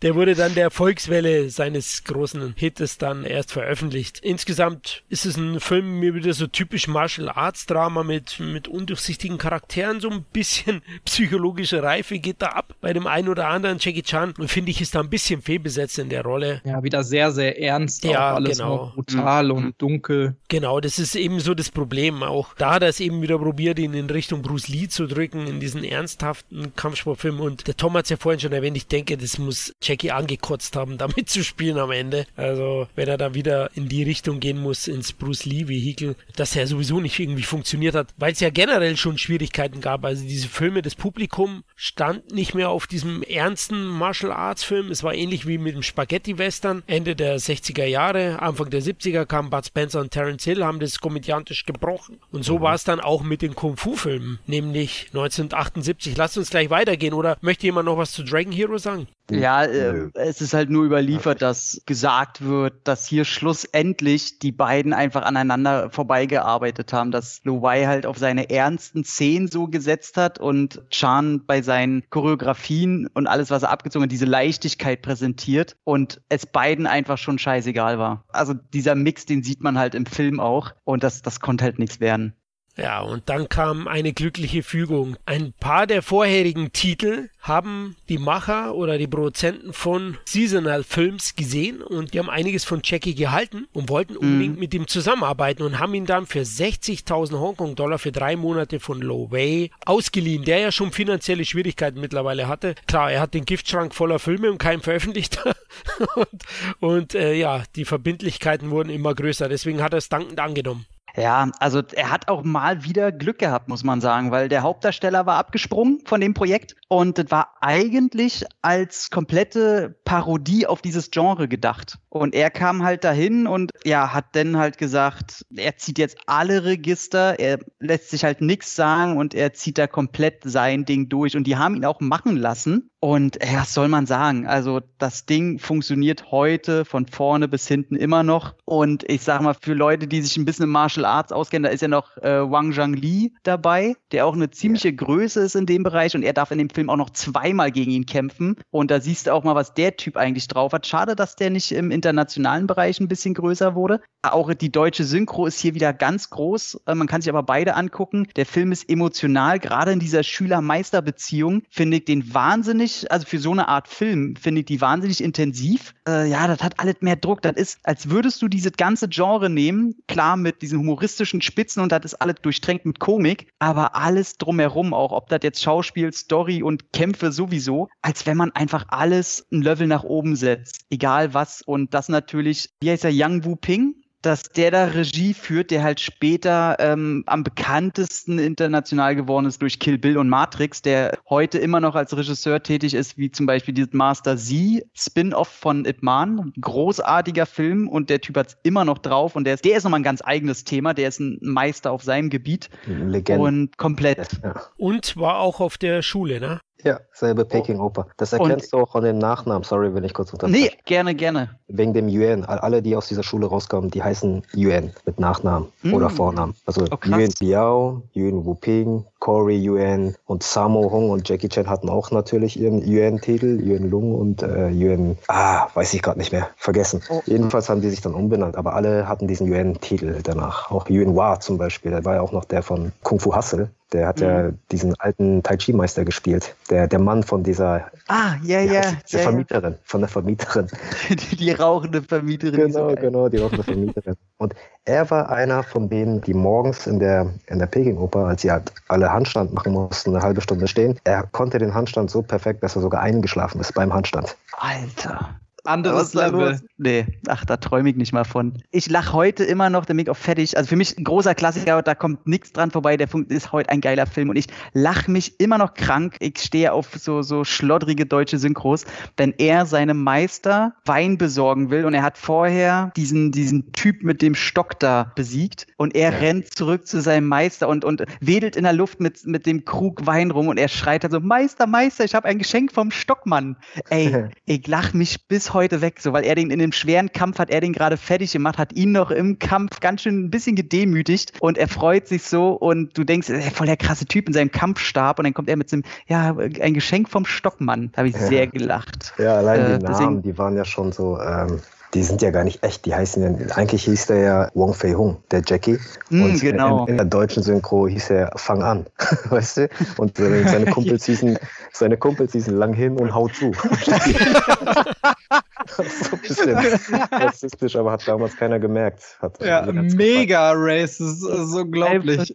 der wurde dann der Erfolgswelle seines großen Hittes dann erst veröffentlicht. Insgesamt ist es ein Film mir wieder so typisch Martial Arts Drama mit, mit undurchsichtigen Charakteren, so ein bisschen psychologische Reife geht da ab bei dem einen oder anderen Jackie Chan und finde ich ist da ein bisschen fehlbesetzt in der Rolle. Ja, wieder sehr, sehr ernst, ja, auch alles genau. brutal mhm. und dunkel. Genau, das ist eben so das Problem. Auch da hat er es eben wieder probiert, ihn in Richtung Bruce Lee zu drücken, in diesen ernsthaften Kampfsportfilm. Und der Tom hat es ja vorhin schon erwähnt, ich denke, das muss Jackie angekotzt haben, damit zu spielen am Ende. Also, wenn er da wieder in die Richtung gehen muss, ins Bruce Lee-Vehikel, dass er sowieso nicht irgendwie funktioniert hat, weil es ja generell schon Schwierigkeiten gab. Also, diese Filme, das Publikum stand nicht mehr auf diesem ernsten Martial Arts Film. Es war ähnlich wie mit dem Spaghetti-Western. Ende der 60er Jahre, Anfang der 70er kamen Bud Spencer und Terence Hill, haben das komödiantisch gebrochen. Und so mhm. war es dann auch mit den Kung-Fu-Filmen, nämlich 1978. Lasst uns gleich weitergehen. Oder möchte jemand noch was zu Dragon Hero sagen? Ja, äh, es ist halt nur überliefert, dass gesagt wird, dass hier schlussendlich die beiden einfach aneinander vorbeigearbeitet haben, dass Lo Wei halt auf seine ernsten Szenen so gesetzt hat und Chan bei seinen Choreografien und alles, was er abgezogen hat, diese Leichtigkeit präsentiert und es beiden einfach schon scheißegal war. Also dieser Mix, den sieht man halt im Film auch und das, das konnte halt nichts werden. Ja, und dann kam eine glückliche Fügung. Ein paar der vorherigen Titel haben die Macher oder die Produzenten von Seasonal Films gesehen und die haben einiges von Jackie gehalten und wollten mhm. unbedingt mm. mit ihm zusammenarbeiten und haben ihn dann für 60.000 Hongkong-Dollar für drei Monate von Lo Wei ausgeliehen, der ja schon finanzielle Schwierigkeiten mittlerweile hatte. Klar, er hat den Giftschrank voller Filme und keinen veröffentlicht. und, und äh, ja, die Verbindlichkeiten wurden immer größer. Deswegen hat er es dankend angenommen. Ja, also er hat auch mal wieder Glück gehabt, muss man sagen, weil der Hauptdarsteller war abgesprungen von dem Projekt und das war eigentlich als komplette Parodie auf dieses Genre gedacht. Und er kam halt dahin und ja, hat dann halt gesagt, er zieht jetzt alle Register, er lässt sich halt nichts sagen und er zieht da komplett sein Ding durch. Und die haben ihn auch machen lassen. Und ja, was soll man sagen? Also das Ding funktioniert heute von vorne bis hinten immer noch. Und ich sag mal, für Leute, die sich ein bisschen im Martial Arts auskennen, da ist ja noch äh, Wang Zhangli dabei, der auch eine ziemliche. Größe ist in dem Bereich. Und er darf in dem Film auch noch zweimal gegen ihn kämpfen. Und da siehst du auch mal, was der Typ eigentlich drauf hat. Schade, dass der nicht im internationalen Bereich ein bisschen größer wurde. Auch die deutsche Synchro ist hier wieder ganz groß. Äh, man kann sich aber beide angucken. Der Film ist emotional, gerade in dieser Schüler-Meister-Beziehung finde ich den wahnsinnig, also für so eine Art Film finde ich die wahnsinnig intensiv. Äh, ja, das hat alles mehr Druck. Das ist, als würdest du dieses ganze Genre nehmen, klar mit diesen humoristischen Spitzen und das ist alles durchtränkt mit Komik, aber alles drumherum auch, ob das jetzt Schauspiel, Story und Kämpfe sowieso, als wenn man einfach alles ein Level nach oben setzt, egal was. Und das natürlich, wie heißt er, Yang Wu Ping? dass der da Regie führt, der halt später ähm, am bekanntesten international geworden ist durch Kill Bill und Matrix, der heute immer noch als Regisseur tätig ist, wie zum Beispiel dieses Master Z Spin-off von Ip Man. Großartiger Film und der Typ hat's immer noch drauf und der ist, der ist nochmal ein ganz eigenes Thema. Der ist ein Meister auf seinem Gebiet. Legende. Und komplett. Ja. Und war auch auf der Schule, ne? Ja, selbe Peking-Oper. Das erkennst und, du auch an dem Nachnamen. Sorry, wenn ich kurz unterbreche. Nee, gerne, gerne. Wegen dem Yuan. Alle, die aus dieser Schule rauskommen, die heißen Yuan mit Nachnamen mm. oder Vornamen. Also oh, Yuan Biao, Yuan Wuping, Corey Yuan und Samo Hong und Jackie Chan hatten auch natürlich ihren Yuan-Titel, Yuan Lung und äh, Yuan, ah, weiß ich gerade nicht mehr, vergessen. Oh. Jedenfalls haben die sich dann umbenannt, aber alle hatten diesen Yuan-Titel danach. Auch Yuan Hua zum Beispiel, der war ja auch noch der von Kung Fu Hustle. Der hat mhm. ja diesen alten Tai Chi Meister gespielt. Der, der Mann von dieser. Ah, ja, ja. Der ja, Vermieterin, ja. von der Vermieterin. die, die rauchende Vermieterin. Genau, genau, die rauchende Vermieterin. Und er war einer von denen, die morgens in der, in der Peking-Oper, als sie halt alle Handstand machen mussten, eine halbe Stunde stehen, er konnte den Handstand so perfekt, dass er sogar eingeschlafen ist beim Handstand. Alter anderes Level. Nee, ach, da träume ich nicht mal von. Ich lache heute immer noch der Make-of fertig. Also für mich ein großer Klassiker, da kommt nichts dran vorbei. Der Funk ist heute ein geiler Film und ich lache mich immer noch krank. Ich stehe auf so, so schloddrige deutsche Synchros, wenn er seinem Meister Wein besorgen will und er hat vorher diesen, diesen Typ mit dem Stock da besiegt und er ja. rennt zurück zu seinem Meister und, und wedelt in der Luft mit, mit dem Krug Wein rum und er schreit dann so, Meister, Meister, ich habe ein Geschenk vom Stockmann. Ey, ich lache mich bis heute weg, so weil er den in dem schweren Kampf hat er den gerade fertig gemacht, hat ihn noch im Kampf ganz schön ein bisschen gedemütigt und er freut sich so und du denkst, er ist voll der krasse Typ in seinem Kampfstab und dann kommt er mit dem, ja, ein Geschenk vom Stockmann. Da habe ich ja. sehr gelacht. Ja, allein äh, die Namen, deswegen, die waren ja schon so, ähm, die sind ja gar nicht echt. Die heißen ja, eigentlich hieß der ja Wong Fei Hung, der Jackie. Mm, und genau. in, in, der deutschen Synchro hieß er Fang an, weißt du? Und seine Kumpels hießen, seine Kumpels hießen Lang hin und Hau zu. so ein bisschen rassistisch, aber hat damals keiner gemerkt. Hat ja, mega racist, ist unglaublich.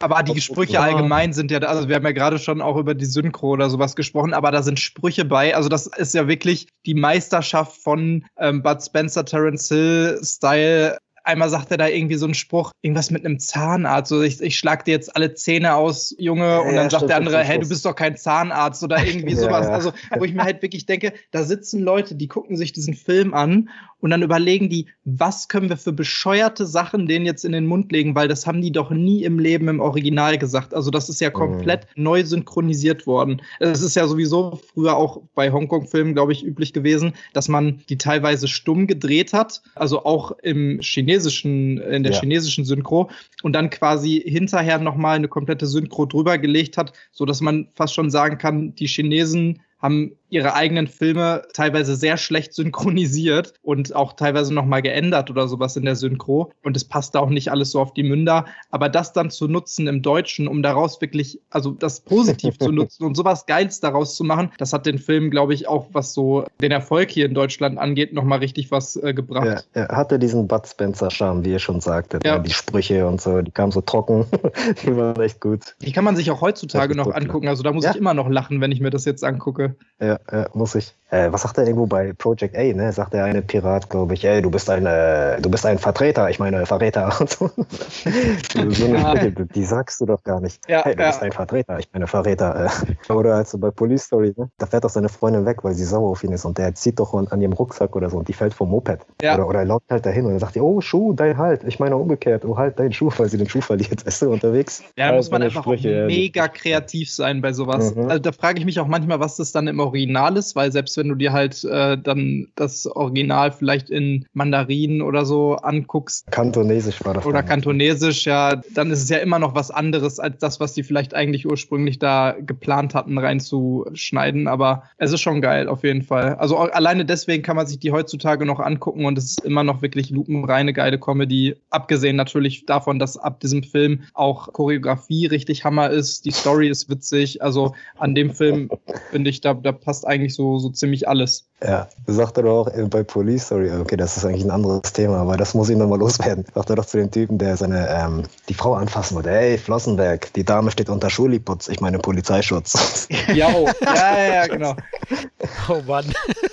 Aber die Sprüche allgemein sind ja, also wir haben ja gerade schon auch über die Synchro oder sowas gesprochen, aber da sind Sprüche bei, also das ist ja wirklich die Meisterschaft von ähm, Bud Spencer, Terence Hill Style einmal sagt er da irgendwie so einen Spruch, irgendwas mit einem Zahnarzt. So, ich, ich schlag dir jetzt alle Zähne aus, Junge. Ja, und dann ja, sagt der andere, hey, du bist doch kein Zahnarzt oder irgendwie sowas. Ja, also, wo ich mir halt wirklich denke, da sitzen Leute, die gucken sich diesen Film an und dann überlegen die, was können wir für bescheuerte Sachen denen jetzt in den Mund legen, weil das haben die doch nie im Leben im Original gesagt. Also das ist ja komplett mhm. neu synchronisiert worden. Es ist ja sowieso früher auch bei Hongkong-Filmen, glaube ich, üblich gewesen, dass man die teilweise stumm gedreht hat, also auch im chinesischen, in der ja. chinesischen Synchro und dann quasi hinterher nochmal eine komplette Synchro drüber gelegt hat, so dass man fast schon sagen kann, die Chinesen haben ihre eigenen Filme teilweise sehr schlecht synchronisiert und auch teilweise nochmal geändert oder sowas in der Synchro. Und es passt auch nicht alles so auf die Münder. Aber das dann zu nutzen im Deutschen, um daraus wirklich, also das positiv zu nutzen und sowas Geiles daraus zu machen, das hat den Film, glaube ich, auch was so den Erfolg hier in Deutschland angeht, nochmal richtig was äh, gebracht. Ja, er hatte diesen Bud Spencer-Charme, wie ihr schon sagtet. Ja. Die Sprüche und so, die kamen so trocken. die waren echt gut. Die kann man sich auch heutzutage noch angucken. Also da muss ja. ich immer noch lachen, wenn ich mir das jetzt angucke. Ja, ja muss ich. Äh, was sagt er irgendwo bei Project A, ne? Sagt der eine Pirat, glaube ich, ey, du bist ein, äh, du bist ein Vertreter, ich meine Verräter und so. so eine Sprüche, die sagst du doch gar nicht. Ja, hey, du ja. bist ein Vertreter, ich meine Verräter. Äh. Oder also bei Police Story, ne? Da fährt doch seine Freundin weg, weil sie sauer auf ihn ist und der zieht doch an ihrem Rucksack oder so und die fällt vom Moped. Ja. Oder, oder er läuft halt dahin und dann sagt die, oh Schuh, dein Halt. Ich meine umgekehrt, oh halt deinen Schuh, weil sie den Schuh verliert, weißt du, unterwegs. Ja, da muss man einfach Sprüche, mega kreativ sein bei sowas. Mhm. Also da frage ich mich auch manchmal, was das dann im Original ist, weil selbst wenn du dir halt äh, dann das Original vielleicht in Mandarin oder so anguckst. Kantonesisch war das. Oder Kantonesisch, ja, dann ist es ja immer noch was anderes als das, was die vielleicht eigentlich ursprünglich da geplant hatten, reinzuschneiden. Aber es ist schon geil, auf jeden Fall. Also alleine deswegen kann man sich die heutzutage noch angucken und es ist immer noch wirklich lupenreine geile Comedy. Abgesehen natürlich davon, dass ab diesem Film auch Choreografie richtig Hammer ist. Die Story ist witzig. Also an dem Film finde ich, da, da passt eigentlich so, so ziemlich alles. Ja, sagt er doch auch bei Police Story, okay, das ist eigentlich ein anderes Thema, aber das muss ich nochmal loswerden. Sagt er doch zu dem Typen, der seine, ähm, die Frau anfassen wollte, ey, Flossenberg, die Dame steht unter Schuliputz, ich meine Polizeischutz. Ja, oh. ja, ja, genau. Oh Mann.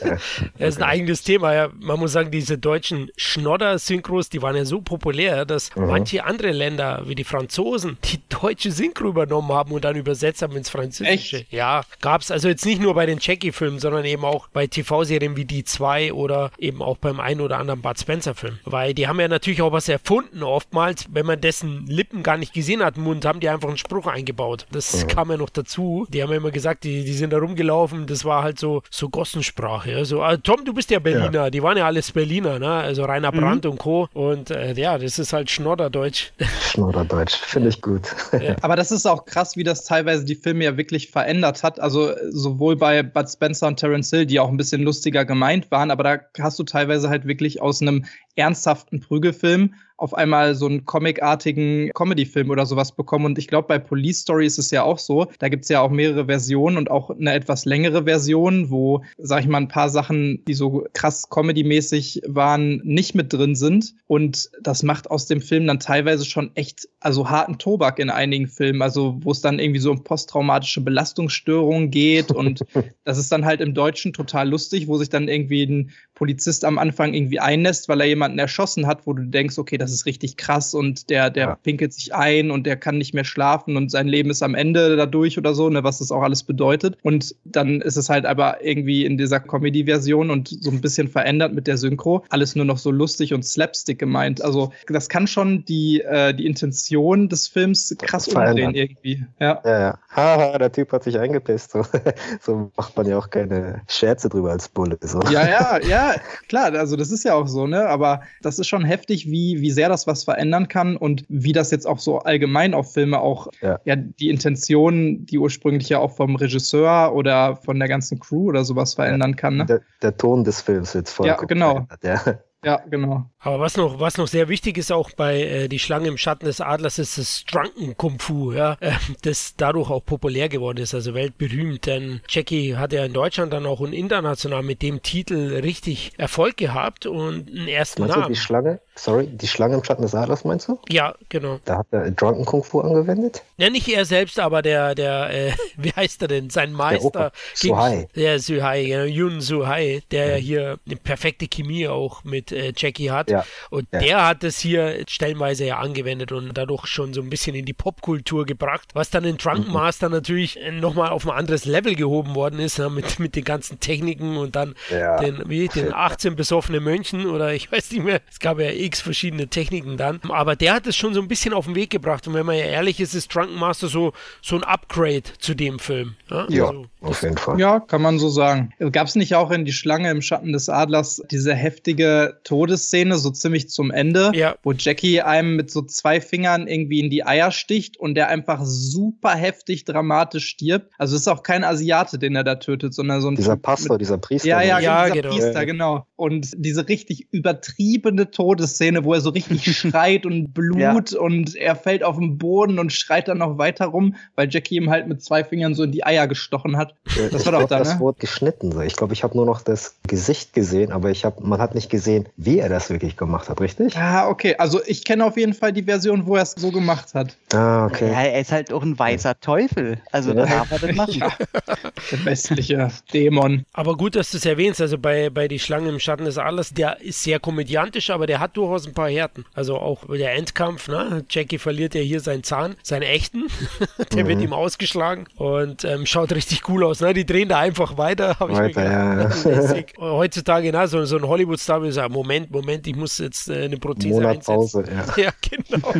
Ja, das ist ein eigenes Thema. Ja. Man muss sagen, diese deutschen Schnodder-Synchros, die waren ja so populär, dass mhm. manche andere Länder, wie die Franzosen, die deutsche Synchro übernommen haben und dann übersetzt haben ins Französische. Echt? Ja, gab es also jetzt nicht nur bei den Jackie-Filmen, sondern eben auch bei TV-Serien wie Die 2 oder eben auch beim einen oder anderen Bud Spencer-Film. Weil die haben ja natürlich auch was erfunden, oftmals, wenn man dessen Lippen gar nicht gesehen hat im Mund, haben die einfach einen Spruch eingebaut. Das mhm. kam ja noch dazu. Die haben ja immer gesagt, die, die sind da rumgelaufen, das war halt so, so Gossensprache. Also, äh, Tom, du bist ja Berliner, ja. die waren ja alles Berliner, ne? Also Rainer mhm. Brandt und Co. Und äh, ja, das ist halt Schnodderdeutsch. Schnodderdeutsch, finde ich gut. Ja. Aber das ist auch krass, wie das teilweise die Filme ja wirklich verändert hat. Also sowohl bei Bud Spencer und Terence Hill, die auch ein bisschen lustiger gemeint waren, aber da hast du teilweise halt wirklich aus einem ernsthaften Prügelfilm auf einmal so einen comicartigen Comedy-Film oder sowas bekommen. Und ich glaube, bei Police Story ist es ja auch so. Da gibt es ja auch mehrere Versionen und auch eine etwas längere Version, wo, sag ich mal, ein paar Sachen, die so krass Comedy-mäßig waren, nicht mit drin sind. Und das macht aus dem Film dann teilweise schon echt, also harten Tobak in einigen Filmen. Also, wo es dann irgendwie so um posttraumatische Belastungsstörungen geht. Und das ist dann halt im Deutschen total lustig, wo sich dann irgendwie ein Polizist am Anfang irgendwie einlässt, weil er jemanden erschossen hat, wo du denkst, okay, das ist richtig krass und der, der ja. pinkelt sich ein und der kann nicht mehr schlafen und sein Leben ist am Ende dadurch oder so, ne, was das auch alles bedeutet. Und dann ist es halt aber irgendwie in dieser Comedy-Version und so ein bisschen verändert mit der Synchro, alles nur noch so lustig und slapstick gemeint. Also das kann schon die, äh, die Intention des Films krass umdrehen irgendwie. Ja, ja. ja. Haha, der Typ hat sich eingepisst. So. so macht man ja auch keine Scherze drüber als Bulle. So. Ja, ja, ja, klar, also das ist ja auch so, ne? Aber das ist schon heftig, wie, wie sehr das was verändern kann und wie das jetzt auch so allgemein auf Filme auch ja. ja die Intention, die ursprünglich ja auch vom Regisseur oder von der ganzen Crew oder sowas verändern kann. Ne? Der, der Ton des Films jetzt vollkommen. Ja, genau. Ja. Ja, genau. Aber was noch, was noch sehr wichtig ist auch bei äh, Die Schlange im Schatten des Adlers, ist das Drunken Kung Fu, ja, äh, das dadurch auch populär geworden ist, also weltberühmt. Denn Jackie hat ja in Deutschland dann auch und international mit dem Titel richtig Erfolg gehabt und einen ersten meinst Namen. Du die Schlange, sorry, die Schlange im Schatten des Adlers meinst du? Ja, genau. Da hat er Drunken Kung Fu angewendet? Ja, nicht er selbst, aber der, der, äh, wie heißt er denn, sein Meister. Suhai. Der Suhai, genau, Yun Suhai, der ja hier eine perfekte Chemie auch mit äh, Jackie hat. Ja. Und ja. der hat es hier stellenweise ja angewendet und dadurch schon so ein bisschen in die Popkultur gebracht, was dann in Drunken mhm. Master natürlich nochmal auf ein anderes Level gehoben worden ist, ja, mit, mit den ganzen Techniken und dann ja. den, wie, den 18 besoffene Mönchen oder ich weiß nicht mehr, es gab ja x verschiedene Techniken dann. Aber der hat es schon so ein bisschen auf den Weg gebracht und wenn man ja ehrlich ist, ist Drunken Master so, so ein Upgrade zu dem Film. Ja, ja also, auf jeden Fall. Ja, kann man so sagen. Gab es nicht auch in Die Schlange im Schatten des Adlers diese heftige Todesszene, so ziemlich zum Ende, ja. wo Jackie einem mit so zwei Fingern irgendwie in die Eier sticht und der einfach super heftig dramatisch stirbt. Also es ist auch kein Asiate, den er da tötet, sondern so ein Dieser Pastor, mit, dieser Priester. Ja, ja, ja dieser genau. Priester, genau. Und diese richtig übertriebene Todesszene, wo er so richtig schreit und Blut ja. und er fällt auf den Boden und schreit dann noch weiter rum, weil Jackie ihm halt mit zwei Fingern so in die Eier gestochen hat. Das war doch da, das ne? Wort geschnitten. Ich glaube, ich habe nur noch das Gesicht gesehen, aber ich hab, man hat nicht gesehen, wie er das wirklich gemacht hat, richtig? Ah, okay. Also ich kenne auf jeden Fall die Version, wo er es so gemacht hat. Ah, okay. Ja, er ist halt auch ein weißer Teufel. Also ja. da darf er das machen. Ja. Der westliche Dämon. Aber gut, dass du es erwähnst. Also bei, bei Die Schlange im Schatten des Alles, der ist sehr komödiantisch, aber der hat durchaus ein paar Härten. Also auch der Endkampf, ne? Jackie verliert ja hier seinen Zahn, seinen echten. der mhm. wird ihm ausgeschlagen und ähm, schaut richtig cool aus. Ne? Die drehen da einfach weiter, habe ich weiter, mir gedacht. Ja, ja. Heutzutage, na, so, so ein Hollywood-Star will sagen, Moment, Moment, ich muss jetzt äh, eine Prothese Monat einsetzen. Pause, ja. ja, genau.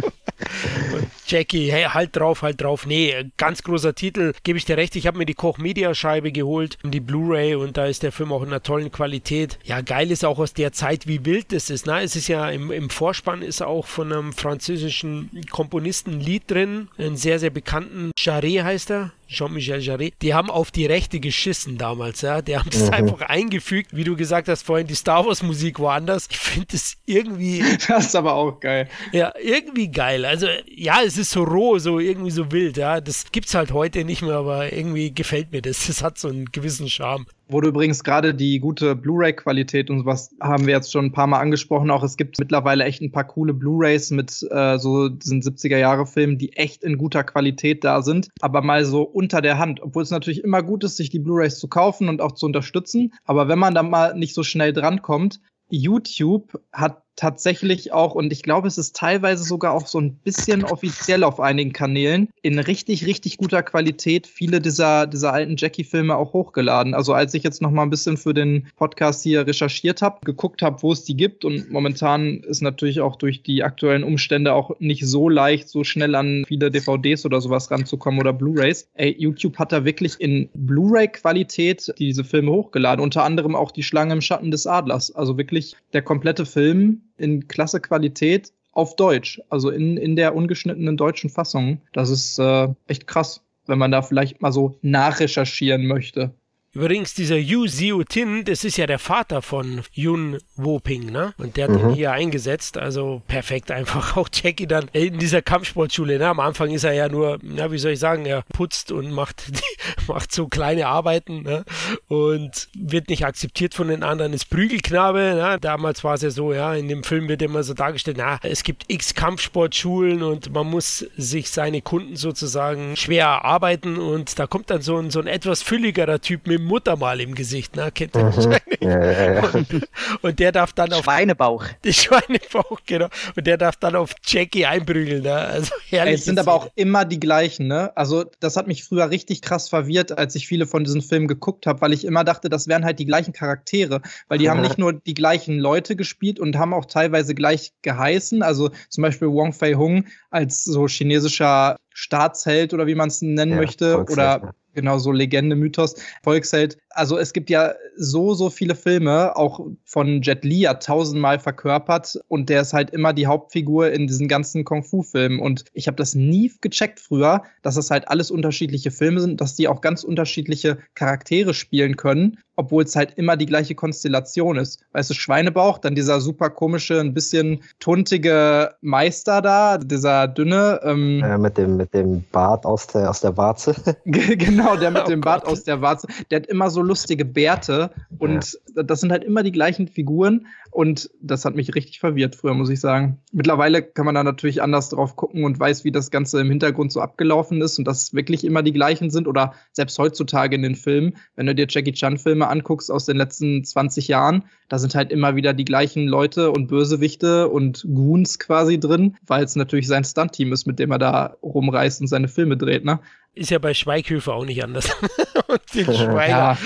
Jackie, hey, halt drauf, halt drauf. Nee, ganz großer Titel, gebe ich dir recht. Ich habe mir die Koch Media Scheibe geholt, die Blu-ray und da ist der Film auch in einer tollen Qualität. Ja, geil ist auch aus der Zeit, wie wild das ist. Ne? Es ist ja im, im Vorspann ist auch von einem französischen Komponisten ein Lied drin, einen sehr, sehr bekannten, Jarret heißt er. Jean-Michel Jarret, die haben auf die Rechte geschissen damals, ja. Die haben das mhm. einfach eingefügt, wie du gesagt hast vorhin, die Star Wars Musik woanders. Ich finde das irgendwie. Das ist aber auch geil. Ja, irgendwie geil. Also, ja, es ist so roh, so irgendwie so wild, ja. Das gibt's halt heute nicht mehr, aber irgendwie gefällt mir das. Das hat so einen gewissen Charme. Wo du übrigens gerade die gute Blu-ray-Qualität und sowas haben wir jetzt schon ein paar Mal angesprochen. Auch es gibt mittlerweile echt ein paar coole Blu-rays mit äh, so diesen 70er-Jahre-Filmen, die echt in guter Qualität da sind. Aber mal so unter der Hand. Obwohl es natürlich immer gut ist, sich die Blu-rays zu kaufen und auch zu unterstützen. Aber wenn man da mal nicht so schnell drankommt, YouTube hat tatsächlich auch, und ich glaube, es ist teilweise sogar auch so ein bisschen offiziell auf einigen Kanälen, in richtig, richtig guter Qualität viele dieser, dieser alten Jackie-Filme auch hochgeladen. Also als ich jetzt noch mal ein bisschen für den Podcast hier recherchiert habe, geguckt habe, wo es die gibt und momentan ist natürlich auch durch die aktuellen Umstände auch nicht so leicht, so schnell an viele DVDs oder sowas ranzukommen oder Blu-rays. Ey, YouTube hat da wirklich in Blu-ray-Qualität diese Filme hochgeladen, unter anderem auch Die Schlange im Schatten des Adlers. Also wirklich der komplette Film in klasse Qualität auf Deutsch, also in, in der ungeschnittenen deutschen Fassung. Das ist äh, echt krass, wenn man da vielleicht mal so nachrecherchieren möchte. Übrigens, dieser Yu Xiu Tin, das ist ja der Vater von Yun Wo-Ping, ne? Und der hat mhm. ihn hier eingesetzt. Also perfekt einfach. Auch Jackie dann in dieser Kampfsportschule, ne? Am Anfang ist er ja nur, na, wie soll ich sagen, er putzt und macht, macht so kleine Arbeiten, ne? Und wird nicht akzeptiert von den anderen, ist Prügelknabe, ne? Damals war es ja so, ja, in dem Film wird immer so dargestellt, na, es gibt x Kampfsportschulen und man muss sich seine Kunden sozusagen schwer arbeiten und da kommt dann so ein, so ein etwas fülligerer Typ mit mit Muttermal im Gesicht, ne? Kennt ihr mhm. wahrscheinlich. Ja, ja, ja. Und, und, der darf dann auf. Schweinebauch. Die Schweinebauch, genau. Und der darf dann auf Jackie einprügeln, ne? Also herrlich. Es sind aber auch immer die gleichen, ne? Also, das hat mich früher richtig krass verwirrt, als ich viele von diesen Filmen geguckt habe, weil ich immer dachte, das wären halt die gleichen Charaktere. Weil die haben nicht nur die gleichen Leute gespielt und haben auch teilweise gleich geheißen. Also zum Beispiel Wong Fei Hung als so chinesischer Staatsheld oder wie man es nennen ja, möchte. Oder genau so Legende, Mythos, Volksheld. Also es gibt ja so, so viele Filme, auch von Jet Li ja tausendmal verkörpert und der ist halt immer die Hauptfigur in diesen ganzen Kung-Fu-Filmen. Und ich habe das nie gecheckt früher, dass das halt alles unterschiedliche Filme sind, dass die auch ganz unterschiedliche Charaktere spielen können obwohl es halt immer die gleiche Konstellation ist. Weißt du, Schweinebauch, dann dieser super komische, ein bisschen tuntige Meister da, dieser dünne. Ähm ja, mit, dem, mit dem Bart aus der, aus der Warze. genau, der mit oh dem Bart aus der Warze. Der hat immer so lustige Bärte und ja. das sind halt immer die gleichen Figuren. Und das hat mich richtig verwirrt früher, muss ich sagen. Mittlerweile kann man da natürlich anders drauf gucken und weiß, wie das Ganze im Hintergrund so abgelaufen ist und dass wirklich immer die gleichen sind oder selbst heutzutage in den Filmen, wenn du dir Jackie Chan-Filme anguckst aus den letzten 20 Jahren, da sind halt immer wieder die gleichen Leute und Bösewichte und Goons quasi drin, weil es natürlich sein Stunt-Team ist, mit dem er da rumreist und seine Filme dreht, ne? Ist ja bei Schweighöfer auch nicht anders. und den Schweiger ja,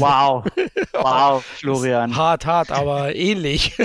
Wow. Wow, Florian. Hart, hart, aber ähnlich.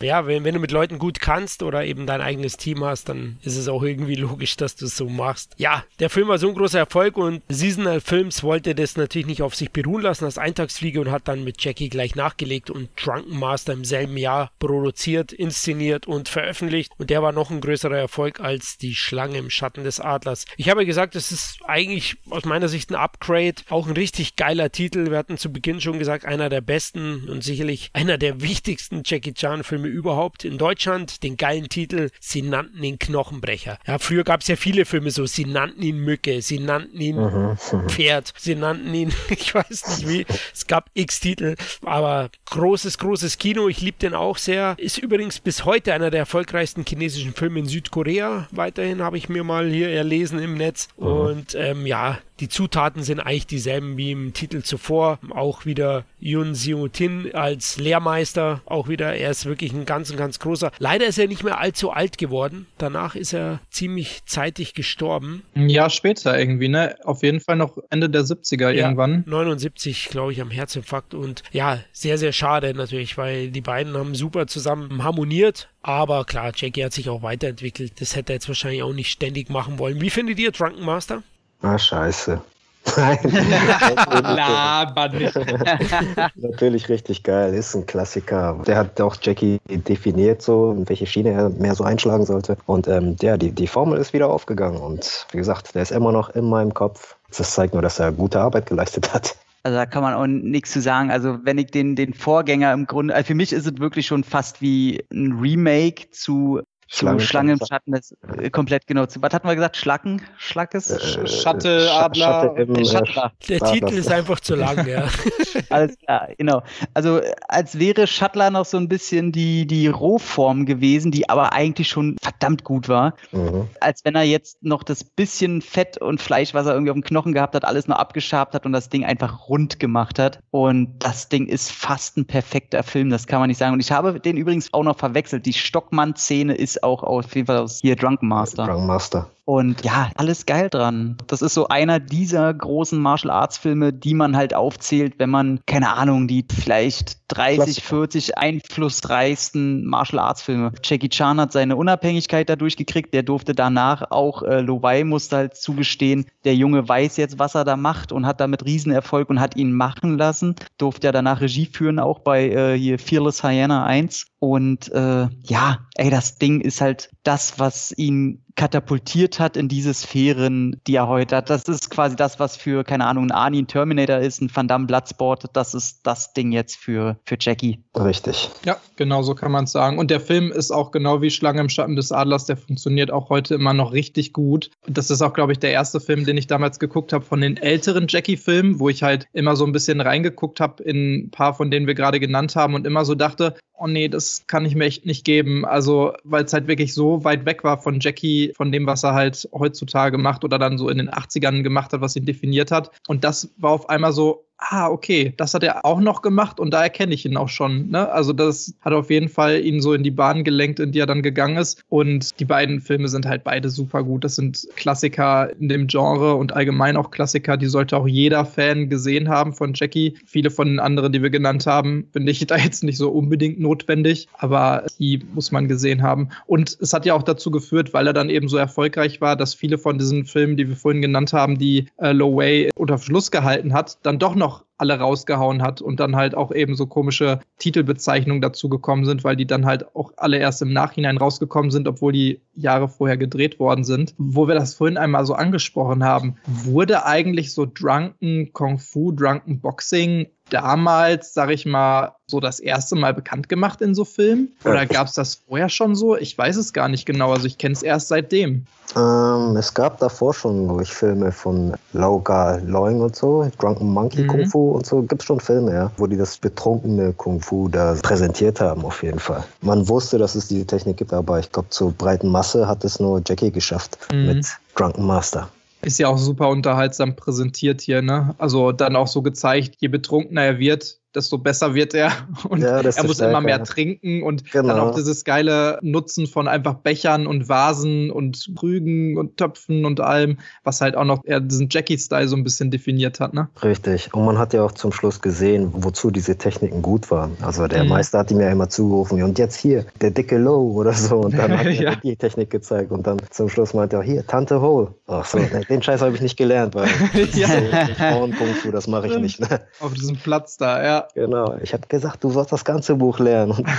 Ja, wenn, wenn du mit Leuten gut kannst oder eben dein eigenes Team hast, dann ist es auch irgendwie logisch, dass du es so machst. Ja, der Film war so ein großer Erfolg und Seasonal Films wollte das natürlich nicht auf sich beruhen lassen als Eintagsfliege und hat dann mit Jackie gleich nachgelegt und Drunken Master im selben Jahr produziert, inszeniert und veröffentlicht. Und der war noch ein größerer Erfolg als die Schlange im Schatten des Adlers. Ich habe gesagt, es ist eigentlich aus meiner Sicht ein Upgrade. Auch ein richtig geiler Titel. Wir hatten zu Beginn schon gesagt, einer der besten und sicherlich einer der wichtigsten Jackie Chan-Filme überhaupt in Deutschland. Den geilen Titel, sie nannten ihn Knochenbrecher. Ja, früher gab es ja viele Filme so, sie nannten ihn Mücke, sie nannten ihn mhm. Pferd, sie nannten ihn, ich weiß nicht wie, es gab x Titel, aber großes, großes Kino. Ich liebe den auch sehr. Ist übrigens bis heute einer der erfolgreichsten chinesischen Filme in Südkorea. Weiterhin habe ich mir mal hier erlesen im Netz. Mhm. Und ähm, ja, die Zutaten sind eigentlich dieselben wie im Titel zuvor. Auch wieder Yun Xiu Tin als Lehrmeister. Auch wieder, er ist wirklich ein ganz, ganz großer. Leider ist er nicht mehr allzu alt geworden. Danach ist er ziemlich zeitig gestorben. Ein Jahr später irgendwie, ne? Auf jeden Fall noch Ende der 70er ja, irgendwann. 79, glaube ich, am Herzinfarkt. Und ja, sehr, sehr schade natürlich, weil die beiden haben super zusammen harmoniert. Aber klar, Jackie hat sich auch weiterentwickelt. Das hätte er jetzt wahrscheinlich auch nicht ständig machen wollen. Wie findet ihr Drunken Master? Ah, scheiße. Nein. Laber nicht. Natürlich richtig geil, ist ein Klassiker. Der hat auch Jackie definiert, so in welche Schiene er mehr so einschlagen sollte. Und ähm, ja, die, die Formel ist wieder aufgegangen. Und wie gesagt, der ist immer noch in meinem Kopf. Das zeigt nur, dass er gute Arbeit geleistet hat. Also da kann man auch nichts zu sagen. Also wenn ich den, den Vorgänger im Grunde, also für mich ist es wirklich schon fast wie ein Remake zu Schlangen, Schlangen im Schatten ist äh, komplett genau zu. Was hatten wir gesagt? Schlacken? Schlackes? Äh, Schatte, Adler. Im, äh, Schattler. Der Titel ist einfach zu lang, ja. Alles klar, genau. Also als wäre Shuttler noch so ein bisschen die, die Rohform gewesen, die aber eigentlich schon verdammt gut war. Mhm. Als wenn er jetzt noch das bisschen Fett und Fleisch, was er irgendwie auf dem Knochen gehabt hat, alles noch abgeschabt hat und das Ding einfach rund gemacht hat. Und das Ding ist fast ein perfekter Film, das kann man nicht sagen. Und ich habe den übrigens auch noch verwechselt. Die Stockmann-Szene ist auch auf jeden Fall aus hier Drunken Master. Drunken Master. Und ja, alles geil dran. Das ist so einer dieser großen Martial Arts Filme, die man halt aufzählt, wenn man, keine Ahnung, die vielleicht 30, 40 einflussreichsten Martial Arts Filme. Jackie Chan hat seine Unabhängigkeit dadurch gekriegt. Der durfte danach auch, äh, Lo Wei musste halt zugestehen, der Junge weiß jetzt, was er da macht und hat damit Riesenerfolg und hat ihn machen lassen. Durfte ja danach Regie führen, auch bei äh, hier Fearless Hyena 1. Und äh, ja, ey, das Ding ist halt das, was ihn katapultiert hat in diese Sphären, die er heute hat. Das ist quasi das, was für, keine Ahnung, ein Arnie ein Terminator ist, ein Van Damme Bloodsport. Das ist das Ding jetzt für, für Jackie. Richtig. Ja, genau so kann man es sagen. Und der Film ist auch genau wie Schlange im Schatten des Adlers, der funktioniert auch heute immer noch richtig gut. Das ist auch, glaube ich, der erste Film, den ich damals geguckt habe von den älteren Jackie-Filmen, wo ich halt immer so ein bisschen reingeguckt habe in ein paar von denen wir gerade genannt haben und immer so dachte, oh nee, das kann ich mir echt nicht geben. Also, weil es halt wirklich so weit weg war von Jackie, von dem, was er halt heutzutage macht oder dann so in den 80ern gemacht hat, was ihn definiert hat. Und das war auf einmal so, ah, okay, das hat er auch noch gemacht und da erkenne ich ihn auch schon. Ne? Also das hat auf jeden Fall ihn so in die Bahn gelenkt, in die er dann gegangen ist. Und die beiden Filme sind halt beide super gut. Das sind Klassiker in dem Genre und allgemein auch Klassiker, die sollte auch jeder Fan gesehen haben von Jackie. Viele von den anderen, die wir genannt haben, finde ich da jetzt nicht so unbedingt notwendig, aber die muss man gesehen haben. Und es hat ja auch dazu geführt, weil er dann eben so erfolgreich war, dass viele von diesen Filmen, die wir vorhin genannt haben, die äh, Low Way unter Verschluss gehalten hat, dann doch noch alle rausgehauen hat und dann halt auch eben so komische Titelbezeichnungen dazu gekommen sind, weil die dann halt auch alle erst im Nachhinein rausgekommen sind, obwohl die Jahre vorher gedreht worden sind. Wo wir das vorhin einmal so angesprochen haben, wurde eigentlich so Drunken Kung Fu, Drunken Boxing damals, sag ich mal, so das erste Mal bekannt gemacht in so Filmen? Oder gab es das vorher schon so? Ich weiß es gar nicht genau. Also ich kenne es erst seitdem. Ähm, es gab davor schon, glaube ich, Filme von Lauga Loing und so, Drunken Monkey mhm. Kung Fu und so. Gibt es schon Filme, ja, wo die das betrunkene Kung Fu da präsentiert haben, auf jeden Fall. Man wusste, dass es diese Technik gibt, aber ich glaube, zur breiten Masse hat es nur Jackie geschafft mhm. mit Drunken Master. Ist ja auch super unterhaltsam präsentiert hier, ne? Also dann auch so gezeigt, je betrunkener er wird, desto besser wird er. Und ja, er muss immer mehr trinken und genau. dann auch dieses geile Nutzen von einfach Bechern und Vasen und Krügen und Töpfen und allem, was halt auch noch eher diesen Jackie-Style so ein bisschen definiert hat. Ne? Richtig. Und man hat ja auch zum Schluss gesehen, wozu diese Techniken gut waren. Also der mhm. Meister hat ihm ja immer zugerufen, und jetzt hier, der dicke Low oder so. Und dann hat er ja. die Technik gezeigt. Und dann zum Schluss meinte er, hier, Tante Hole. Ach so, den Scheiß habe ich nicht gelernt, weil ja. Frauen-Kung-Fu, das mache ich nicht. Ne? Auf diesem Platz da, ja. Genau. Ich habe gesagt, du sollst das ganze Buch lernen.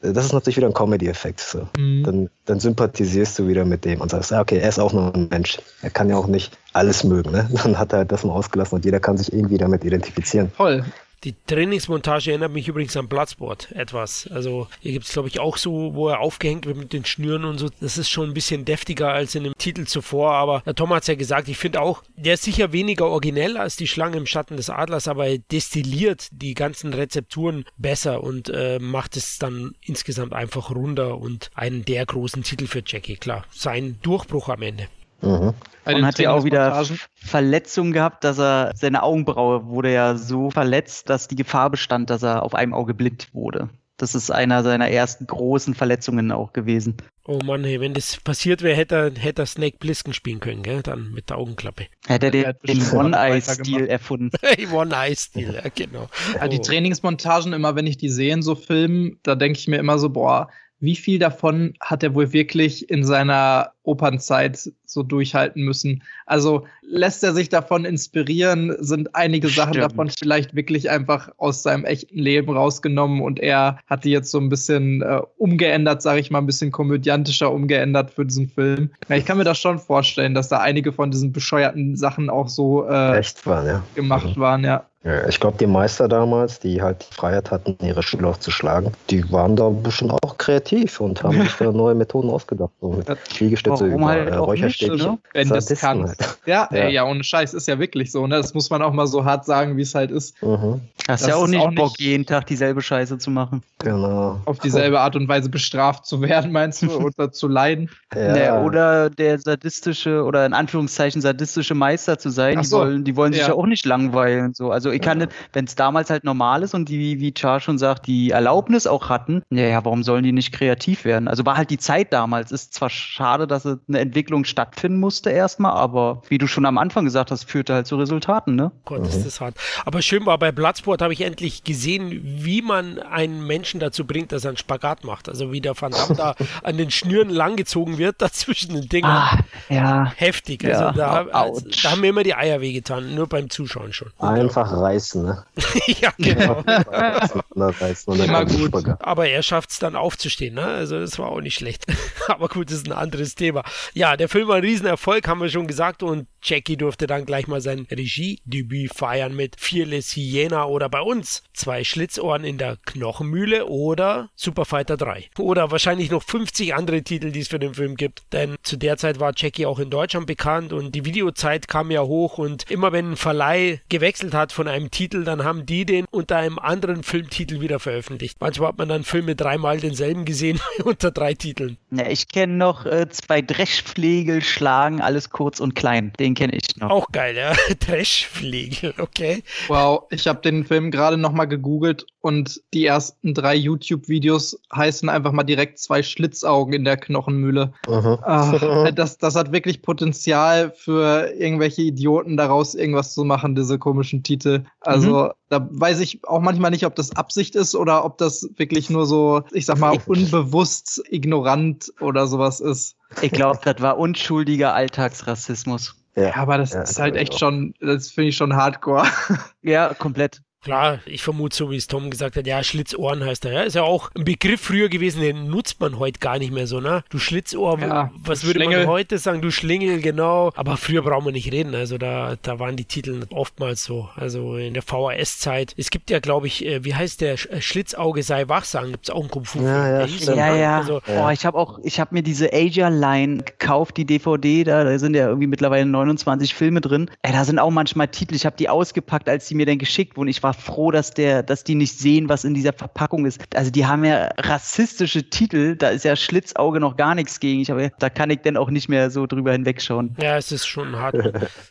Das ist natürlich wieder ein Comedy-Effekt. So. Mhm. Dann, dann, sympathisierst du wieder mit dem und sagst, okay, er ist auch nur ein Mensch. Er kann ja auch nicht alles mögen. Ne? Dann hat er halt das mal ausgelassen und jeder kann sich irgendwie damit identifizieren. Voll. Die Trainingsmontage erinnert mich übrigens an Bloodsport etwas. Also hier gibt es, glaube ich, auch so, wo er aufgehängt wird mit den Schnüren und so. Das ist schon ein bisschen deftiger als in dem Titel zuvor. Aber der Tom hat es ja gesagt, ich finde auch, der ist sicher weniger originell als die Schlange im Schatten des Adlers, aber er destilliert die ganzen Rezepturen besser und äh, macht es dann insgesamt einfach runder und einen der großen Titel für Jackie. Klar, sein Durchbruch am Ende. Mhm. Und hat ja auch wieder Verletzungen gehabt, dass er, seine Augenbraue wurde ja so verletzt, dass die Gefahr bestand, dass er auf einem Auge blind wurde. Das ist einer seiner ersten großen Verletzungen auch gewesen. Oh Mann, hey, wenn das passiert wäre, hätte er, hätte er Snake Blisken spielen können, gell? Dann mit der Augenklappe. Hätte er den, den One-Eye-Stil erfunden. One-Eye-Stil, ja, genau. Ja, die Trainingsmontagen, immer wenn ich die sehe in so Filmen, da denke ich mir immer so, boah, wie viel davon hat er wohl wirklich in seiner Opernzeit so durchhalten müssen? Also lässt er sich davon inspirieren? Sind einige Sachen Stimmt. davon vielleicht wirklich einfach aus seinem echten Leben rausgenommen und er hat die jetzt so ein bisschen äh, umgeändert, sage ich mal, ein bisschen komödiantischer umgeändert für diesen Film? Ja, ich kann mir das schon vorstellen, dass da einige von diesen bescheuerten Sachen auch so äh, Echt waren, ja. gemacht mhm. waren, ja. Ich glaube, die Meister damals, die halt die Freiheit hatten, ihre Schüler auch zu schlagen, die waren da ein bisschen auch kreativ und haben sich da neue Methoden ausgedacht. So mit Liegestütze über halt Räucherstäbchen. Ne? Wenn das kann. Halt. Ja, ja. Ey, ja, ohne Scheiß, ist ja wirklich so. Ne? Das muss man auch mal so hart sagen, wie es halt ist. Mhm. Hast ja auch nicht auch Bock, nicht jeden Tag dieselbe Scheiße zu machen. Genau. Auf dieselbe Art und Weise bestraft zu werden, meinst du, oder zu leiden? Ja. Nee, oder der sadistische oder in Anführungszeichen sadistische Meister zu sein. So. Die wollen, die wollen sich ja. ja auch nicht langweilen. So. Also ich kann ja. nicht, wenn es damals halt normal ist und die, wie Char schon sagt, die Erlaubnis auch hatten, ja, warum sollen die nicht kreativ werden? Also war halt die Zeit damals. Ist zwar schade, dass eine Entwicklung stattfinden musste erstmal, aber wie du schon am Anfang gesagt hast, führte halt zu Resultaten, ne? Gott, ist das hart. Aber schön war, bei Bloodsport habe ich endlich gesehen, wie man einen Menschen dazu bringt, dass er einen Spagat macht. Also wie der Van Damme da an den Schnüren langgezogen wird, dazwischen den Dingen. Ah, ja. Heftig. Also ja. da, also, da, haben mir immer die Eier wehgetan, nur beim Zuschauen schon. Einfach reißen, ne? ja, genau. Immer gut. Aber er schafft es dann aufzustehen, ne? Also das war auch nicht schlecht. Aber gut, das ist ein anderes Thema. Ja, der Film war ein Riesenerfolg, haben wir schon gesagt. Und Jackie durfte dann gleich mal sein Regiedebüt feiern mit Fearless Hyena oder bei uns zwei Schlitzohren in der Knochenmühle oder Superfighter 3. Oder wahrscheinlich noch 50 andere Titel, die es für den Film gibt. Denn zu der Zeit war Jackie auch in Deutschland bekannt und die Videozeit kam ja hoch und immer wenn ein Verleih gewechselt hat von einem Titel, dann haben die den unter einem anderen Filmtitel wieder veröffentlicht. Manchmal hat man dann Filme dreimal denselben gesehen unter drei Titeln. Ja, ich kenne noch äh, zwei Dreschflegel schlagen, alles kurz und klein. Den Den kenne ich noch. Auch geil, ja. Trashflegel, okay. Wow, ich habe den Film gerade nochmal gegoogelt und die ersten drei YouTube-Videos heißen einfach mal direkt zwei Schlitzaugen in der Knochenmühle. Ach, das, das hat wirklich Potenzial für irgendwelche Idioten daraus irgendwas zu machen, diese komischen Titel. Also mhm. da weiß ich auch manchmal nicht, ob das Absicht ist oder ob das wirklich nur so, ich sag mal, unbewusst ignorant oder sowas ist. Ich glaube, das war unschuldiger Alltagsrassismus. Ja, aber das ja, ist halt echt schon, das finde ich schon hardcore. Ja, komplett. Klar, ich vermute, so wie es Tom gesagt hat, ja, Schlitzohren heißt er. Ja, ist ja auch ein Begriff früher gewesen, den nutzt man heute gar nicht mehr so, ne? Du Schlitzohr, ja, was würde Schlingel. man heute sagen? Du Schlingel, genau. Aber früher brauchen wir nicht reden. Also da, da waren die Titel oftmals so. Also in der VHS-Zeit. Es gibt ja, glaube ich, äh, wie heißt der? Äh, Schlitzauge sei wachsam. Gibt es auch einen Kung Fu. Ja, ja, ja, ja. Also, ja. Oh, ich habe auch, ich habe mir diese Asia-Line gekauft, die DVD. Da, da sind ja irgendwie mittlerweile 29 Filme drin. Ey, da sind auch manchmal Titel. Ich habe die ausgepackt, als die mir dann geschickt wurden. Ich war froh, dass der, dass die nicht sehen, was in dieser Verpackung ist. Also die haben ja rassistische Titel, da ist ja Schlitzauge noch gar nichts gegen. Ich habe, da kann ich dann auch nicht mehr so drüber hinwegschauen. Ja, es ist schon hart.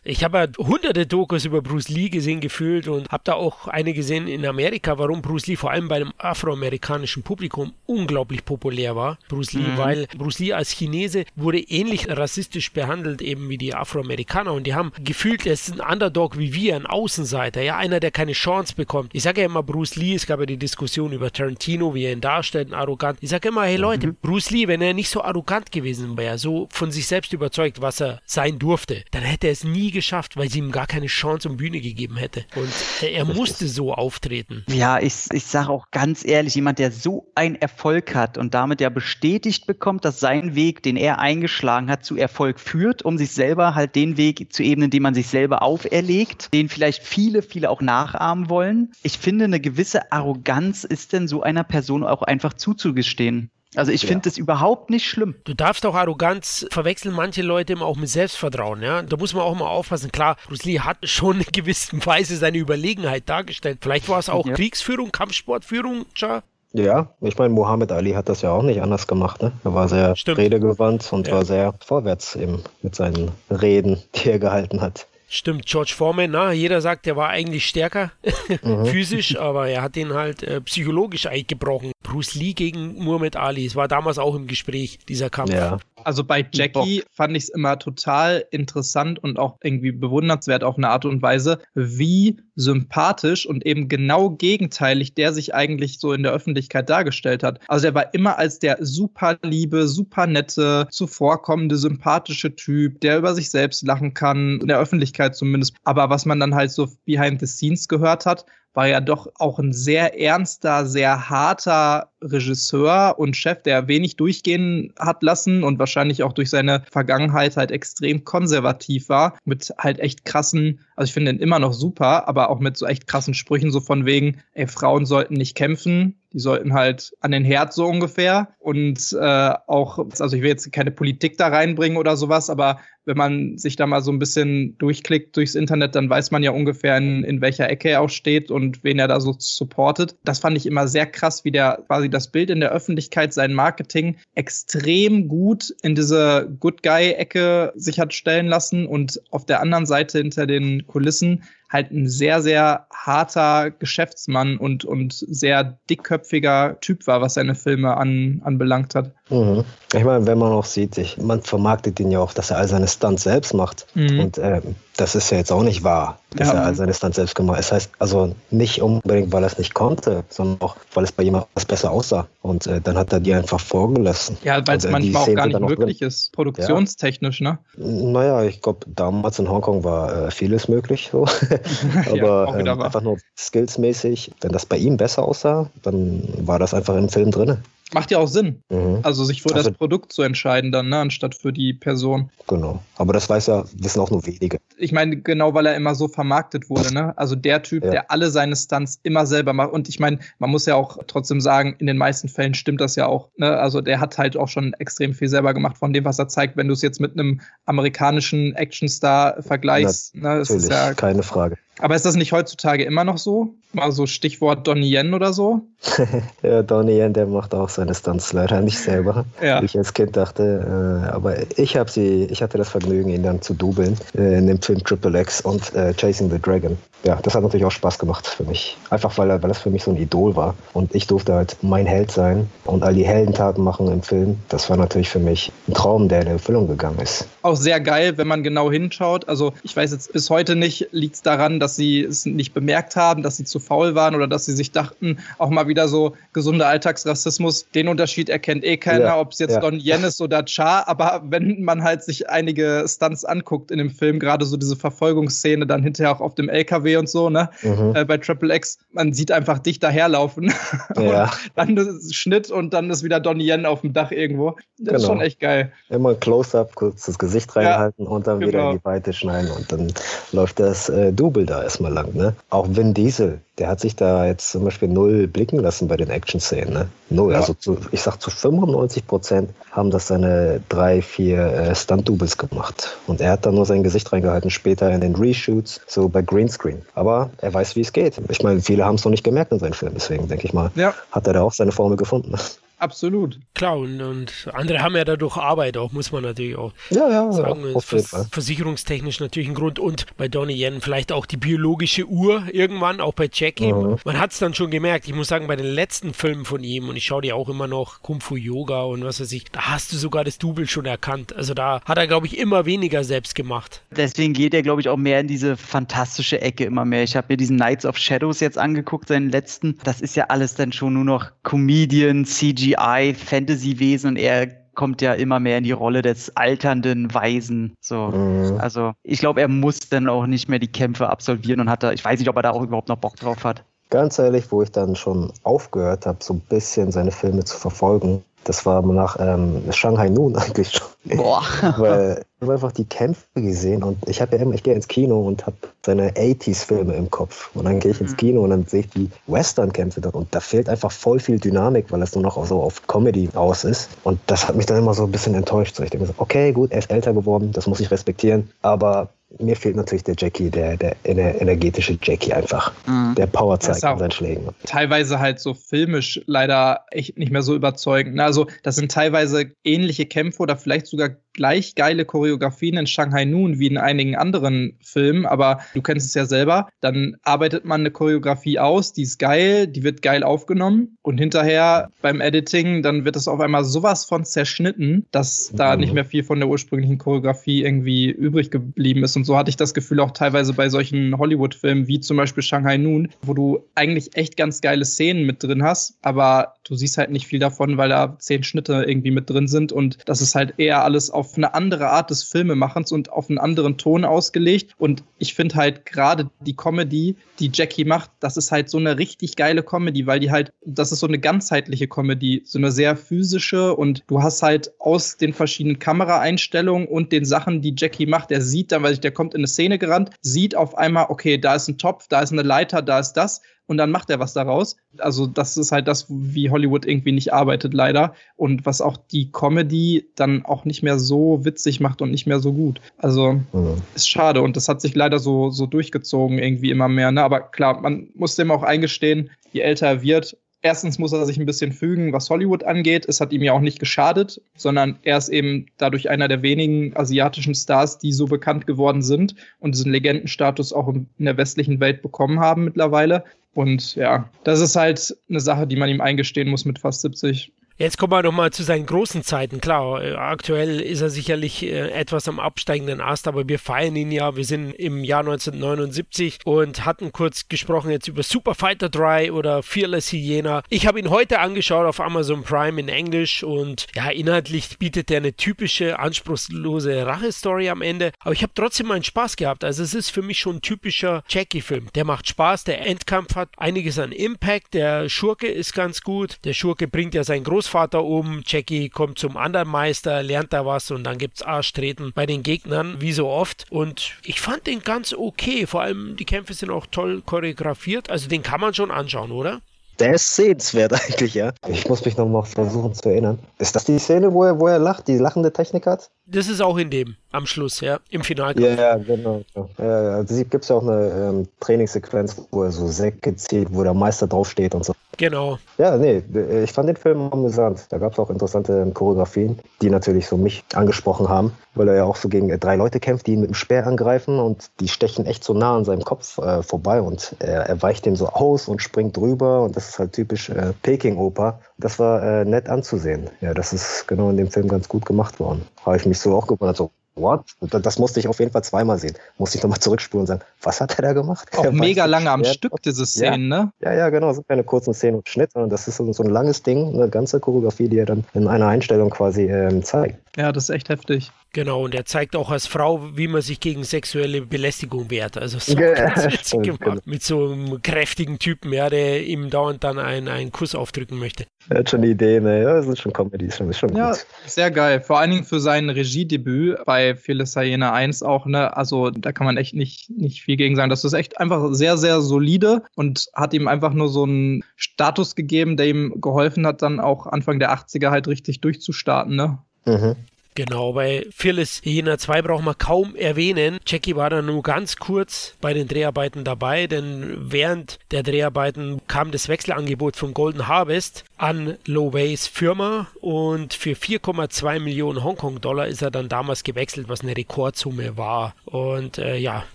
ich habe ja hunderte Dokus über Bruce Lee gesehen gefühlt und habe da auch eine gesehen in Amerika, warum Bruce Lee vor allem bei dem afroamerikanischen Publikum unglaublich populär war. Bruce Lee, mhm. weil Bruce Lee als Chinese wurde ähnlich rassistisch behandelt eben wie die Afroamerikaner und die haben gefühlt, er ist ein Underdog wie wir, ein Außenseiter, ja, einer, der keine Chance bekommt. Ich sage ja immer Bruce Lee, es gab ja die Diskussion über Tarantino, wie er ihn darstellt, arrogant. Ich sage immer, hey Leute, mhm. Bruce Lee, wenn er nicht so arrogant gewesen wäre, so von sich selbst überzeugt, was er sein durfte, dann hätte er es nie geschafft, weil sie ihm gar keine Chance und Bühne gegeben hätte. Und er musste so auftreten. Ja, ich, ich sage auch ganz ehrlich, jemand, der so einen Erfolg hat und damit ja bestätigt bekommt, dass sein Weg, den er eingeschlagen hat, zu Erfolg führt, um sich selber halt den Weg zu ebnen, den man sich selber auferlegt, den vielleicht viele, viele auch nachahmen wollen ich finde, eine gewisse Arroganz ist denn so einer Person auch einfach zuzugestehen. Also ich finde das überhaupt nicht schlimm. Du darfst auch Arroganz verwechseln manche Leute immer auch mit Selbstvertrauen, ja. Da muss man auch mal aufpassen. Klar, Bruce Lee hat schon in gewisser Weise seine Überlegenheit dargestellt. Vielleicht war es auch ja. Kriegsführung, Kampfsportführung, Cha. Ja, ich meine, Mohammed Ali hat das ja auch nicht anders gemacht. Ne? Er war sehr Stimmt. redegewandt und ja. war sehr vorwärts eben mit seinen Reden, die er gehalten hat. Stimmt, George Foreman, na, jeder sagt, er war eigentlich stärker mhm. physisch, aber er hat ihn halt äh, psychologisch eigentlich gebrochen. Bruce Lee gegen Muhammad Ali, es war damals auch im Gespräch, dieser Kampf. Ja. Also bei Jackie fand ich es immer total interessant und auch irgendwie bewundernswert auf eine Art und Weise, wie sympathisch und eben genau gegenteilig der sich eigentlich so in der Öffentlichkeit dargestellt hat. Also er war immer als der super liebe, super nette, zuvorkommende, sympathische Typ, der über sich selbst lachen kann, in der Öffentlichkeit zumindest. Aber was man dann halt so behind the scenes gehört hat, war ja doch auch ein sehr ernster, sehr harter Regisseur und Chef, der wenig durchgehen hat lassen und wahrscheinlich auch durch seine Vergangenheit halt extrem konservativ war, mit halt echt krassen, also ich finde ihn immer noch super, aber auch mit so echt krassen Sprüchen, so von wegen, ey, Frauen sollten nicht kämpfen, die sollten halt an den Herd so ungefähr. Und äh, auch, also ich will jetzt keine Politik da reinbringen oder sowas, aber wenn man sich da mal so ein bisschen durchklickt durchs Internet, dann weiß man ja ungefähr, in, in welcher Ecke er auch steht und wen er da so supportet. Das fand ich immer sehr krass, wie der quasi das Bild in der Öffentlichkeit, sein Marketing extrem gut in diese Good Guy-Ecke sich hat stellen lassen und auf der anderen Seite hinter den Kulissen halt ein sehr, sehr harter Geschäftsmann und, und sehr dickköpfiger Typ war, was seine Filme an, anbelangt hat. Mhm. Ich meine, wenn man auch sieht, ich, man vermarktet ihn ja auch, dass er all seine Stunts selbst macht. Mhm. Und äh, das ist ja jetzt auch nicht wahr, dass ja. er all seine Stunts selbst gemacht hat. Das heißt also nicht unbedingt, weil er es nicht konnte, sondern auch, weil es bei jemandem besser aussah. Und äh, dann hat er die einfach vorgelassen. Ja, weil es äh, manchmal auch gar nicht möglich drin. ist, produktionstechnisch, ja. ne? Naja, ich glaube, damals in Hongkong war äh, vieles möglich. So. Aber ja, ähm, einfach nur skillsmäßig, wenn das bei ihm besser aussah, dann war das einfach im Film drin. Macht ja auch Sinn. Mhm. Also sich für also, das Produkt zu entscheiden dann, ne, anstatt für die Person. Genau. Aber das weiß ja, wissen auch nur wenige. Ich meine, genau weil er immer so vermarktet wurde, ne? Also der Typ, ja. der alle seine Stunts immer selber macht. Und ich meine, man muss ja auch trotzdem sagen, in den meisten Fällen stimmt das ja auch. Ne? Also der hat halt auch schon extrem viel selber gemacht von dem, was er zeigt. Wenn du es jetzt mit einem amerikanischen Actionstar vergleichst, Na, ne? Das ist ja keine Frage Aber ist das nicht heutzutage immer noch so? Mal so Stichwort Donnie Yen oder so? ja, Donnie Yen, der macht auch seine Stunts leider nicht selber. Ja. Wie ich als Kind dachte. Äh, aber ich habe sie, ich hatte das Vergnügen, ihn dann zu dubeln äh, in dem Film Triple X und äh, Chasing the Dragon. Ja, das hat natürlich auch Spaß gemacht für mich. Einfach weil, weil das für mich so ein Idol war. Und ich durfte halt mein Held sein und all die Heldentaten machen im Film. Das war natürlich für mich ein Traum, der in Erfüllung gegangen ist. Auch sehr geil, wenn man genau hinschaut. Also ich weiß jetzt bis heute nicht, liegt es daran, dass sie es nicht bemerkt haben, dass sie zu faul waren oder dass sie sich dachten, auch mal wieder so gesunder Alltagsrassismus, den Unterschied erkennt eh keiner, ja, ob es jetzt ja. Don Yen ist oder Cha. Aber wenn man halt sich einige Stunts anguckt in dem Film, gerade so diese Verfolgungsszene dann hinterher auch auf dem LKW und so, ne, mhm. äh, bei Triple X, man sieht einfach dich daherlaufen. Ja. dann Schnitt und dann ist wieder Don Yen auf dem Dach irgendwo. Das genau. ist schon echt geil. Immer Close-up, kurz das Gesicht reinhalten und dann genau. wieder in die Weite schneiden und dann läuft das äh, Double da erstmal lang. Ne? Auch Vin Diesel, der hat sich da jetzt zum Beispiel null blicken lassen bei den Action-Szenen. Ne? Null. Ja. Also zu, ich sag zu 95 Prozent haben das seine drei, vier äh, Stunt-Doubles gemacht. Und er hat da nur sein Gesicht reingehalten, später in den Reshoots, so bei Greenscreen. Aber er weiß, wie es geht. Ich meine, viele haben es noch nicht gemerkt in seinen Filmen, deswegen denke ich mal, ja. hat er da auch seine Formel gefunden. Absolut. Klar, und, und, andere haben ja dadurch Arbeit auch, muss man natürlich auch ja, ja, sagen. Ja, vers versicherungstechnisch natürlich ein Grund. Und bei Donnie Yen vielleicht auch die biologische Uhr irgendwann, auch bei Jackie. Mhm. Man hat es dann schon gemerkt. Ich muss sagen, bei den letzten Filmen von ihm, und ich schaue dir auch immer noch Kung Fu Yoga und was weiß ich, da hast du sogar das Double schon erkannt. Also da hat er, glaube ich, immer weniger selbst gemacht. Deswegen geht er, glaube ich, auch mehr in diese fantastische Ecke immer mehr. Ich habe mir diesen Knights of Shadows jetzt angeguckt, seinen letzten. Das ist ja alles dann schon nur noch Comedian, CG CGI, Fantasy-Wesen und er kommt ja immer mehr in die Rolle des alternden Weisen. So. Mhm. Also ich glaube, er muss dann auch nicht mehr die Kämpfe absolvieren und hat da, ich weiß nicht, ob er da auch überhaupt noch Bock drauf hat. Ganz ehrlich, wo ich dann schon aufgehört habe, so ein bisschen seine Filme zu verfolgen, das war nach ähm, Shanghai Noon eigentlich schon. Boah. Weil ich habe einfach die Kämpfe gesehen und ich habe ja immer, ich gehe ins Kino und habe seine 80s-Filme im Kopf. Und dann gehe ich ins mhm. Kino und dann sehe ich die Western-Kämpfe dort und da fehlt einfach voll viel Dynamik, weil es nur noch so auf Comedy aus ist. Und das hat mich dann immer so ein bisschen enttäuscht. So ich denke so, okay, gut, er ist älter geworden, das muss ich respektieren, aber mir fehlt natürlich der Jackie, der, der energetische Jackie einfach. Mhm. Der Power zeigt in seinen Schlägen. Teilweise halt so filmisch leider echt nicht mehr so überzeugend. Also, das sind teilweise ähnliche Kämpfe oder vielleicht sogar gleich geile Choreografien in Shanghai Noon wie in einigen anderen Filmen, aber du kennst es ja selber. Dann arbeitet man eine Choreografie aus, die ist geil, die wird geil aufgenommen und hinterher beim Editing, dann wird es auf einmal sowas von zerschnitten, dass da nicht mehr viel von der ursprünglichen Choreografie irgendwie übrig geblieben ist. Und so hatte ich das Gefühl auch teilweise bei solchen Hollywood-Filmen wie zum Beispiel Shanghai Noon, wo du eigentlich echt ganz geile Szenen mit drin hast, aber du siehst halt nicht viel davon, weil da zehn Schnitte irgendwie mit drin sind und das ist halt eher alles auf eine andere Art des Filmemachens und auf einen anderen Ton ausgelegt. Und ich finde halt gerade die Comedy, die Jackie macht, das ist halt so eine richtig geile Comedy, weil die halt, das ist so eine ganzheitliche Comedy, so eine sehr physische und du hast halt aus den verschiedenen Kameraeinstellungen und den Sachen, die Jackie macht, der sieht dann, weil ich der kommt in eine Szene gerannt, sieht auf einmal, okay, da ist ein Topf, da ist eine Leiter, da ist das und dann macht er was daraus. Also das ist halt das, wie Hollywood irgendwie nicht arbeitet, leider. Und was auch die Comedy dann auch nicht mehr so witzig macht und nicht mehr so gut. Also mhm. ist schade und das hat sich leider so, so durchgezogen irgendwie immer mehr. Ne? Aber klar, man muss dem auch eingestehen, je älter er wird, erstens muss er sich ein bisschen fügen, was Hollywood angeht. Es hat ihm ja auch nicht geschadet, sondern er ist eben dadurch einer der wenigen asiatischen Stars, die so bekannt geworden sind und diesen Legendenstatus auch in der westlichen Welt bekommen haben mittlerweile. Und ja, das ist halt eine Sache, die man ihm eingestehen muss mit fast 70. Jetzt kommen wir nochmal zu seinen großen Zeiten. Klar, äh, aktuell ist er sicherlich äh, etwas am absteigenden Ast, aber wir feiern ihn ja. Wir sind im Jahr 1979 und hatten kurz gesprochen jetzt über Super Fighter 3 oder Fearless Hyena. Ich habe ihn heute angeschaut auf Amazon Prime in Englisch und ja, inhaltlich bietet er eine typische, anspruchslose Rache-Story am Ende. Aber ich habe trotzdem meinen Spaß gehabt. Also es ist für mich schon ein typischer Jackie-Film. Der macht Spaß, der Endkampf hat einiges an Impact, der Schurke ist ganz gut. Der Schurke bringt ja seinen großen Großvater um, Jackie kommt zum anderen Meister, lernt da was und dann gibt's Arschtreten bei den Gegnern, wie so oft. Und ich fand den ganz okay. Vor allem die Kämpfe sind auch toll choreografiert. Also den kann man schon anschauen, oder? Der ist sehenswert eigentlich, ja. Ich muss mich noch mal versuchen zu erinnern. Ist das die Szene, wo er, wo er lacht, die lachende Technik hat? Das ist auch in dem am Schluss, ja, im Finalkampf. Ja, ja, genau. Ja, also gibt es ja auch eine ähm, Trainingssequenz, wo er so Säcke zieht, wo der Meister draufsteht und so. Genau. Ja, nee, ich fand den Film amüsant. Da gab es auch interessante Choreografien, die natürlich so mich angesprochen haben, weil er ja auch so gegen drei Leute kämpft, die ihn mit dem Speer angreifen und die stechen echt so nah an seinem Kopf äh, vorbei und er, er, weicht dem so aus und springt drüber und das ist halt typisch äh, Peking-Oper. Das war äh, nett anzusehen. Ja, das ist genau in dem Film ganz gut gemacht worden. Habe ich mich so auch gewundert, so what? Das musste ich auf jeden Fall zweimal sehen. Musste ich nochmal zurückspulen und sagen, was hat er da gemacht? Auch mega lange am Stück, diese Szenen, ja. ne? Ja, ja, genau. Das sind keine kurzen Szenen und Schnitt, sondern das ist so, so ein langes Ding, eine ganze Choreografie, die er dann in einer Einstellung quasi ähm, zeigt. Ja, das ist echt heftig. Genau, und er zeigt auch als Frau, wie man sich gegen sexuelle Belästigung wehrt. Also so ja, ganz gemacht. Genau. Mit so einem kräftigen Typen, ja, der ihm dauernd dann einen, einen Kuss aufdrücken möchte. Er hat schon Ideen, ne? ja, das sind schon Comedy, schon, ist schon ja, gut. Sehr geil. Vor allen Dingen für sein Regiedebüt bei Fearless Hyena 1 auch, ne? Also da kann man echt nicht, nicht viel gegen sagen. Das ist echt einfach sehr, sehr solide und hat ihm einfach nur so einen Status gegeben, der ihm geholfen hat, dann auch Anfang der 80er halt richtig durchzustarten, ne? Mhm. Genau, bei Fearless Hyena 2 braucht man kaum erwähnen. Jackie war dann nur ganz kurz bei den Dreharbeiten dabei, denn während der Dreharbeiten kam das Wechselangebot von Golden Harvest an Loways Firma und für 4,2 Millionen Hongkong-Dollar ist er dann damals gewechselt, was eine Rekordsumme war. Und äh, ja,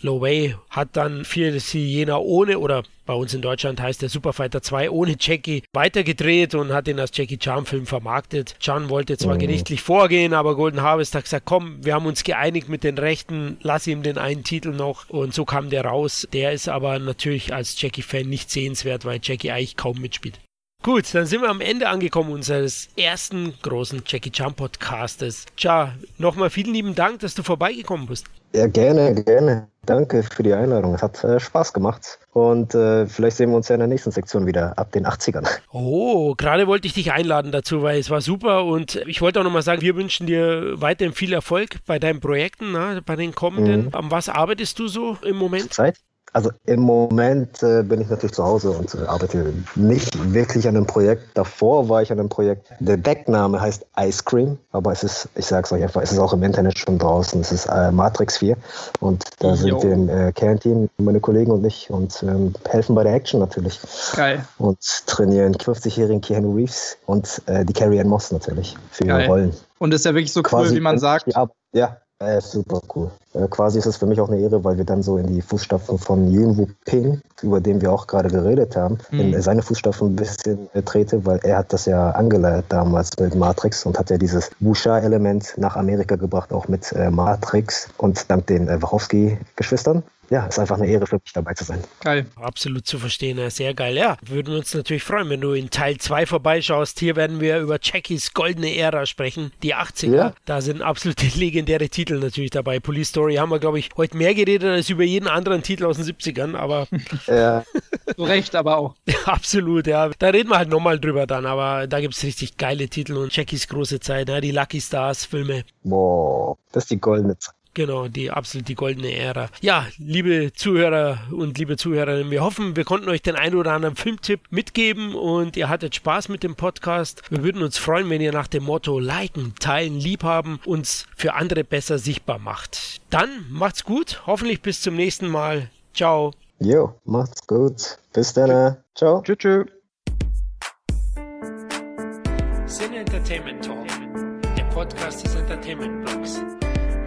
Loway hat dann Fearless Hyena ohne oder bei uns in Deutschland heißt der Superfighter 2 ohne Jackie weitergedreht und hat ihn als Jackie Chan Film vermarktet. Chan wollte zwar mhm. gerichtlich vorgehen, aber Golden Harvest hat gesagt, komm, wir haben uns geeinigt mit den Rechten, lass ihm den einen Titel noch und so kam der raus. Der ist aber natürlich als Jackie-Fan nicht sehenswert, weil Jackie eigentlich kaum mitspielt. Gut, dann sind wir am Ende angekommen unseres ersten großen Jackie Chan Podcastes. Tja, nochmal vielen lieben Dank, dass du vorbeigekommen bist. Ja, gerne, gerne. Danke für die Einladung. Es hat äh, Spaß gemacht. Und äh, vielleicht sehen wir uns ja in der nächsten Sektion wieder, ab den 80ern. Oh, gerade wollte ich dich einladen dazu, weil es war super. Und ich wollte auch nochmal sagen, wir wünschen dir weiterhin viel Erfolg bei deinen Projekten, na, bei den kommenden. Mhm. An was arbeitest du so im Moment? Zeit? Also im Moment äh, bin ich natürlich zu Hause und äh, arbeite nicht wirklich an einem Projekt. Davor war ich an einem Projekt. Der Deckname heißt Ice Cream, aber es ist, ich sag's euch einfach, es ist auch im Internet schon draußen. Es ist äh, Matrix 4 und da jo. sind wir im äh, Kernteam, meine Kollegen und ich und ähm, helfen bei der Action natürlich. Geil. Und trainieren 50-jährigen Keanu Reeves und äh, die Carrie Ann Moss natürlich für ihre Rollen. Und ist ja wirklich so Quasi cool, wie man sagt. Ja, äh, super cool. Äh, quasi ist es für mich auch eine Ehre, weil wir dann so in die Fußstapfen von Yun Wu Ping, über den wir auch gerade geredet haben, mhm. in seine Fußstapfen ein bisschen trete, weil er hat das ja angeleiert damals mit Matrix und hat ja dieses Wuxia-Element nach Amerika gebracht, auch mit äh, Matrix und dank den äh, Wachowski-Geschwistern ja, ist einfach eine Ehre für mich dabei zu sein. Geil. Absolut zu verstehen, sehr geil. Ja, würden uns natürlich freuen, wenn du in Teil 2 vorbeischaust. Hier werden wir über Jackies goldene Ära sprechen, die 80er. Ja. Da sind absolute legendäre Titel natürlich dabei. Police Story haben wir, glaube ich, heute mehr geredet als über jeden anderen Titel aus den 70ern, aber. Ja. Zu Recht, aber auch. absolut, ja. Da reden wir halt nochmal drüber dann, aber da gibt es richtig geile Titel und Jackies große Zeit, ja, die Lucky Stars Filme. Boah, das ist die goldene Zeit. Genau, die absolut die goldene Ära. Ja, liebe Zuhörer und liebe Zuhörerinnen, wir hoffen, wir konnten euch den einen oder anderen Filmtipp mitgeben und ihr hattet Spaß mit dem Podcast. Wir würden uns freuen, wenn ihr nach dem Motto liken, teilen, liebhaben uns für andere besser sichtbar macht. Dann macht's gut, hoffentlich bis zum nächsten Mal. Ciao. Jo, macht's gut. Bis dann. Ciao. Tschüss. Tschüss. Sin Entertainment Talk, der Podcast des Entertainment Blogs.